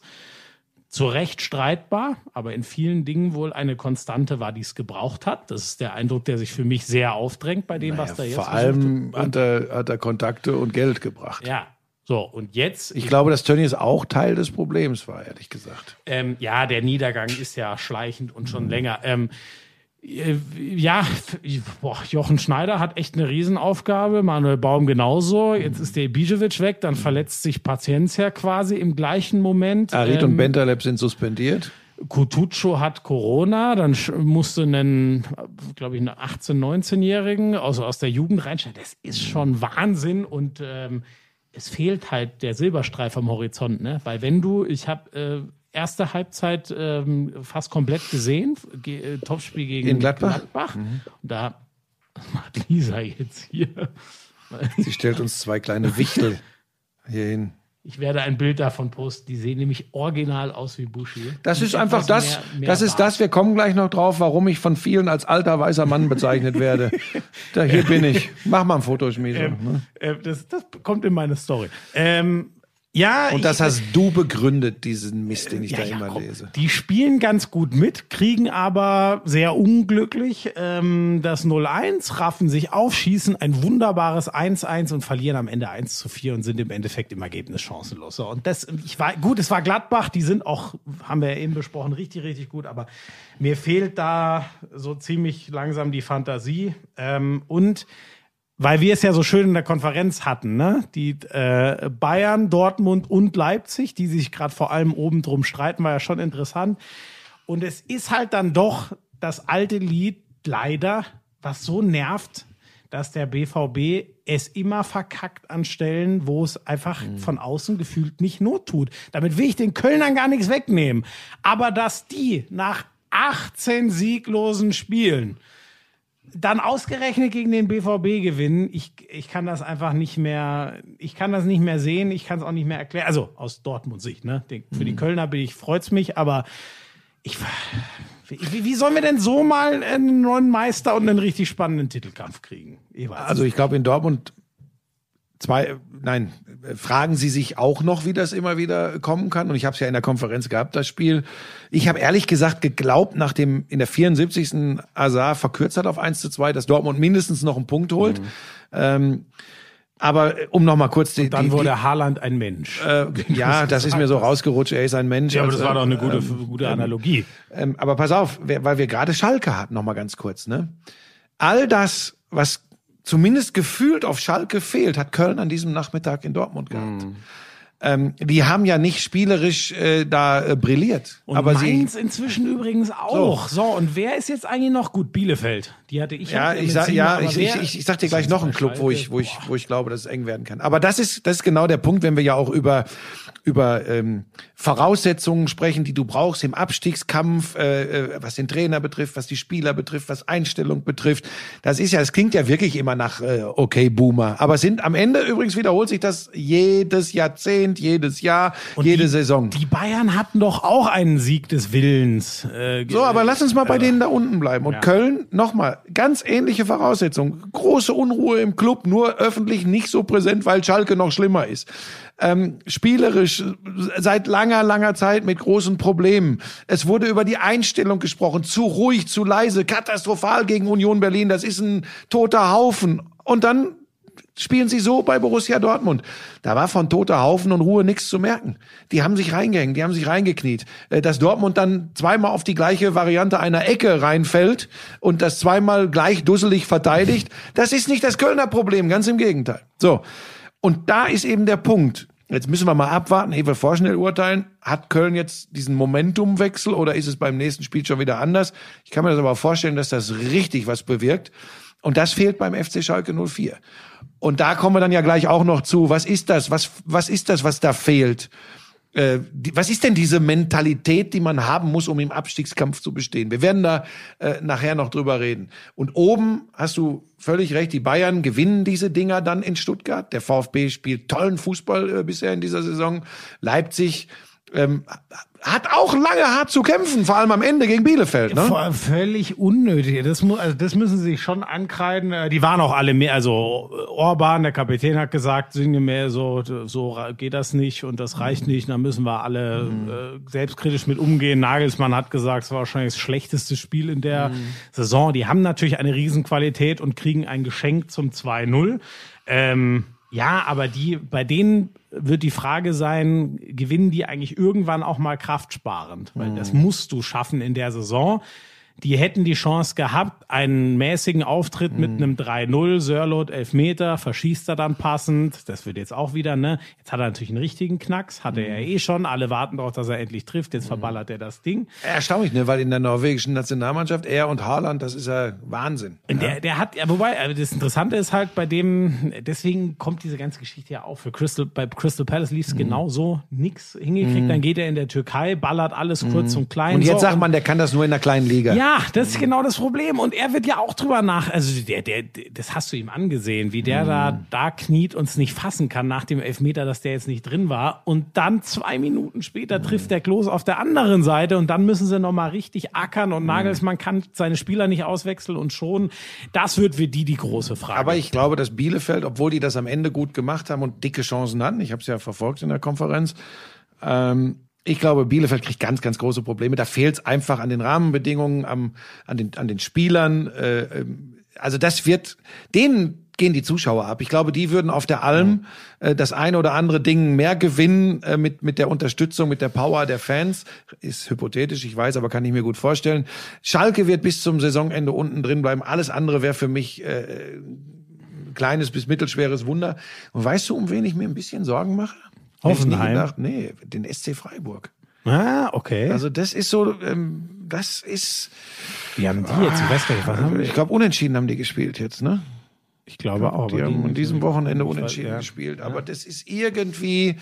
zu Recht streitbar, aber in vielen Dingen wohl eine Konstante war, die es gebraucht hat. Das ist der Eindruck, der sich für mich sehr aufdrängt bei dem, was da jetzt Vor versucht allem hat er, hat er Kontakte und Geld gebracht. Ja. So, und jetzt, Ich glaube, dass Tönnies auch Teil des Problems war, ehrlich gesagt. Ähm, ja, der Niedergang ist ja schleichend und schon länger. Ähm, äh, ja, boah, Jochen Schneider hat echt eine Riesenaufgabe, Manuel Baum genauso. Jetzt ist der Ibišević weg, dann verletzt sich Paciencia quasi im gleichen Moment. Arid Ähm, und Bentaleb sind suspendiert. Kutucu hat Corona, dann musste einen, glaube ich, einen 18-, 19-Jährigen aus, aus der Jugend reinstellen. Das ist schon Wahnsinn und ähm, es fehlt halt der Silberstreif am Horizont, ne? Weil wenn du, ich habe äh, erste Halbzeit ähm, fast komplett gesehen, ge äh, Topspiel gegen In Gladbach? Und da macht Lisa jetzt hier. Sie stellt uns zwei kleine Wichtel hier hin. Ich werde ein Bild davon posten. Die sehen nämlich original aus wie Bushi. Das ist einfach das, mehr- mehr das ist das, wir kommen gleich noch drauf, warum ich von vielen als alter weißer Mann bezeichnet werde. Da, hier bin ich. Mach mal ein Foto, Schmieso. ne? Äh, das, das kommt in meine Story. Ähm, ja, Und das ich, hast du begründet, diesen Mist, den ich ja, da ja, immer komm, lese. Die spielen ganz gut mit, kriegen aber sehr unglücklich ähm, das 0-1, raffen sich auf, schießen ein wunderbares 1-1 und verlieren am Ende 1 zu 4 und sind im Endeffekt im Ergebnis chancenlos. So, Und das, ich war, gut, es war Gladbach, die sind auch, haben wir ja eben besprochen, richtig, richtig gut, aber mir fehlt da so ziemlich langsam die Fantasie. Ähm, und weil wir es ja so schön in der Konferenz hatten, ne? Die äh, Bayern, Dortmund und Leipzig, die sich gerade vor allem oben drum streiten, war ja schon interessant. Und es ist halt dann doch das alte Lied leider, was so nervt, dass der BVB es immer verkackt an Stellen, wo es einfach von außen gefühlt nicht Not tut. Damit will ich den Kölnern gar nichts wegnehmen. Aber dass die nach 18 sieglosen Spielen dann ausgerechnet gegen den BVB gewinnen, ich, ich kann das einfach nicht mehr, ich kann das nicht mehr sehen, ich kann es auch nicht mehr erklären. Also aus Dortmund Sicht, ne? Für die Kölner bin ich, freut's mich, aber ich, wie, wie sollen wir denn so mal einen neuen Meister und einen richtig spannenden Titelkampf kriegen? Ich Also ich glaube in Dortmund zwei, nein, fragen Sie sich auch noch, wie das immer wieder kommen kann. Und ich habe es ja in der Konferenz gehabt, das Spiel. Ich habe ehrlich gesagt geglaubt, nach dem in der 74. Azar verkürzt hat auf 1 zu 2, dass Dortmund mindestens noch einen Punkt holt. Ähm, aber um noch mal kurz die, Dann die, wurde Haaland ein Mensch. die äh, ja, das ist mir so rausgerutscht. Er ist ein Mensch. ja, aber Also, das war doch eine gute, ähm, gute Analogie. ähm, aber pass auf, weil wir gerade Schalke hatten, noch mal ganz kurz. Ne? All das, was zumindest gefühlt auf Schalke fehlt, hat Köln an diesem Nachmittag in Dortmund gehabt. Ähm, die haben ja nicht spielerisch äh, da äh, brilliert, Und aber sie Mainz inzwischen übrigens auch. So. und wer ist jetzt eigentlich noch gut? Bielefeld. Die hatte ich Ja, ich sag, sieben, ja, ich, ich, ich, ich sag dir gleich noch einen Club, wo ich, wo ich, wo ich glaube, dass es eng werden kann. Aber das ist, das ist genau der Punkt, wenn wir ja auch über über ähm, Voraussetzungen sprechen, die du brauchst im Abstiegskampf, äh, äh, was den Trainer betrifft, was die Spieler betrifft, was Einstellung betrifft. Das ist ja, es klingt ja wirklich immer nach äh, okay Boomer, aber sind am Ende übrigens wiederholt sich das jedes Jahrzehnt, jedes Jahr, jede die, Saison. Die Bayern hatten doch auch einen Sieg des Willens. Äh, So, aber lass uns mal bei denen da unten bleiben. Und Ja. Köln, nochmal, ganz ähnliche Voraussetzungen. Große Unruhe im Club, nur öffentlich nicht so präsent, weil Schalke noch schlimmer ist. Ähm, spielerisch äh, seit langer, langer Zeit mit großen Problemen. Es wurde über die Einstellung gesprochen. Zu ruhig, zu leise, katastrophal gegen Union Berlin. Das ist ein toter Haufen. Und dann spielen sie so bei Borussia Dortmund. Da war von toter Haufen und Ruhe nichts zu merken. Die haben sich reingehängt, die haben sich reingekniet. Äh, Dass Dortmund dann zweimal auf die gleiche Variante einer Ecke reinfällt und das zweimal gleich dusselig verteidigt, das ist nicht das Kölner Problem, ganz im Gegenteil. So. Und da ist eben der Punkt. Jetzt müssen wir mal abwarten, ehe wir vorschnell urteilen. Hat Köln jetzt diesen Momentumwechsel oder ist es beim nächsten Spiel schon wieder anders? Ich kann mir das aber vorstellen, dass das richtig was bewirkt. Und das fehlt beim FC Schalke 04. Und da kommen wir dann ja gleich auch noch zu. Was ist das? Was, was ist das, was da fehlt? Äh, was ist denn diese Mentalität, die man haben muss, um im Abstiegskampf zu bestehen? Wir werden da äh, nachher noch drüber reden. Und oben hast du völlig recht, die Bayern gewinnen diese Dinger dann in Stuttgart. Der VfB spielt tollen Fußball äh, bisher in dieser Saison. Leipzig ähm, hat auch lange hart zu kämpfen, vor allem am Ende gegen Bielefeld. Ne? Vor- Völlig unnötig. Das, mu also das müssen sie sich schon ankreiden. Äh, Die waren auch alle mehr, also Orban, der Kapitän, hat gesagt, sinngemäß so, so geht das nicht und das reicht nicht. Da müssen wir alle äh, selbstkritisch mit umgehen. Nagelsmann hat gesagt, es war wahrscheinlich das schlechteste Spiel in der Saison. Die haben natürlich eine Riesenqualität und kriegen ein Geschenk zum 2-0. Ähm, ja, aber die, bei denen wird die Frage sein, gewinnen die eigentlich irgendwann auch mal kraftsparend? Weil das musst du schaffen in der Saison. Die hätten die Chance gehabt, einen mäßigen Auftritt mit einem 3-0, Sörlot Elfmeter, verschießt er dann passend. Das wird jetzt auch wieder, ne? Jetzt hat er natürlich einen richtigen Knacks, hatte er eh schon. Alle warten darauf, dass er endlich trifft. Jetzt verballert er das Ding. Erstaunlich, ne? Weil in der norwegischen Nationalmannschaft, er und Haaland, das ist ja Wahnsinn. Und Der, der hat, ja, wobei, aber das Interessante ist halt bei dem, deswegen kommt diese ganze Geschichte ja auch. Für Crystal, bei Crystal Palace lief es Mhm. genau so, nix hingekriegt. Dann geht er in der Türkei, ballert alles kurz und klein. Mhm. Und jetzt so. sagt man, der kann das nur in der kleinen Liga. Ja, das ist genau das Problem. Und er wird ja auch drüber nach. Also der, der, das hast du ihm angesehen, wie der da, da kniet und es nicht fassen kann nach dem Elfmeter, dass der jetzt nicht drin war. Und dann zwei Minuten später trifft der Klos auf der anderen Seite und dann müssen sie nochmal richtig ackern und Nagelsmann kann seine Spieler nicht auswechseln und schon. Das wird für die die große Frage. Aber ich glaube, dass Bielefeld, obwohl die das am Ende gut gemacht haben und dicke Chancen hatten, ich habe es ja verfolgt in der Konferenz, ähm, ich glaube, Bielefeld kriegt ganz, ganz große Probleme. Da fehlt es einfach an den Rahmenbedingungen, am, an, den, an den Spielern. Äh, ähm, also das wird, denen gehen die Zuschauer ab. Ich glaube, die würden auf der Alm äh, das eine oder andere Ding mehr gewinnen äh, mit, mit der Unterstützung, mit der Power der Fans. Ist hypothetisch, ich weiß, aber kann ich mir gut vorstellen. Schalke wird bis zum Saisonende unten drin bleiben. Alles andere wäre für mich äh, kleines bis mittelschweres Wunder. Und weißt du, um wen ich mir ein bisschen Sorgen mache? Hoffenheim? gedacht. Nee, den SC Freiburg. ah, okay. Also das ist so, ähm, das ist, wie haben die jetzt? Ich weiß gar nicht, was haben ich glaube, unentschieden haben die gespielt jetzt, ne? Ich glaube auch. Die haben an diesem Wochenende unentschieden ja. gespielt. Aber das ist irgendwie,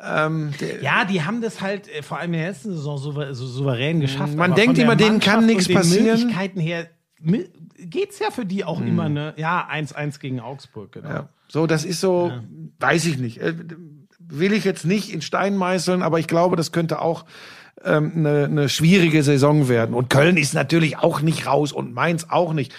ähm, Ja, die haben das halt äh, vor allem in der letzten Saison souver so souverän geschafft. Man denkt von immer, denen kann nichts passieren. Möglichkeiten her geht's ja für die auch immer, ne? Ja, 1-1 gegen Augsburg, genau. Ja. So, das ist so, weiß ich nicht. Äh, Will ich jetzt nicht in Stein meißeln, aber ich glaube, das könnte auch ähm, eine, eine schwierige Saison werden. Und Köln ist natürlich auch nicht raus und Mainz auch nicht.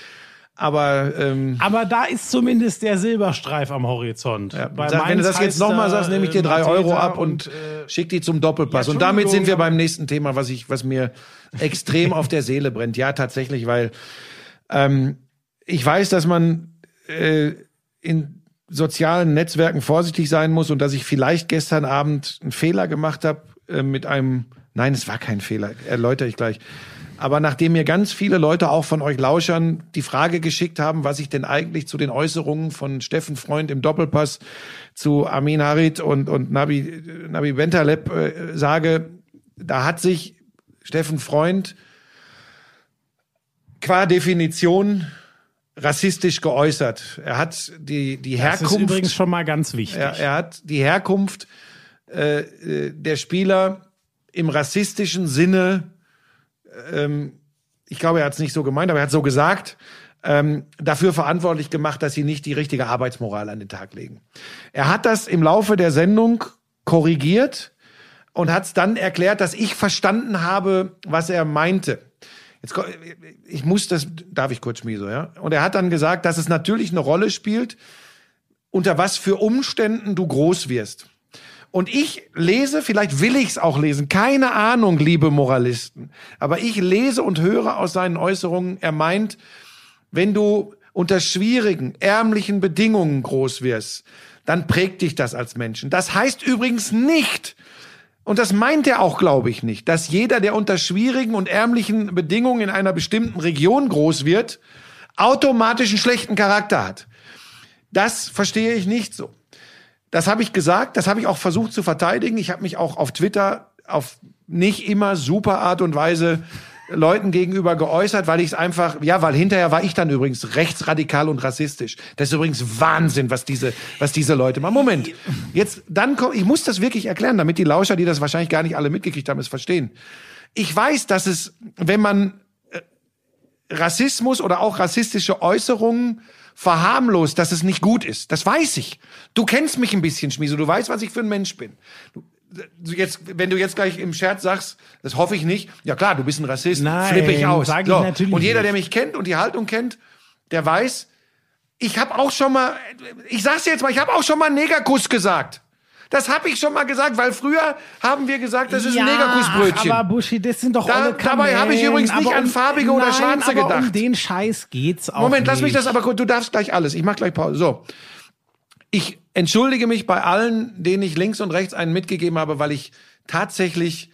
Aber ähm, Aber da ist zumindest der Silberstreif am Horizont. ja, Bei sag, wenn du das jetzt nochmal sagst, nehme ich dir äh, drei Mateta Euro ab und, äh, schick die zum Doppelpass. ja, und damit sind wir beim nächsten Thema, was ich, was mir extrem auf der Seele brennt. Ja, tatsächlich, weil ähm, ich weiß, dass man äh, in sozialen Netzwerken vorsichtig sein muss und dass ich vielleicht gestern Abend einen Fehler gemacht habe äh, mit einem. Nein, es war kein Fehler, erläutere ich gleich. Aber nachdem mir ganz viele Leute auch von euch Lauschern die Frage geschickt haben, was ich denn eigentlich zu den Äußerungen von Steffen Freund im Doppelpass zu Amin Harit und, und Nabi, Nabi Bentaleb äh, sage, da hat sich Steffen Freund qua Definition rassistisch geäußert. Er hat die, die Das ist Herkunft. übrigens schon mal ganz wichtig. Er, er hat die Herkunft äh, äh, der Spieler im rassistischen Sinne, ähm, ich glaube, er hat es nicht so gemeint, aber er hat so gesagt, ähm, dafür verantwortlich gemacht, dass sie nicht die richtige Arbeitsmoral an den Tag legen. Er hat das im Laufe der Sendung korrigiert und hat es dann erklärt, dass ich verstanden habe, was er meinte. Jetzt, ich muss das, darf ich kurz Schmieso, ja? Und er hat dann gesagt, dass es natürlich eine Rolle spielt, unter was für Umständen du groß wirst. Und ich lese, vielleicht will ich es auch lesen, keine Ahnung, liebe Moralisten, aber ich lese und höre aus seinen Äußerungen, er meint, wenn du unter schwierigen, ärmlichen Bedingungen groß wirst, dann prägt dich das als Menschen. Das heißt übrigens nicht, und das meint er auch, glaube ich, nicht, dass jeder, der unter schwierigen und ärmlichen Bedingungen in einer bestimmten Region groß wird, automatisch einen schlechten Charakter hat. Das verstehe ich nicht so. Das habe ich gesagt, das habe ich auch versucht zu verteidigen. Ich habe mich auch auf Twitter auf nicht immer super Art und Weise Leuten gegenüber geäußert, weil ich es einfach, ja, weil hinterher war ich dann übrigens rechtsradikal und rassistisch. Das ist übrigens Wahnsinn, was diese, was diese Leute machen. Moment, jetzt, dann komm, ich muss das wirklich erklären, damit die Lauscher, die das wahrscheinlich gar nicht alle mitgekriegt haben, es verstehen. Ich weiß, dass es, wenn man äh, Rassismus oder auch rassistische Äußerungen verharmlost, dass es nicht gut ist. Das weiß ich. Du kennst mich ein bisschen, Schmieso. Du weißt, was ich für ein Mensch bin. Du, jetzt, wenn du jetzt gleich im Scherz sagst, das hoffe ich nicht. Ja klar, du bist ein Rassist. Nein, flippe ich aus. sag ich natürlich und jeder, nicht. der mich kennt und die Haltung kennt, der weiß, ich habe auch schon mal, ich sag's jetzt mal, ich habe auch schon mal Negerkuss gesagt. Das habe ich schon mal gesagt, weil früher haben wir gesagt, das ist ein Negerkussbrötchen. Aber Buschi, das sind doch Da- alle dabei habe ich Kamellen. übrigens nicht Aber an farbige oder nein, schwarze aber Um gedacht. den Scheiß geht's auch Moment, lass mich nicht. das aber kurz. Du darfst gleich alles. Ich mach gleich Pause. So. Ich entschuldige mich bei allen, denen ich links und rechts einen mitgegeben habe, weil ich tatsächlich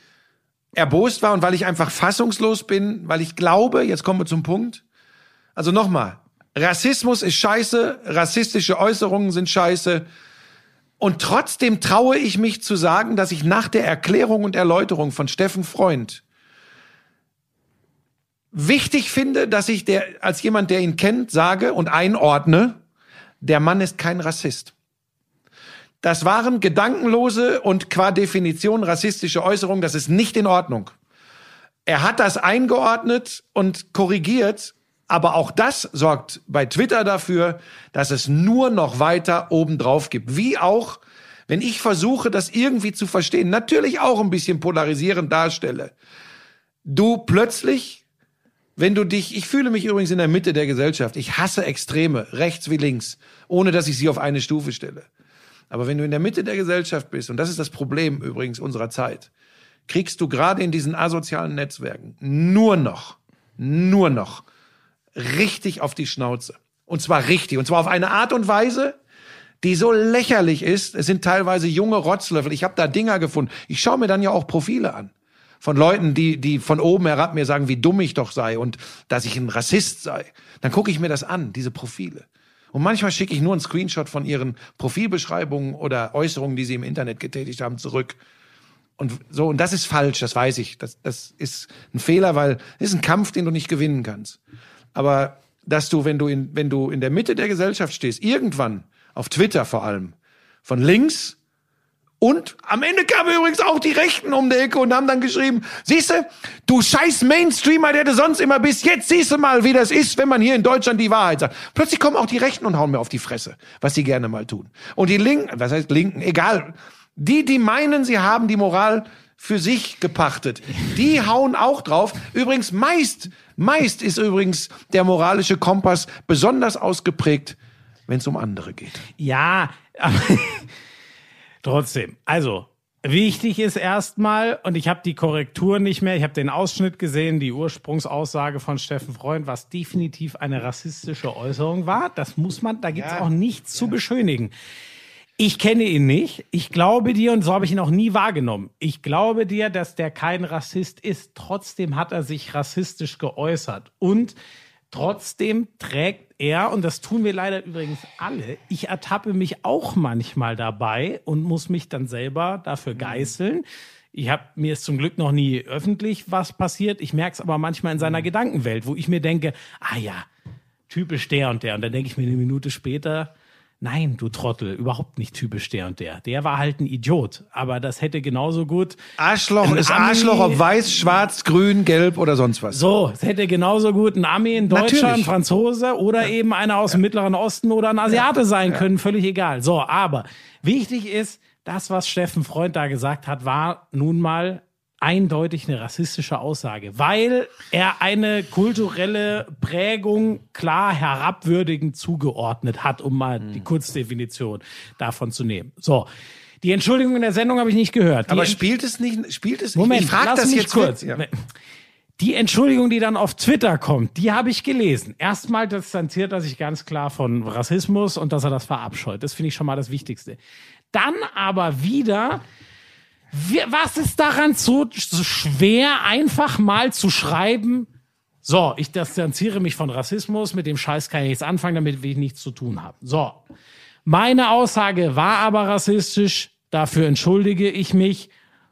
erbost war und weil ich einfach fassungslos bin, weil ich glaube, jetzt kommen wir zum Punkt. Also nochmal. Rassismus ist scheiße, rassistische Äußerungen sind scheiße. Und trotzdem traue ich mich zu sagen, dass ich nach der Erklärung und Erläuterung von Steffen Freund wichtig finde, dass ich der, als jemand, der ihn kennt, sage und einordne, der Mann ist kein Rassist. Das waren gedankenlose und qua Definition rassistische Äußerungen. Das ist nicht in Ordnung. Er hat das eingeordnet und korrigiert, aber auch das sorgt bei Twitter dafür, dass es nur noch weiter obendrauf gibt. Wie auch, wenn ich versuche, das irgendwie zu verstehen, natürlich auch ein bisschen polarisierend darstelle. Du plötzlich wenn du dich, ich fühle mich übrigens in der Mitte der Gesellschaft. Ich hasse Extreme, rechts wie links, ohne dass ich sie auf eine Stufe stelle. Aber wenn du in der Mitte der Gesellschaft bist, und das ist das Problem übrigens unserer Zeit, kriegst du gerade in diesen asozialen Netzwerken nur noch, nur noch richtig auf die Schnauze. Und zwar richtig. Und zwar auf eine Art und Weise, die so lächerlich ist. Es sind teilweise junge Rotzlöffel. Ich habe da Dinger gefunden. Ich schaue mir dann ja auch Profile an von Leuten, die, die von oben herab mir sagen, wie dumm ich doch sei und dass ich ein Rassist sei. Dann gucke ich mir das an, diese Profile. Und manchmal schicke ich nur einen Screenshot von ihren Profilbeschreibungen oder Äußerungen, die sie im Internet getätigt haben, zurück. Und so, und das ist falsch, das weiß ich. Das, das ist ein Fehler, weil es ist ein Kampf, den du nicht gewinnen kannst. Aber dass du, wenn du in, wenn du in der Mitte der Gesellschaft stehst, irgendwann, auf Twitter vor allem, von links und am Ende kamen übrigens auch die Rechten um die Ecke und haben dann geschrieben, siehste, du scheiß Mainstreamer, der du sonst immer bist, jetzt siehst du mal, wie das ist, wenn man hier in Deutschland die Wahrheit sagt. Plötzlich kommen auch die Rechten und hauen mir auf die Fresse, was sie gerne mal tun. Und die Linken, was heißt Linken, egal, die, die meinen, sie haben die Moral für sich gepachtet, die hauen auch drauf. Übrigens, meist, meist ist übrigens der moralische Kompass besonders ausgeprägt, wenn es um andere geht. Ja, aber trotzdem. Also, wichtig ist erstmal, und ich habe die Korrektur nicht mehr, ich habe den Ausschnitt gesehen, die Ursprungsaussage von Steffen Freund, was definitiv eine rassistische Äußerung war. Das muss man, da gibt's Ja. auch nichts zu beschönigen. Ich kenne ihn nicht. Ich glaube dir, und so habe ich ihn auch nie wahrgenommen. Ich glaube dir, dass der kein Rassist ist. Trotzdem hat er sich rassistisch geäußert. Und trotzdem trägt er, und das tun wir leider übrigens alle, ich ertappe mich auch manchmal dabei und muss mich dann selber dafür geißeln. Ich hab, mir ist zum Glück noch nie öffentlich was passiert. Ich merke es aber manchmal in seiner Gedankenwelt, wo ich mir denke, ah ja, typisch der und der. Und dann denke ich mir eine Minute später, nein, du Trottel, überhaupt nicht typisch der und der. Der war halt ein Idiot. Aber das hätte genauso gut. Arschloch ist Ami- Arschloch, ob weiß, schwarz, grün, gelb oder sonst was. So, es hätte genauso gut ein Ami, ein Deutscher, Natürlich. ein Franzose oder eben einer aus dem Mittleren Osten oder ein Asiate sein können, völlig egal. So, aber wichtig ist, das, was Steffen Freund da gesagt hat, war nun mal eindeutig eine rassistische Aussage, weil er eine kulturelle Prägung klar herabwürdigend zugeordnet hat, um mal die Kurzdefinition davon zu nehmen. So. Die Entschuldigung in der Sendung habe ich nicht gehört. Die Aber spielt es nicht, spielt es, Moment, ich, frage lass das jetzt kurz. Ja. Die Entschuldigung, die dann auf Twitter kommt, die habe ich gelesen. Erstmal distanziert er sich ganz klar von Rassismus und dass er das verabscheut. Das finde ich schon mal das Wichtigste. Dann aber wieder, wie- was ist daran so, so schwer, einfach mal zu schreiben, so, ich distanziere mich von Rassismus, mit dem Scheiß kann ich nichts anfangen, damit will ich nichts zu tun haben. So. Meine Aussage war aber rassistisch, dafür entschuldige ich mich.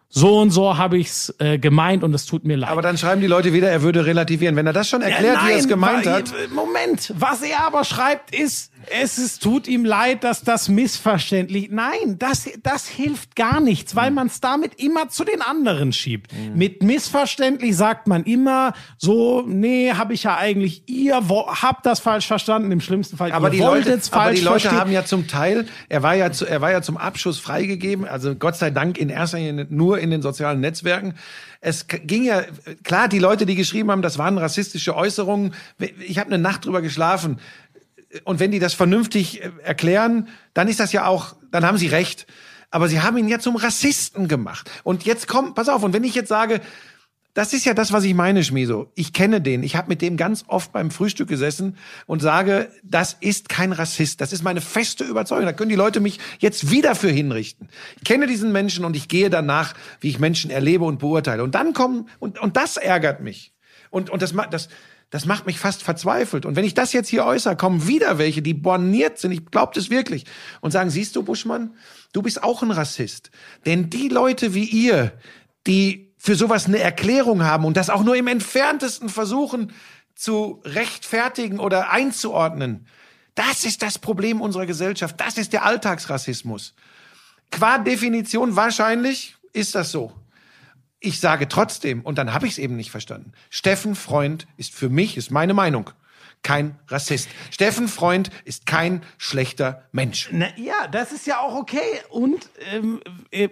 So und so habe ich's äh, gemeint und es tut mir leid. Aber dann schreiben die Leute wieder, er würde relativieren. Wenn er das schon erklärt, wie er es gemeint hat. Moment, was er aber schreibt ist, es ist, tut ihm leid, dass das missverständlich. Nein, das, das hilft gar nichts, weil man es damit immer zu den anderen schiebt. Mhm. Mit missverständlich sagt man immer so, nee, habe ich ja eigentlich, ihr wo- habt das falsch verstanden, im schlimmsten Fall, Aber ihr die, Leute, aber die Leute verstehen. haben ja zum Teil, er war ja, zu, er war ja zum Abschuss freigegeben, also Gott sei Dank in erster Linie nur in den sozialen Netzwerken. Es ging ja, klar, die Leute, die geschrieben haben, das waren rassistische Äußerungen. Ich habe eine Nacht drüber geschlafen. Und wenn die das vernünftig äh, erklären, dann ist das ja auch, dann haben sie recht. Aber sie haben ihn ja zum Rassisten gemacht. Und jetzt kommt, pass auf, und wenn ich jetzt sage, das ist ja das, was ich meine, Schmieso. Ich kenne den. Ich habe mit dem ganz oft beim Frühstück gesessen und sage, das ist kein Rassist. Das ist meine feste Überzeugung. Da können die Leute mich jetzt wieder für hinrichten. Ich kenne diesen Menschen und ich gehe danach, wie ich Menschen erlebe und beurteile. Und dann kommen, und, und das ärgert mich. Und, und das, das, das macht mich fast verzweifelt. Und wenn ich das jetzt hier äußere, kommen wieder welche, die borniert sind, ich glaube das wirklich, und sagen, siehst du, Buschmann, du bist auch ein Rassist. Denn die Leute wie ihr, die für sowas eine Erklärung haben und das auch nur im entferntesten versuchen zu rechtfertigen oder einzuordnen, das ist das Problem unserer Gesellschaft. Das ist der Alltagsrassismus. Qua Definition wahrscheinlich ist das so. Ich sage trotzdem, und dann habe ich es eben nicht verstanden, Steffen Freund ist für mich, ist meine Meinung, kein Rassist. Steffen Freund ist kein schlechter Mensch. Na, ja, das ist ja auch okay. Und ähm, äh,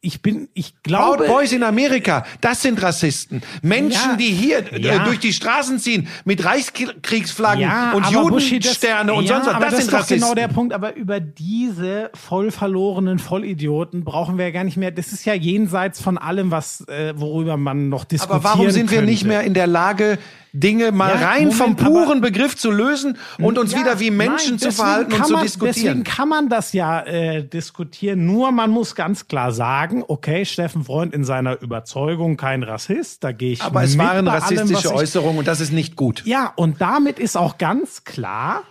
ich bin, ich Proud glaube, Boys in Amerika, das sind Rassisten. Menschen, Ja. die hier äh, Ja. durch die Straßen ziehen mit Reichskriegsflaggen ja, und Judensterne und sonst was, das, das sind ist Rassisten. genau der Punkt. Aber über diese voll verlorenen Vollidioten brauchen wir ja gar nicht mehr. Das ist ja jenseits von allem, was äh, worüber man noch diskutieren Aber warum sind wir könnte. nicht mehr in der Lage, Dinge mal Ja, rein vom Moment, aber- puren Begriff zu lösen und uns Ja, wieder wie Menschen nein, zu verhalten und zu man, diskutieren? Deswegen kann man das ja äh, diskutieren. Nur man muss ganz klar sagen, okay, Steffen Freund in seiner Überzeugung kein Rassist, da gehe ich Aber es waren allem, rassistische ich- Äußerungen und das ist nicht gut. Ja, und damit ist auch ganz klar,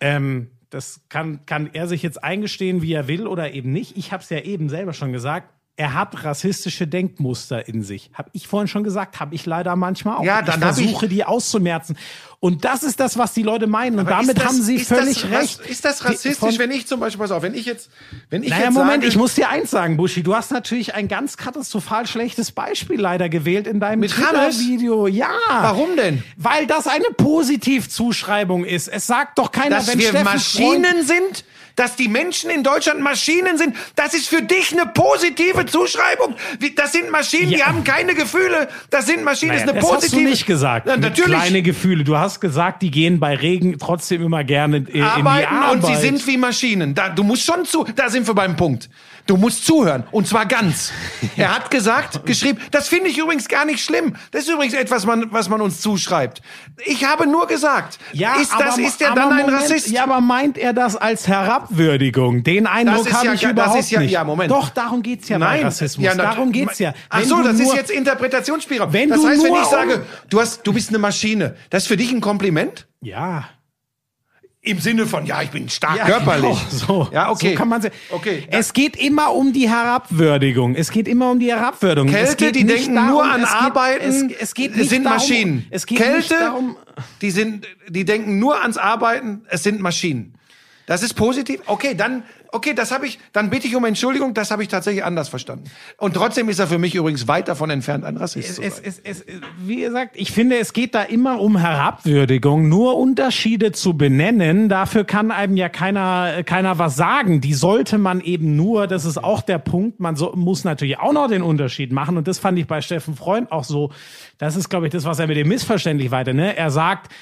ähm, das kann, kann er sich jetzt eingestehen, wie er will oder eben nicht. Ich habe es ja eben selber schon gesagt. Er hat rassistische Denkmuster in sich. Habe ich vorhin schon gesagt, habe ich leider manchmal auch. Ja, dann ich hab ich- versuche die auszumerzen. Und das ist das, was die Leute meinen. Und Aber damit das- haben sie völlig das, recht. Ist das rassistisch, von- wenn ich zum Beispiel, pass auf, wenn ich jetzt, wenn ich naja, jetzt Moment, sage, ich muss dir eins sagen, Buschi. Du hast natürlich ein ganz katastrophal schlechtes Beispiel leider gewählt in deinem? Twitter-Video. Ja. Warum denn? Weil das eine Positivzuschreibung ist. Es sagt doch keiner, dass wenn wir Steffen Maschinen Freund- sind, dass die Menschen in Deutschland Maschinen sind, das ist für dich eine positive Zuschreibung. Das sind Maschinen, die Ja. haben keine Gefühle. Das sind Maschinen, Naja, das ist eine das positive. hast du nicht gesagt. Mit natürlich. Kleine Gefühle. Du hast gesagt, die gehen bei Regen trotzdem immer gerne äh, in die arbeiten Arbeit. und sie sind wie Maschinen. Da, du musst schon zu, da sind wir beim Punkt. Du musst zuhören und zwar ganz. Er hat gesagt, geschrieben, das finde ich übrigens gar nicht schlimm. Das ist übrigens etwas, man, was man uns zuschreibt. Ich habe nur gesagt, ja, ist, das, aber, ist aber dann ein Moment, Rassist? Ja, aber meint er das als Herabwürdigung? Den Eindruck ist habe ja ich gar- das überhaupt ist ja- nicht. ja, Moment. Doch, darum geht's ja bei Rassismus. ja, nat- darum geht's ja. Ach so, das ist nur- jetzt Interpretationsspielraum. Wenn das heißt, wenn ich sage, du hast, du bist eine Maschine, das ist für dich ein Kompliment? Ja. Im Sinne von, ja, ich bin stark Ja, körperlich. genau, so. Ja, okay. So kann man Okay. Es geht immer um die Herabwürdigung. Es geht immer um die Herabwürdigung. Kälte, die denken darum, nur an es geht, Arbeiten, Es, es geht nicht sind darum, Maschinen. Es geht Kälte, nicht darum. die sind, die denken nur ans Arbeiten, es sind Maschinen. Das ist positiv. Okay, dann, okay, das habe ich, dann bitte ich um Entschuldigung, das habe ich tatsächlich anders verstanden. Und trotzdem ist er für mich übrigens weit davon entfernt, ein Rassist Es, zu es, sein. es, es, wie gesagt, ich finde, es geht da immer um Herabwürdigung, nur Unterschiede zu benennen. Dafür kann einem ja keiner, keiner was sagen. Die sollte man eben nur, das ist auch der Punkt, man so, muss natürlich auch noch den Unterschied machen. Und das fand ich bei Steffen Freund auch so. Das ist, glaube ich, das, was er mit dem missverständlich weiter, ne? Er sagt,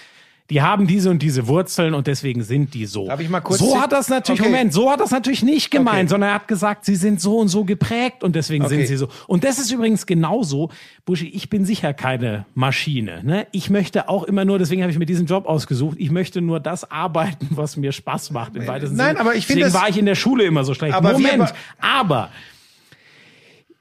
die haben diese und diese Wurzeln und deswegen sind die so. Darf ich mal kurz So hat das natürlich, Okay. Moment, so hat das natürlich nicht gemeint, Okay. sondern er hat gesagt, sie sind so und so geprägt und deswegen Okay. sind sie so. Und das ist übrigens genauso, Buschi, ich bin sicher keine Maschine. Ne? Ich möchte auch immer nur, deswegen habe ich mir diesen Job ausgesucht, ich möchte nur das arbeiten, was mir Spaß macht. Im weitesten Nein, Sinne. aber ich finde Deswegen war ich in der Schule immer so schlecht. Aber Moment, be- aber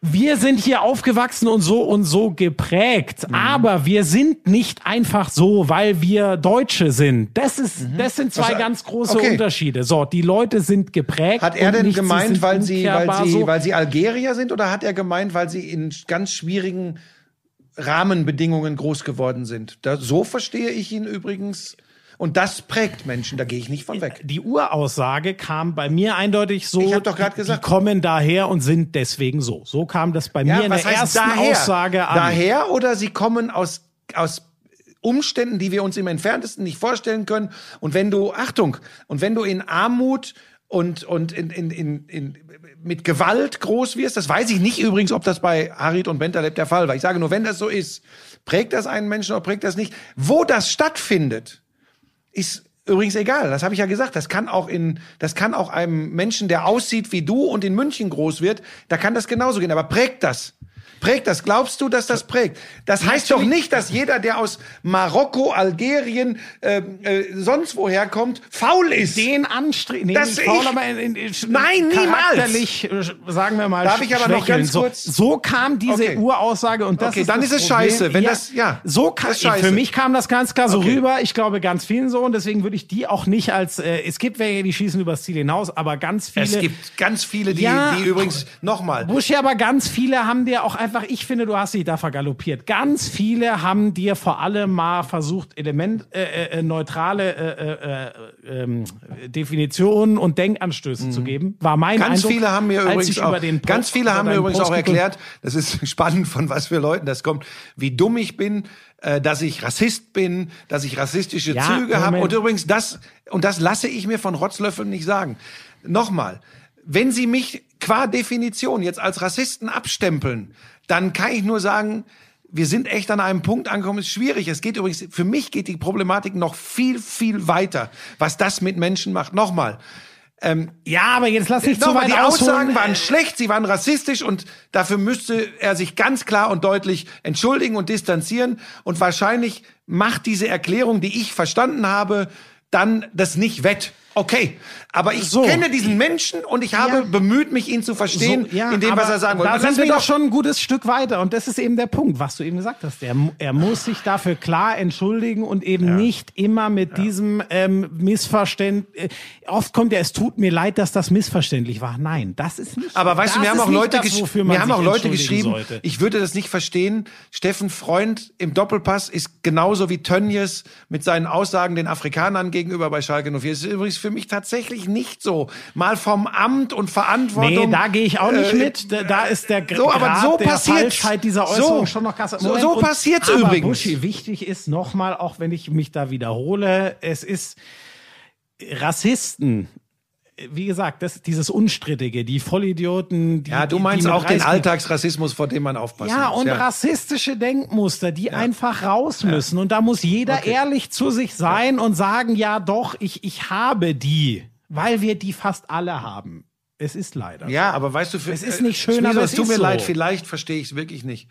wir sind hier aufgewachsen und so und so geprägt, Mhm. aber wir sind nicht einfach so, weil wir Deutsche sind. Das ist, das sind zwei Mhm. Was- ganz große okay. Unterschiede. So, die Leute sind geprägt. Hat er denn nicht, sie gemeint, sind weil sie, weil sie, so. weil sie Algerier sind oder hat er gemeint, weil sie in ganz schwierigen Rahmenbedingungen groß geworden sind? Da, so verstehe ich ihn übrigens. Und das prägt Menschen, da gehe ich nicht von weg. die Uraussage kam bei mir eindeutig so. Ich hab doch grad die- gesagt- Die kommen daher und sind deswegen so. So kam das bei mir in der ersten Aussage an. Daher oder sie kommen aus, aus Umständen, die wir uns im Entferntesten nicht vorstellen können. Und wenn du, Achtung, und wenn du in Armut und, und in, in, in, in, mit Gewalt groß wirst, das weiß ich nicht übrigens, ob das bei Harit und Bentaleb der Fall war. Ich sage nur, wenn das so ist, prägt das einen Menschen oder prägt das nicht? Wo das stattfindet, ist übrigens egal. Das habe ich ja gesagt. Das kann auch in, das kann auch einem Menschen, der aussieht wie du und in München groß wird, da kann das genauso gehen. Aber prägt das? Prägt das? Glaubst du, dass das prägt? Das heißt doch nicht, dass jeder, der aus Marokko, Algerien, äh, äh, sonst woher kommt, faul ist. den anstreben. Nee, Das nicht faul, aber in, in, in, Nein, niemals. äh, sagen wir mal, Darf ich aber noch ganz kurz- So, so kam diese Okay. Uraussage und das Okay, ist dann das ist es Problem. scheiße, wenn das- ja, So kam, scheiße. für mich kam das ganz klar so Okay. rüber. Ich glaube ganz vielen so und deswegen würde ich die auch nicht als. Äh, es gibt welche, die schießen übers Ziel hinaus, aber ganz viele. es gibt ganz viele, die, Ja. die übrigens nochmal. Buschi, aber ganz viele haben dir auch einfach, ich finde, du hast dich da vergaloppiert. Ganz viele haben dir vor allem mal versucht, elementneutrale äh, äh, neutrale, äh, äh, ähm, Definitionen und Denkanstöße zu geben. War mein Mhm. Ganz Eindruck, viele haben mir übrigens auch, ganz viele haben mir übrigens Post auch erklärt, das ist spannend, von was für Leuten das kommt, wie dumm ich bin, äh, dass ich Rassist bin, dass ich rassistische Ja, Züge habe. Und übrigens das, und das lasse ich mir von Rotzlöffeln nicht sagen. Nochmal, wenn Sie mich qua Definition jetzt als Rassisten abstempeln, dann kann ich nur sagen, wir sind echt an einem Punkt angekommen, ist schwierig. Es geht übrigens, für mich geht die Problematik noch viel, viel weiter, was das mit Menschen macht. Nochmal, Ja, aber jetzt lass nicht zu weit die Aussagen ausholen. waren schlecht, sie waren rassistisch und dafür müsste er sich ganz klar und deutlich entschuldigen und distanzieren. Und wahrscheinlich macht diese Erklärung, die ich verstanden habe, dann das nicht wett. Okay, aber ich So. kenne diesen Menschen und ich habe Ja. bemüht, mich ihn zu verstehen, So, ja, in dem, was er sagen wollte. Da sind wir doch schon ein gutes Stück weiter. Und das ist eben der Punkt, was du eben gesagt hast. Er, er muss sich dafür klar entschuldigen und eben nicht immer mit diesem ähm, Missverständnis. Oft kommt ja, es tut mir leid, dass das missverständlich war. Nein, das ist nicht. Aber weißt du, mir haben auch Leute, das, gesch wofür man mir haben auch Leute geschrieben, Sollte. ich würde das nicht verstehen. Steffen Freund im Doppelpass ist genauso wie Tönnies mit seinen Aussagen den Afrikanern gegenüber bei Schalke 04. Das ist übrigens für mich tatsächlich nicht so. Mal vom Amt und Verantwortung. Nee, da gehe ich auch nicht äh, mit. Da, da ist der so, aber Grad so der. Falschheit dieser Äußerung So. schon noch krass. So- so passiert's aber übrigens. Buschi, wichtig ist nochmal, auch wenn ich mich da wiederhole, es ist Rassisten. Wie gesagt, das, dieses Unstrittige, die Vollidioten, die. Ja, du die- meinst die mit auch den Alltagsrassismus, vor dem man aufpassen Ja, muss. und rassistische Denkmuster, die einfach raus müssen. Und da muss jeder ehrlich zu sich sein und sagen, ja doch, ich, ich habe die, weil wir die fast alle haben. Es ist leider. Ja, aber weißt du, für, Es ist nicht schön, Schmieso, aber es es tut mir so. leid, vielleicht verstehe ich es wirklich nicht.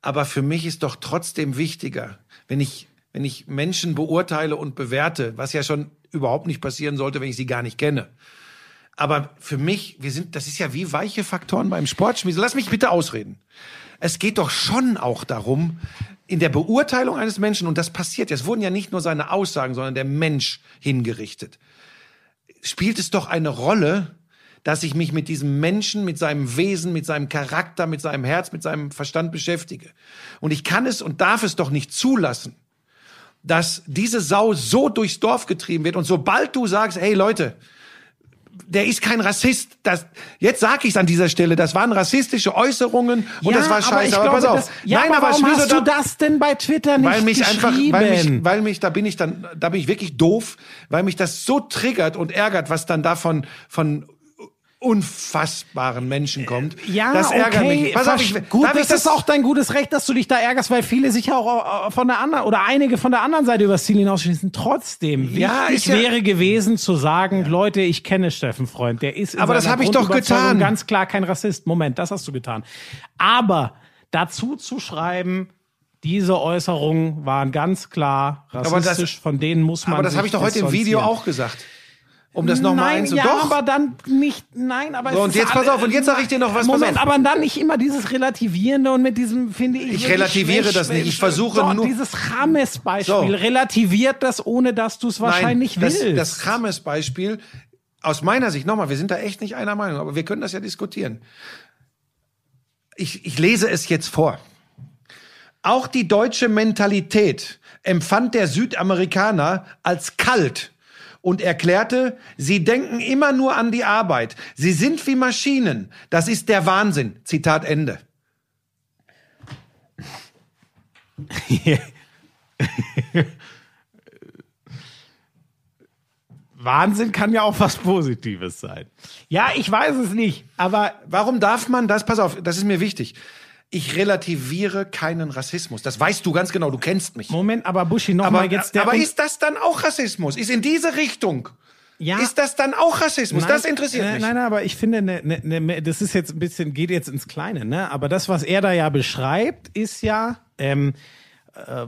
Aber für mich ist doch trotzdem wichtiger, wenn ich, wenn ich Menschen beurteile und bewerte, was ja schon überhaupt nicht passieren sollte, wenn ich sie gar nicht kenne. Aber für mich, wir sind, das ist ja wie weiche Faktoren beim Sport. Schmieso, lass mich bitte ausreden. Es geht doch schon auch darum, in der Beurteilung eines Menschen, und das passiert, es wurden ja nicht nur seine Aussagen, sondern der Mensch hingerichtet spielt es doch eine Rolle, dass ich mich mit diesem Menschen, mit seinem Wesen, mit seinem Charakter, mit seinem Herz, mit seinem Verstand beschäftige. Und ich kann es und darf es doch nicht zulassen, dass diese Sau so durchs Dorf getrieben wird. Und sobald du sagst, hey Leute, der ist kein Rassist. Das, jetzt sage ich es an dieser Stelle. Das waren rassistische Äußerungen und das war scheiße. ich Aber, glaube, pass auf. Das, ja, Nein, aber aber warum hast du da- das denn bei Twitter nicht weil mich einfach, weil mich, weil mich, da bin ich dann, da bin ich wirklich doof, weil mich das so triggert und ärgert, was dann davon von unfassbaren Menschen kommt. ja, das ärgert okay, mich. Pass auf, ich, gut, ich das, ist auch dein gutes Recht, dass du dich da ärgerst, weil viele sich ja auch äh, von der anderen oder einige von der anderen Seite übers Ziel hinausschießen. Trotzdem, Ja, ist ja- wäre gewesen zu sagen, Leute, ich kenne Steffen Freund, der ist Aber das seiner hab ich doch getan. ganz klar kein Rassist. Moment, das hast du getan. Aber dazu zu schreiben, diese Äußerungen waren ganz klar das- rassistisch, von denen muss man aber das habe ich doch heute im Video auch gesagt. Um das nochmal Nein, einzu... ja, Doch. aber dann nicht, nein, aber So, und jetzt pass auf, und jetzt sag ich dir noch was, Moment, aber dann nicht immer dieses Relativierende und mit diesem, finde ich. Ich relativiere das nicht. Ich versuche Doch, nur- Dieses Rames-Beispiel So. relativiert das, ohne dass du es wahrscheinlich Nein, das, willst. das Chames-Beispiel, aus meiner Sicht, nochmal, wir sind da echt nicht einer Meinung, aber wir können das ja diskutieren. Ich, ich lese es jetzt vor. Auch die deutsche Mentalität empfand der Südamerikaner als kalt und erklärte, sie denken immer nur an die Arbeit. Sie sind wie Maschinen. Das ist der Wahnsinn. Zitat Ende. Wahnsinn kann ja auch was Positives sein. Ja, ich weiß es nicht, aber Warum darf man das? Pass auf, das ist mir wichtig. Ich relativiere keinen Rassismus. Das weißt du ganz genau. Du kennst mich. Moment, aber Buschi, noch Aber, mal jetzt der aber ist das dann auch Rassismus? Ist in diese Richtung? ja, Ist das dann auch Rassismus? Nein, das interessiert äh, mich. Nein, nein, aber ich finde, ne, ne, ne, das ist jetzt ein bisschen, geht jetzt ins Kleine, ne? Aber das, was er da ja beschreibt, ist ja, ähm, äh,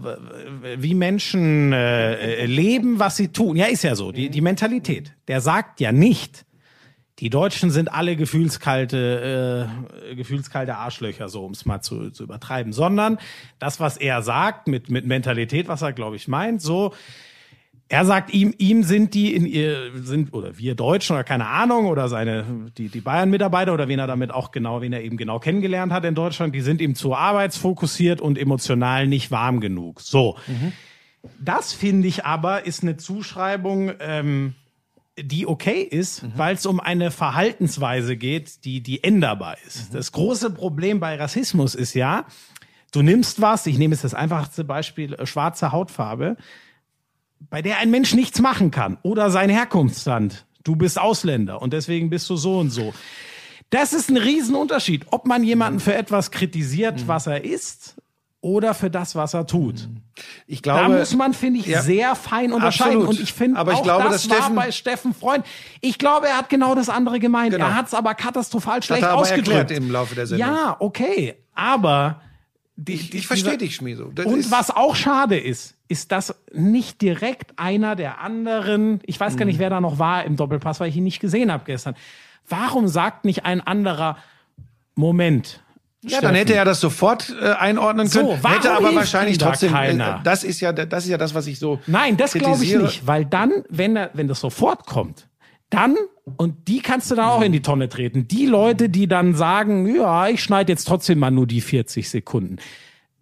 wie Menschen äh, äh, leben, was sie tun. Ja, ist ja so. Die, die Mentalität. Der sagt ja nicht, die Deutschen sind alle gefühlskalte, äh, gefühlskalte Arschlöcher, so um es mal zu, zu übertreiben, sondern das, was er sagt mit, mit Mentalität, was er, glaube ich, meint, so, er sagt ihm, ihm sind die in ihr, sind, oder wir Deutschen oder keine Ahnung, oder seine, die, die Bayern-Mitarbeiter oder wen er damit auch genau, wen er eben genau kennengelernt hat in Deutschland, die sind ihm zu arbeitsfokussiert und emotional nicht warm genug. So. Das finde ich aber ist eine Zuschreibung, ähm, die okay ist, weil es um eine Verhaltensweise geht, die, die änderbar ist. Das große Problem bei Rassismus ist ja, du nimmst was, ich nehme jetzt das einfachste Beispiel, äh, schwarze Hautfarbe, bei der ein Mensch nichts machen kann oder sein Herkunftsland. Du bist Ausländer und deswegen bist du so und so. Das ist ein Riesenunterschied, ob man jemanden für etwas kritisiert, was er ist oder für das, was er tut. ich Da glaube, muss man, finde ich, Ja. sehr fein unterscheiden. Absolut. Und ich finde, Aber ich auch glaube, das dass war Steffen- bei Steffen Freund. Ich glaube, er hat genau das andere gemeint. Genau. Er hat es aber katastrophal schlecht er aber ausgedrückt. im Laufe der Sendung. Ja, okay. Aber die, ich, ich verstehe dich, Schmieso. Und was auch schade ist, ist, dass nicht direkt einer der anderen, ich weiß gar Mhm. nicht, wer da noch war im Doppelpass, weil ich ihn nicht gesehen habe gestern. Warum sagt nicht ein anderer, Moment, Ja, dann hätte er das sofort äh, einordnen So, können. warum hätte aber wahrscheinlich da trotzdem. keiner? Äh, das ist ja, das ist ja das, was ich so. Nein, das glaube ich nicht, weil dann, wenn er, wenn das sofort kommt, dann und die kannst du dann auch in die Tonne treten. Die Leute, die dann sagen, ja, ich schneide jetzt trotzdem mal nur die 40 Sekunden.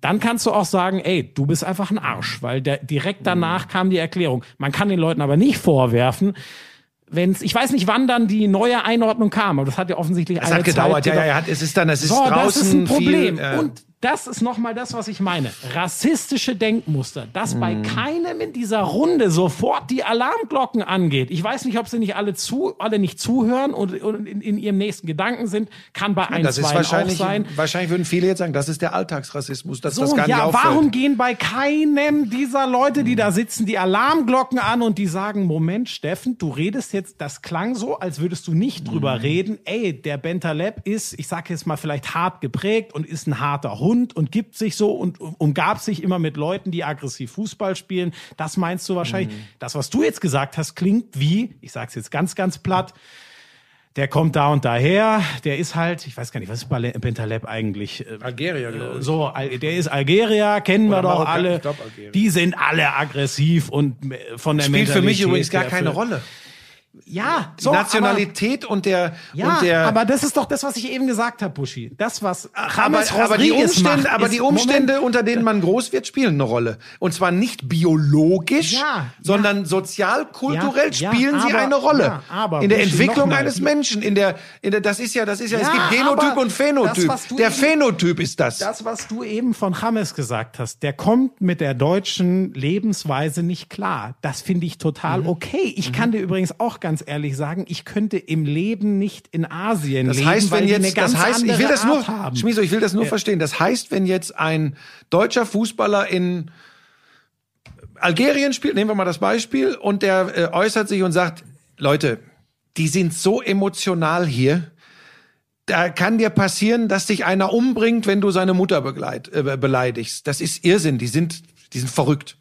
Dann kannst du auch sagen, ey, du bist einfach ein Arsch, weil der, direkt danach kam die Erklärung. Man kann den Leuten aber nicht vorwerfen, wenn's, ich weiß nicht, wann dann die neue Einordnung kam, aber das hat ja offensichtlich Es eine hat gedauert, Zeit ja, ja, gedauert. ja, hat, es ist dann, es ist So, draußen das ist ein Problem. viel. Äh, Und das ist nochmal das, was ich meine. Rassistische Denkmuster, dass bei Mhm. keinem in dieser Runde sofort die Alarmglocken angeht. Ich weiß nicht, ob sie nicht alle zu, alle nicht zuhören und, und in, in ihrem nächsten Gedanken sind. Kann bei ein, das ist zwei auch wahrscheinlich, sein. wahrscheinlich würden viele jetzt sagen, das ist der Alltagsrassismus, dass das So, gar nicht ja, auffällt. warum gehen bei keinem dieser Leute, die da sitzen, die Alarmglocken an und die sagen, Moment, Steffen, du redest jetzt, das klang so, als würdest du nicht drüber reden. Ey, der Bentaleb ist, ich sag jetzt mal vielleicht hart geprägt und ist ein harter Hund und gibt sich so und um- umgab sich immer mit Leuten, die aggressiv Fußball spielen. Das meinst du wahrscheinlich. Das, was du jetzt gesagt hast, klingt wie, ich sag's jetzt ganz, ganz platt, der kommt da und daher, der ist halt, ich weiß gar nicht, was ist Bentaleb eigentlich? Äh, Algerier, glaube ich. so, der ist Algerier, kennen wir Oder doch Marokkan, alle. glaub. Die sind alle aggressiv und äh, von der Spielt für mich übrigens gar keine Rolle. Ja, Die so, Nationalität und der, Aber, ja, und der, aber das ist doch das, was ich eben gesagt habe, Buschi. Das, was aber, James aber die Rodriguez Umstände, macht, aber die Umstände, Moment. unter denen man groß wird, spielen eine Rolle. Und zwar nicht biologisch, Ja, sondern sozial-kulturell Ja, ja, spielen sie aber- eine Rolle. ja, aber in der Buschi, Entwicklung eines die- Menschen, in der, in der, das ist ja, das ist ja, es Ja, gibt Genotyp aber und Phänotyp. das, der eben- Phänotyp ist das. Das, was du eben von James gesagt hast, der kommt mit der deutschen Lebensweise nicht klar. Das finde ich total Mhm. okay. Ich kann dir übrigens auch ganz ehrlich sagen, ich könnte im Leben nicht in Asien Das leben, heißt, weil wenn eine jetzt, ganz das heißt, ich will das nur, Art haben. Schmieso, ich will das nur verstehen. Das heißt, wenn jetzt ein deutscher Fußballer in Algerien spielt, nehmen wir mal das Beispiel, und der äh, äußert sich und sagt, Leute, die sind so emotional hier, da kann dir passieren, dass dich einer umbringt, wenn du seine Mutter begleit, äh, beleidigst. Das ist Irrsinn, die sind, die sind verrückt.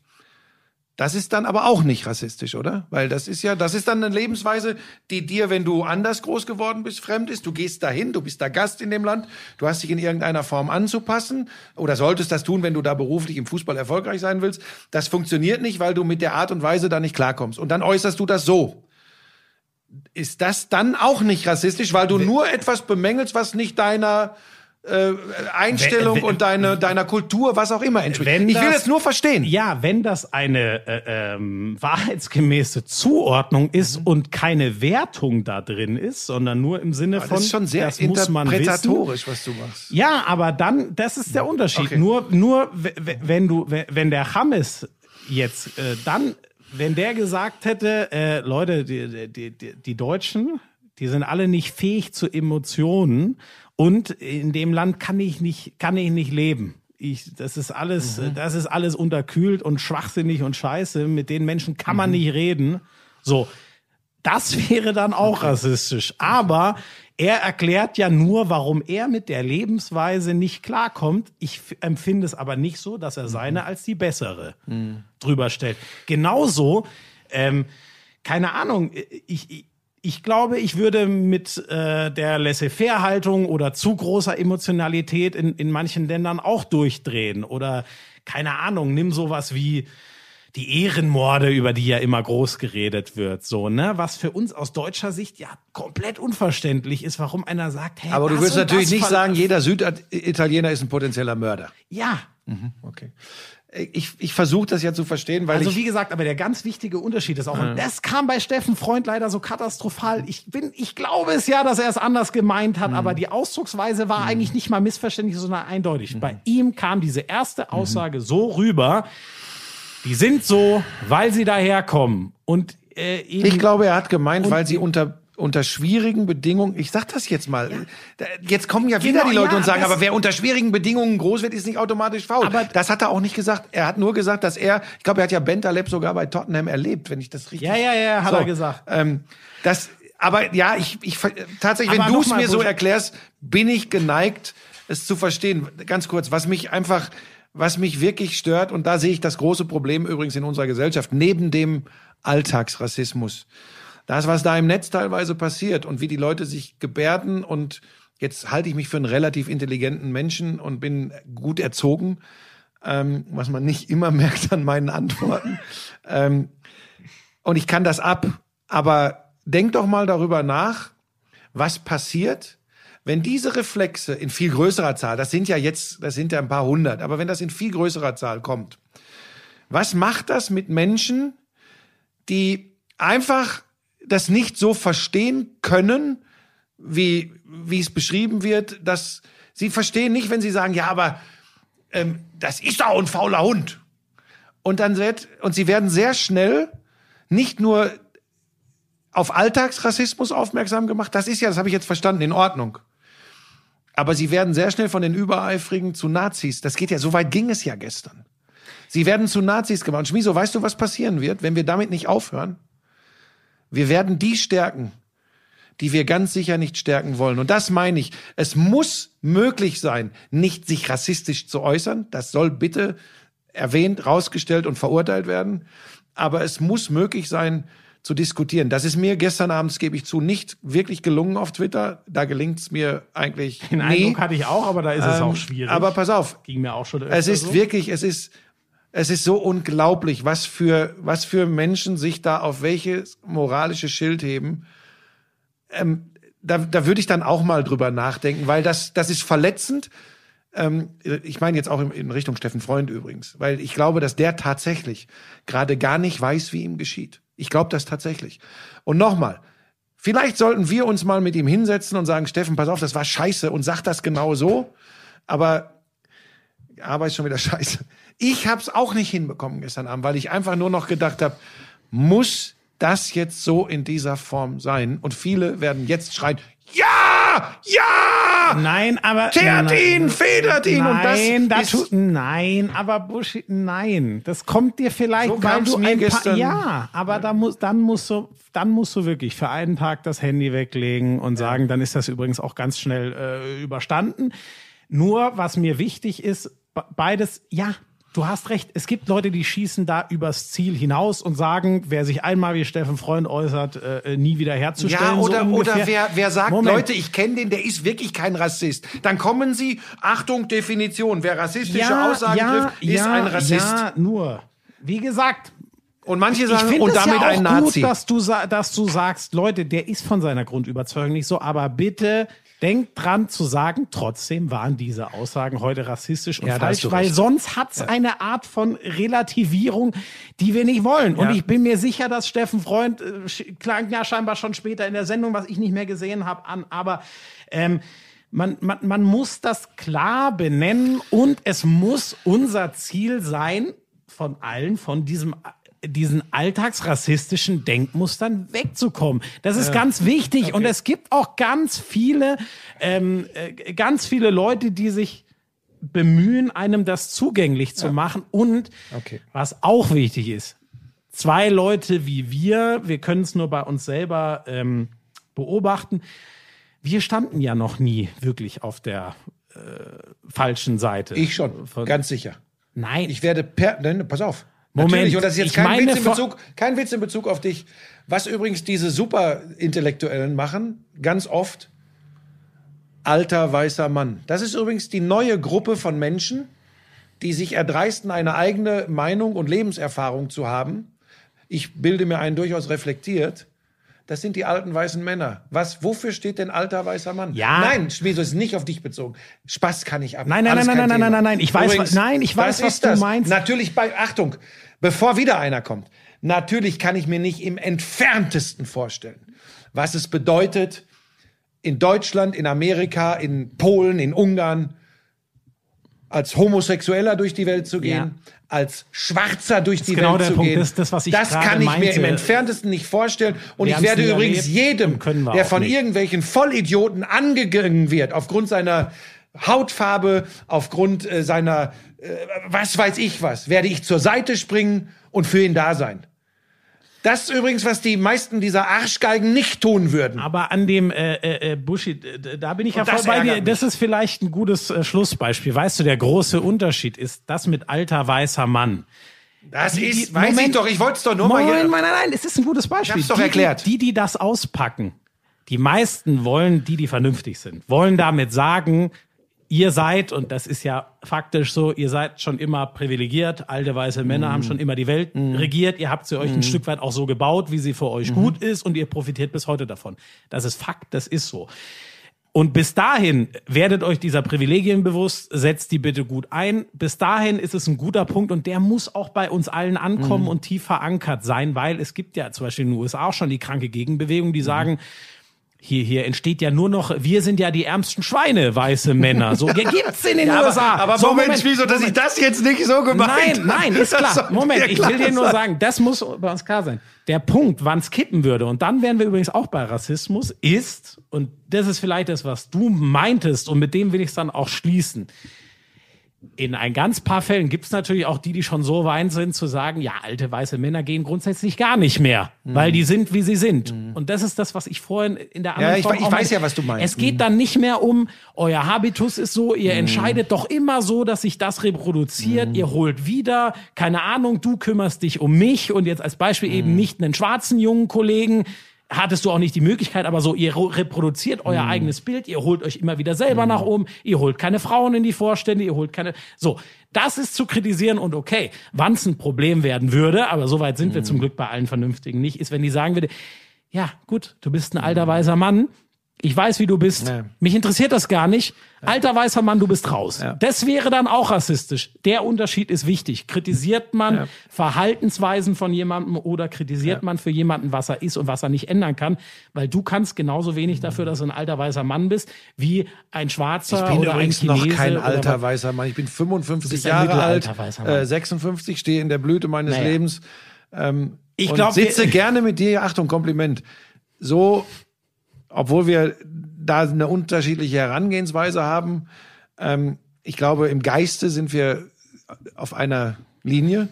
Das ist dann aber auch nicht rassistisch, oder? Weil das ist ja, das ist dann eine Lebensweise, die dir, wenn du anders groß geworden bist, fremd ist. Du gehst dahin, du bist da Gast in dem Land, du hast dich in irgendeiner Form anzupassen oder solltest das tun, wenn du da beruflich im Fußball erfolgreich sein willst. Das funktioniert nicht, weil du mit der Art und Weise da nicht klarkommst. Und dann äußerst du das so. Ist das dann auch nicht rassistisch, weil du nur etwas bemängelst, was nicht deiner äh, Einstellung Wenn- wenn- und deine, deiner Kultur, was auch immer entspricht? Ich will das- nur verstehen. Ja, wenn das eine äh, ähm, wahrheitsgemäße Zuordnung ist und keine Wertung da drin ist, sondern nur im Sinne von, Mhm. Das ist schon sehr das muss man interpretatorisch, was du machst. Ja, aber dann, das ist der Unterschied. Okay. Nur, nur wenn du, wenn der Hammes jetzt äh, dann, wenn der gesagt hätte, äh, Leute, die, die, die, die Deutschen, die sind alle nicht fähig zu Emotionen und in dem Land kann ich nicht, kann ich nicht leben. Ich, das ist alles, Mhm. das ist alles unterkühlt und schwachsinnig und scheiße. Mit den Menschen kann Mhm. man nicht reden. So. Das wäre dann auch rassistisch. Aber er erklärt ja nur, warum er mit der Lebensweise nicht klarkommt. Ich empfinde es aber nicht so, dass er seine als die bessere drüber stellt. Genauso, ähm, keine Ahnung, ich, ich, ich glaube, ich würde mit äh, der Laissez-faire-Haltung oder zu großer Emotionalität in, in manchen Ländern auch durchdrehen. Oder, keine Ahnung, nimm sowas wie die Ehrenmorde, über die ja immer groß geredet wird, so, ne? Was für uns aus deutscher Sicht ja komplett unverständlich ist, warum einer sagt, hey, Aber du willst und natürlich nicht sagen, jeder Süditaliener ist ein potenzieller Mörder. Ja. Okay. Ich, ich versuche das ja zu verstehen, weil Also wie gesagt, aber der ganz wichtige Unterschied ist auch, und das kam bei Steffen Freund leider so katastrophal. Ich bin, ich glaube es ja, dass er es anders gemeint hat, aber die Ausdrucksweise war eigentlich nicht mal missverständlich, sondern eindeutig. Bei ihm kam diese erste Aussage so rüber, die sind so, weil sie daherkommen. Und äh, Ich glaube, er hat gemeint, weil sie unter unter schwierigen Bedingungen, ich sag das jetzt mal, da- jetzt kommen ja wieder Genau, die Leute ja, und sagen, aber wer unter schwierigen Bedingungen groß wird, ist nicht automatisch faul. Aber- das hat er auch nicht gesagt. Er hat nur gesagt, dass er, ich glaube, er hat ja Bentaleb sogar bei Tottenham erlebt, wenn ich das richtig. Ja, ja, ja, hat er gesagt. Ähm, das, aber ja, ich, ich tatsächlich, Aber wenn du es mir so erklärst, bin ich geneigt, es zu verstehen. Ganz kurz, was mich einfach, was mich wirklich stört, und da sehe ich das große Problem übrigens in unserer Gesellschaft, neben dem Alltagsrassismus. Das, was da im Netz teilweise passiert und wie die Leute sich gebärden und jetzt halte ich mich für einen relativ intelligenten Menschen und bin gut erzogen, ähm, was man nicht immer merkt an meinen Antworten. ähm, und ich kann das ab. Aber denk doch mal darüber nach, was passiert, wenn diese Reflexe in viel größerer Zahl, das sind ja jetzt, das sind ja ein paar hundert, aber wenn das in viel größerer Zahl kommt, was macht das mit Menschen, die einfach das nicht so verstehen können, wie, wie es beschrieben wird, dass sie verstehen nicht, wenn sie sagen, ja, aber ähm, das ist doch ein fauler Hund. Und dann wird, und sie werden sehr schnell nicht nur auf Alltagsrassismus aufmerksam gemacht, das ist ja, das habe ich jetzt verstanden, in Ordnung. Aber sie werden sehr schnell von den Übereifrigen zu Nazis. Das geht ja, so weit ging es ja gestern. Sie werden zu Nazis gemacht. Und weißt du, was passieren wird, wenn wir damit nicht aufhören? Wir werden die stärken, die wir ganz sicher nicht stärken wollen. Und das meine ich. Es muss möglich sein, nicht sich rassistisch zu äußern. Das soll bitte erwähnt, rausgestellt und verurteilt werden. Aber es muss möglich sein, zu diskutieren. Das ist mir gestern abends, gebe ich zu, nicht wirklich gelungen auf Twitter. Da gelingt es mir eigentlich den nie. Eindruck hatte ich auch, aber da ist es Ähm, auch schwierig. Aber pass auf, ging mir auch schon es ist so. wirklich, es ist, es ist so unglaublich, was für, was für Menschen sich da auf welches moralische Schild heben. Ähm, da, da würde ich dann auch mal drüber nachdenken, weil das, das ist verletzend. Ähm, ich meine jetzt auch in, in Richtung Steffen Freund übrigens, weil ich glaube, dass der tatsächlich gerade gar nicht weiß, wie ihm geschieht. Ich glaube das tatsächlich. Und nochmal, vielleicht sollten wir uns mal mit ihm hinsetzen und sagen, Steffen, pass auf, das war scheiße und sag das genau so. Aber aber ist schon wieder scheiße. Ich habe es auch nicht hinbekommen gestern Abend, weil ich einfach nur noch gedacht habe, muss das jetzt so in dieser Form sein? Und viele werden jetzt schreien, ja, ja, Nein, aber. teert nein, ihn, federt ihn. Nein, und das das nein, aber Bushi, nein. Das kommt dir vielleicht, So weil du mir ein paar, ja, aber da muss, dann musst du, dann musst du wirklich für einen Tag das Handy weglegen und sagen, dann ist das übrigens auch ganz schnell äh, überstanden. Nur, was mir wichtig ist, beides, ja, du hast recht. Es gibt Leute, die schießen da übers Ziel hinaus und sagen, wer sich einmal wie Steffen Freund äußert, äh, nie wieder herzustellen. Ja, oder, so oder wer, wer sagt, Moment. Leute, ich kenne den, der ist wirklich kein Rassist. Dann kommen sie, Achtung, Definition, wer rassistische Aussagen trifft, ist ein Rassist. Ja, nur. Wie gesagt, Und manche sagen, und es damit ja auch ein Nazi. gut, dass du, dass du sagst, Leute, der ist von seiner Grundüberzeugung nicht so, aber bitte denkt dran zu sagen, trotzdem waren diese Aussagen heute rassistisch und Ja, falsch, weil recht. sonst hat's eine Art von Relativierung, die wir nicht wollen. Und Ja. ich bin mir sicher, dass Steffen Freund, äh, klang ja scheinbar schon später in der Sendung, was ich nicht mehr gesehen habe, an, aber ähm, man, man, man muss das klar benennen und es muss unser Ziel sein, von allen, von diesem diesen alltagsrassistischen Denkmustern wegzukommen. Das ist ganz wichtig und es gibt auch ganz viele, ähm, äh, ganz viele Leute, die sich bemühen, einem das zugänglich zu machen und Okay. was auch wichtig ist, zwei Leute wie wir, wir können es nur bei uns selber ähm, beobachten, wir standen ja noch nie wirklich auf der äh, falschen Seite. Ich schon, Von- ganz sicher. Nein, Ich werde per, nein, pass auf. Moment, Natürlich, und das ist jetzt kein Witz in Bezug, kein Witz in Bezug auf dich. Was übrigens diese Superintellektuellen machen, ganz oft, alter weißer Mann. Das ist übrigens die neue Gruppe von Menschen, die sich erdreisten, eine eigene Meinung und Lebenserfahrung zu haben. Ich bilde mir einen durchaus reflektiert. Das sind die alten weißen Männer. Was, wofür steht denn alter weißer Mann? Ja. Nein, Schmieso, ist nicht auf dich bezogen. Spaß kann ich ab. Nein, nein, Alles nein, nein, nein, Thema. nein, nein, ich weiß, Übrigens, was- nein, ich weiß, was du das. meinst. Natürlich bei, Achtung, bevor wieder einer kommt. Natürlich kann ich mir nicht im entferntesten vorstellen, was es bedeutet, in Deutschland, in Amerika, in Polen, in Ungarn, als Homosexueller durch die Welt zu gehen, als Schwarzer durch die genau Welt zu Punkt. gehen. Das ist das, was ich das kann ich mir meinte. im entferntesten nicht vorstellen. Und Wir ich werde übrigens jedem, der von nicht. irgendwelchen Vollidioten angegangen wird, aufgrund seiner Hautfarbe, aufgrund äh, seiner, äh, was weiß ich was, werde ich zur Seite springen und für ihn da sein. Das ist übrigens, was die meisten dieser Arschgeigen nicht tun würden. Aber an dem äh, äh, äh, Bushi, da bin ich ja voll das bei dir. Das ist vielleicht ein gutes äh, Schlussbeispiel. Weißt du, der große Unterschied ist das mit alter weißer Mann. Das Die- ist, weiß ich Moment. doch, ich wollte es doch nur Nein, mal nein, hier. nein, nein, es ist ein gutes Beispiel. hab's doch die, erklärt. Die, die, die das auspacken, die meisten wollen, die, die vernünftig sind, wollen damit sagen, ihr seid, und das ist ja faktisch so, ihr seid schon immer privilegiert, alte weiße Männer Mhm. haben schon immer die Welt regiert, ihr habt sie euch ein Stück weit auch so gebaut, wie sie für euch Mhm. gut ist und ihr profitiert bis heute davon. Das ist Fakt, das ist so. Und bis dahin werdet euch dieser Privilegien bewusst, setzt die bitte gut ein. Bis dahin ist es ein guter Punkt und der muss auch bei uns allen ankommen Mhm. und tief verankert sein, weil es gibt ja zum Beispiel in den USA auch schon die kranke Gegenbewegung, Mhm. die sagen, hier, hier entsteht ja nur noch, wir sind ja die ärmsten Schweine, weiße Männer. So, ja, gibt's in den Ja, USA. aber, aber so, Moment, wieso, dass ich das jetzt nicht so Nein, habe? nein, ist Das klar. Moment, ich will dir nur sagen, das muss bei uns klar sein. Der Punkt, wann es kippen würde, und dann wären wir übrigens auch bei Rassismus, ist, und das ist vielleicht das, was du meintest, und mit dem will ich es dann auch schließen. In ein ganz paar Fällen gibt es natürlich auch die, die schon so weit sind, zu sagen, ja, alte weiße Männer gehen grundsätzlich gar nicht mehr, weil die sind, wie sie sind. Und das ist das, was ich vorhin in der anderen ich we- ich auch weiß ja, was du meinst. Es geht dann nicht mehr um, euer Habitus ist so, ihr entscheidet doch immer so, dass sich das reproduziert, ihr holt wieder, keine Ahnung, du kümmerst dich um mich und jetzt als Beispiel eben nicht einen schwarzen jungen Kollegen, hattest du auch nicht die Möglichkeit, aber so, ihr ro- reproduziert euer eigenes Bild, ihr holt euch immer wieder selber nach oben, ihr holt keine Frauen in die Vorstände, ihr holt keine, so. Das ist zu kritisieren und okay, wann es ein Problem werden würde, aber so weit sind wir zum Glück bei allen Vernünftigen nicht, ist, wenn die sagen würde, ja, gut, du bist ein alter weißer Mann. Ich weiß, wie du bist. Ja. Mich interessiert das gar nicht. Alter weißer Mann, du bist raus. Das wäre dann auch rassistisch. Der Unterschied ist wichtig. Kritisiert man Verhaltensweisen von jemandem oder kritisiert man für jemanden, was er ist und was er nicht ändern kann? Weil du kannst genauso wenig dafür, dass du ein alter weißer Mann bist, wie ein Schwarzer Ich bin oder übrigens ein noch kein oder alter weißer Mann. Ich bin 55 bist ein Jahre alt, mittelalter weißer Mann. äh, 56, stehe in der Blüte meines Naja. Lebens. Ähm, Ich glaub, sitze gerne mit dir. Achtung, Kompliment. So, obwohl wir da eine unterschiedliche Herangehensweise haben. Ähm, ich glaube, im Geiste sind wir auf einer Linie,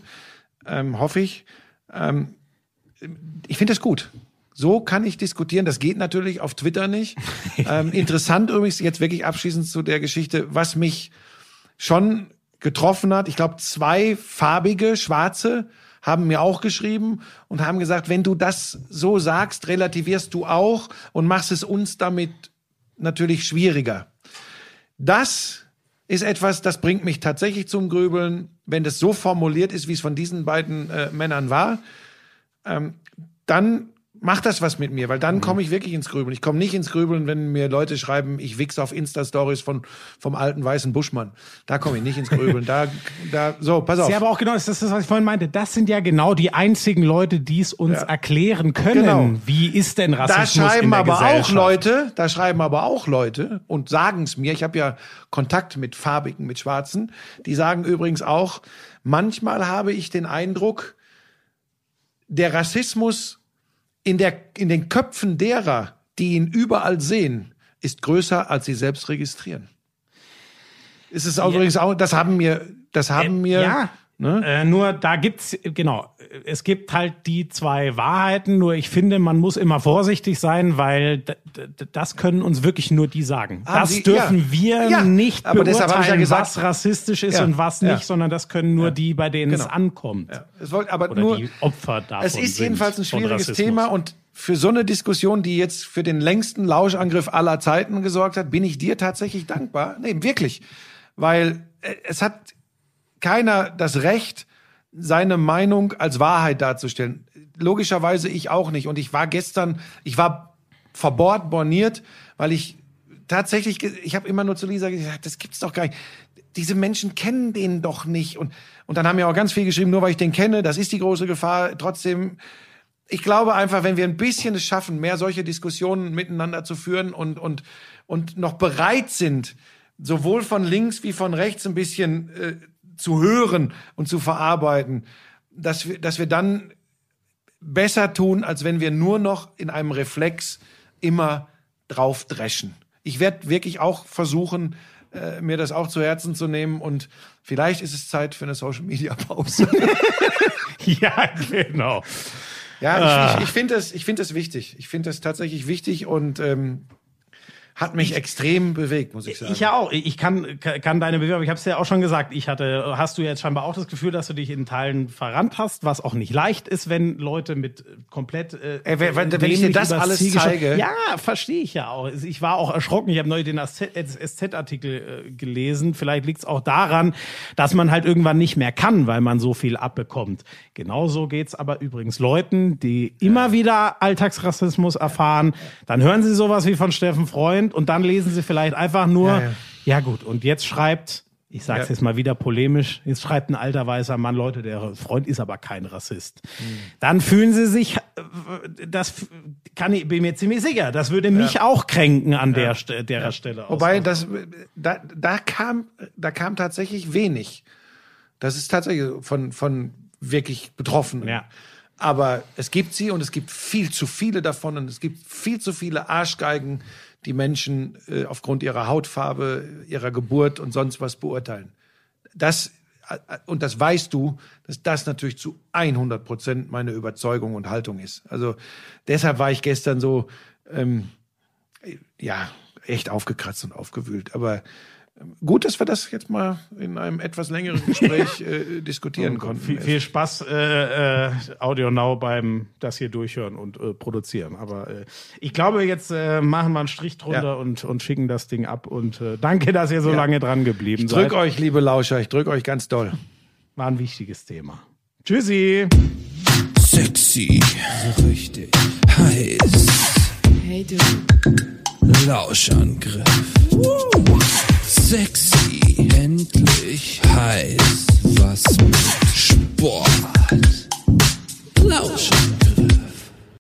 ähm, hoffe ich. Ähm, ich finde das gut. So kann ich diskutieren. Das geht natürlich auf Twitter nicht. ähm, interessant übrigens jetzt wirklich abschließend zu der Geschichte, was mich schon getroffen hat. Ich glaube, zwei farbige, schwarze haben mir auch geschrieben und haben gesagt, wenn du das so sagst, relativierst du auch und machst es uns damit natürlich schwieriger. Das ist etwas, das bringt mich tatsächlich zum Grübeln, wenn das so formuliert ist, wie es von diesen beiden äh, Männern war. Ähm, dann macht das was mit mir, weil dann komme ich wirklich ins Grübeln. Ich komme nicht ins Grübeln, wenn mir Leute schreiben, ich wichse auf Insta-Stories von vom alten weißen Buschmann. Da komme ich nicht ins Grübeln. Da, da, so, pass auf. Ja, aber auch genau, das ist das, was ich vorhin meinte. Das sind ja genau die einzigen Leute, die es uns Ja. erklären können. Genau. Wie ist denn Da Rassismus in schreiben der aber auch? Leute, da schreiben aber auch Leute und sagen es mir. Ich habe ja Kontakt mit Farbigen, mit Schwarzen. Die sagen übrigens auch, manchmal habe ich den Eindruck, der Rassismus in, der, in den Köpfen derer, die ihn überall sehen, ist größer, als sie selbst registrieren. Ist es übrigens auch, das haben mir, das haben mir, Ja. Ne? Äh, nur da gibt's genau, es gibt halt die zwei Wahrheiten. Nur ich finde, man muss immer vorsichtig sein, weil das können uns wirklich nur die sagen. Haben das Sie- dürfen ja. wir Ja, nicht aber ich ja beurteilen, gesagt- was rassistisch ist und was nicht, sondern das können nur die, bei denen es Genau. ankommt. Es wollte, aber Oder nur, die Opfer davon Es ist jedenfalls ein schwieriges. Thema und für so eine Diskussion, die jetzt für den längsten Lauschangriff aller Zeiten gesorgt hat, bin ich dir tatsächlich dankbar. Nee, wirklich. Weil äh, es hat keiner das Recht, seine Meinung als Wahrheit darzustellen. Logischerweise ich auch nicht. Und ich war gestern, ich war verbohrt, borniert, weil ich tatsächlich, ich habe immer nur zu Lisa gesagt, das gibt's doch gar nicht. Diese Menschen kennen den doch nicht. Und, und dann haben mir auch ganz viel geschrieben, nur weil ich den kenne, das ist die große Gefahr. Trotzdem, ich glaube einfach, wenn wir ein bisschen es schaffen, mehr solche Diskussionen miteinander zu führen und, und, und noch bereit sind, sowohl von links wie von rechts ein bisschen äh, zu hören und zu verarbeiten, dass wir, dass wir dann besser tun, als wenn wir nur noch in einem Reflex immer drauf dreschen. Ich werde wirklich auch versuchen, äh, mir das auch zu Herzen zu nehmen und vielleicht ist es Zeit für eine Social Media Pause. Ja, genau. Ja, ich, Ah. ich, ich finde das, ich finde das wichtig. Ich finde das tatsächlich wichtig und ähm, hat mich extrem bewegt, muss ich sagen. Ich ja auch. Ich kann, kann deine Bewerbung, ich habe es ja auch schon gesagt, ich hatte, hast du jetzt scheinbar auch das Gefühl, dass du dich in Teilen verrannt hast, was auch nicht leicht ist, wenn Leute mit komplett äh, Ey, wenn- wenn- wenn ich dir das alles Ziel zeige- Ja, verstehe ich ja auch. Ich war auch erschrocken. Ich habe neu den SZ-Artikel äh, gelesen. Vielleicht liegt es auch daran, dass man halt irgendwann nicht mehr kann, weil man so viel abbekommt. Genauso geht's aber übrigens Leuten, die immer wieder Alltagsrassismus erfahren. Dann hören sie sowas wie von Steffen Freund und dann lesen sie vielleicht einfach nur, Ja, ja, ja. gut, und jetzt schreibt, ich sag's Ja. jetzt mal wieder polemisch, jetzt schreibt ein alter weißer Mann, Leute, der Freund ist aber kein Rassist. Hm. Dann fühlen sie sich, äh, das kann ich, bin mir ziemlich sicher, das würde mich auch kränken an der, derer Stelle. aus. Wobei das da, da kam da kam tatsächlich wenig. Das ist tatsächlich von von wirklich Betroffenen. Ja. Aber es gibt sie und es gibt viel zu viele davon und es gibt viel zu viele Arschgeigen, die Menschen äh, aufgrund ihrer Hautfarbe, ihrer Geburt und sonst was beurteilen. Das äh, und das weißt du, dass das natürlich zu 100 Prozent meine Überzeugung und Haltung ist. Also deshalb war ich gestern so ähm, ja, echt aufgekratzt und aufgewühlt. Aber gut, dass wir das jetzt mal in einem etwas längeren Gespräch äh, diskutieren konnten. viel, viel Spaß, äh, äh, Audio Now beim das hier durchhören und äh, produzieren. Aber äh, ich glaube, jetzt äh, machen wir einen Strich drunter Ja. und, und schicken das Ding ab. Und äh, danke, dass ihr so lange dran geblieben Ich drück seid. euch, liebe Lauscher, ich drück euch ganz doll. War ein wichtiges Thema. Tschüssi. Sexy, so richtig heiß. Hey du, Lauschangriff. Sexy, endlich heiß. Was mit Sport. Lauschangriff.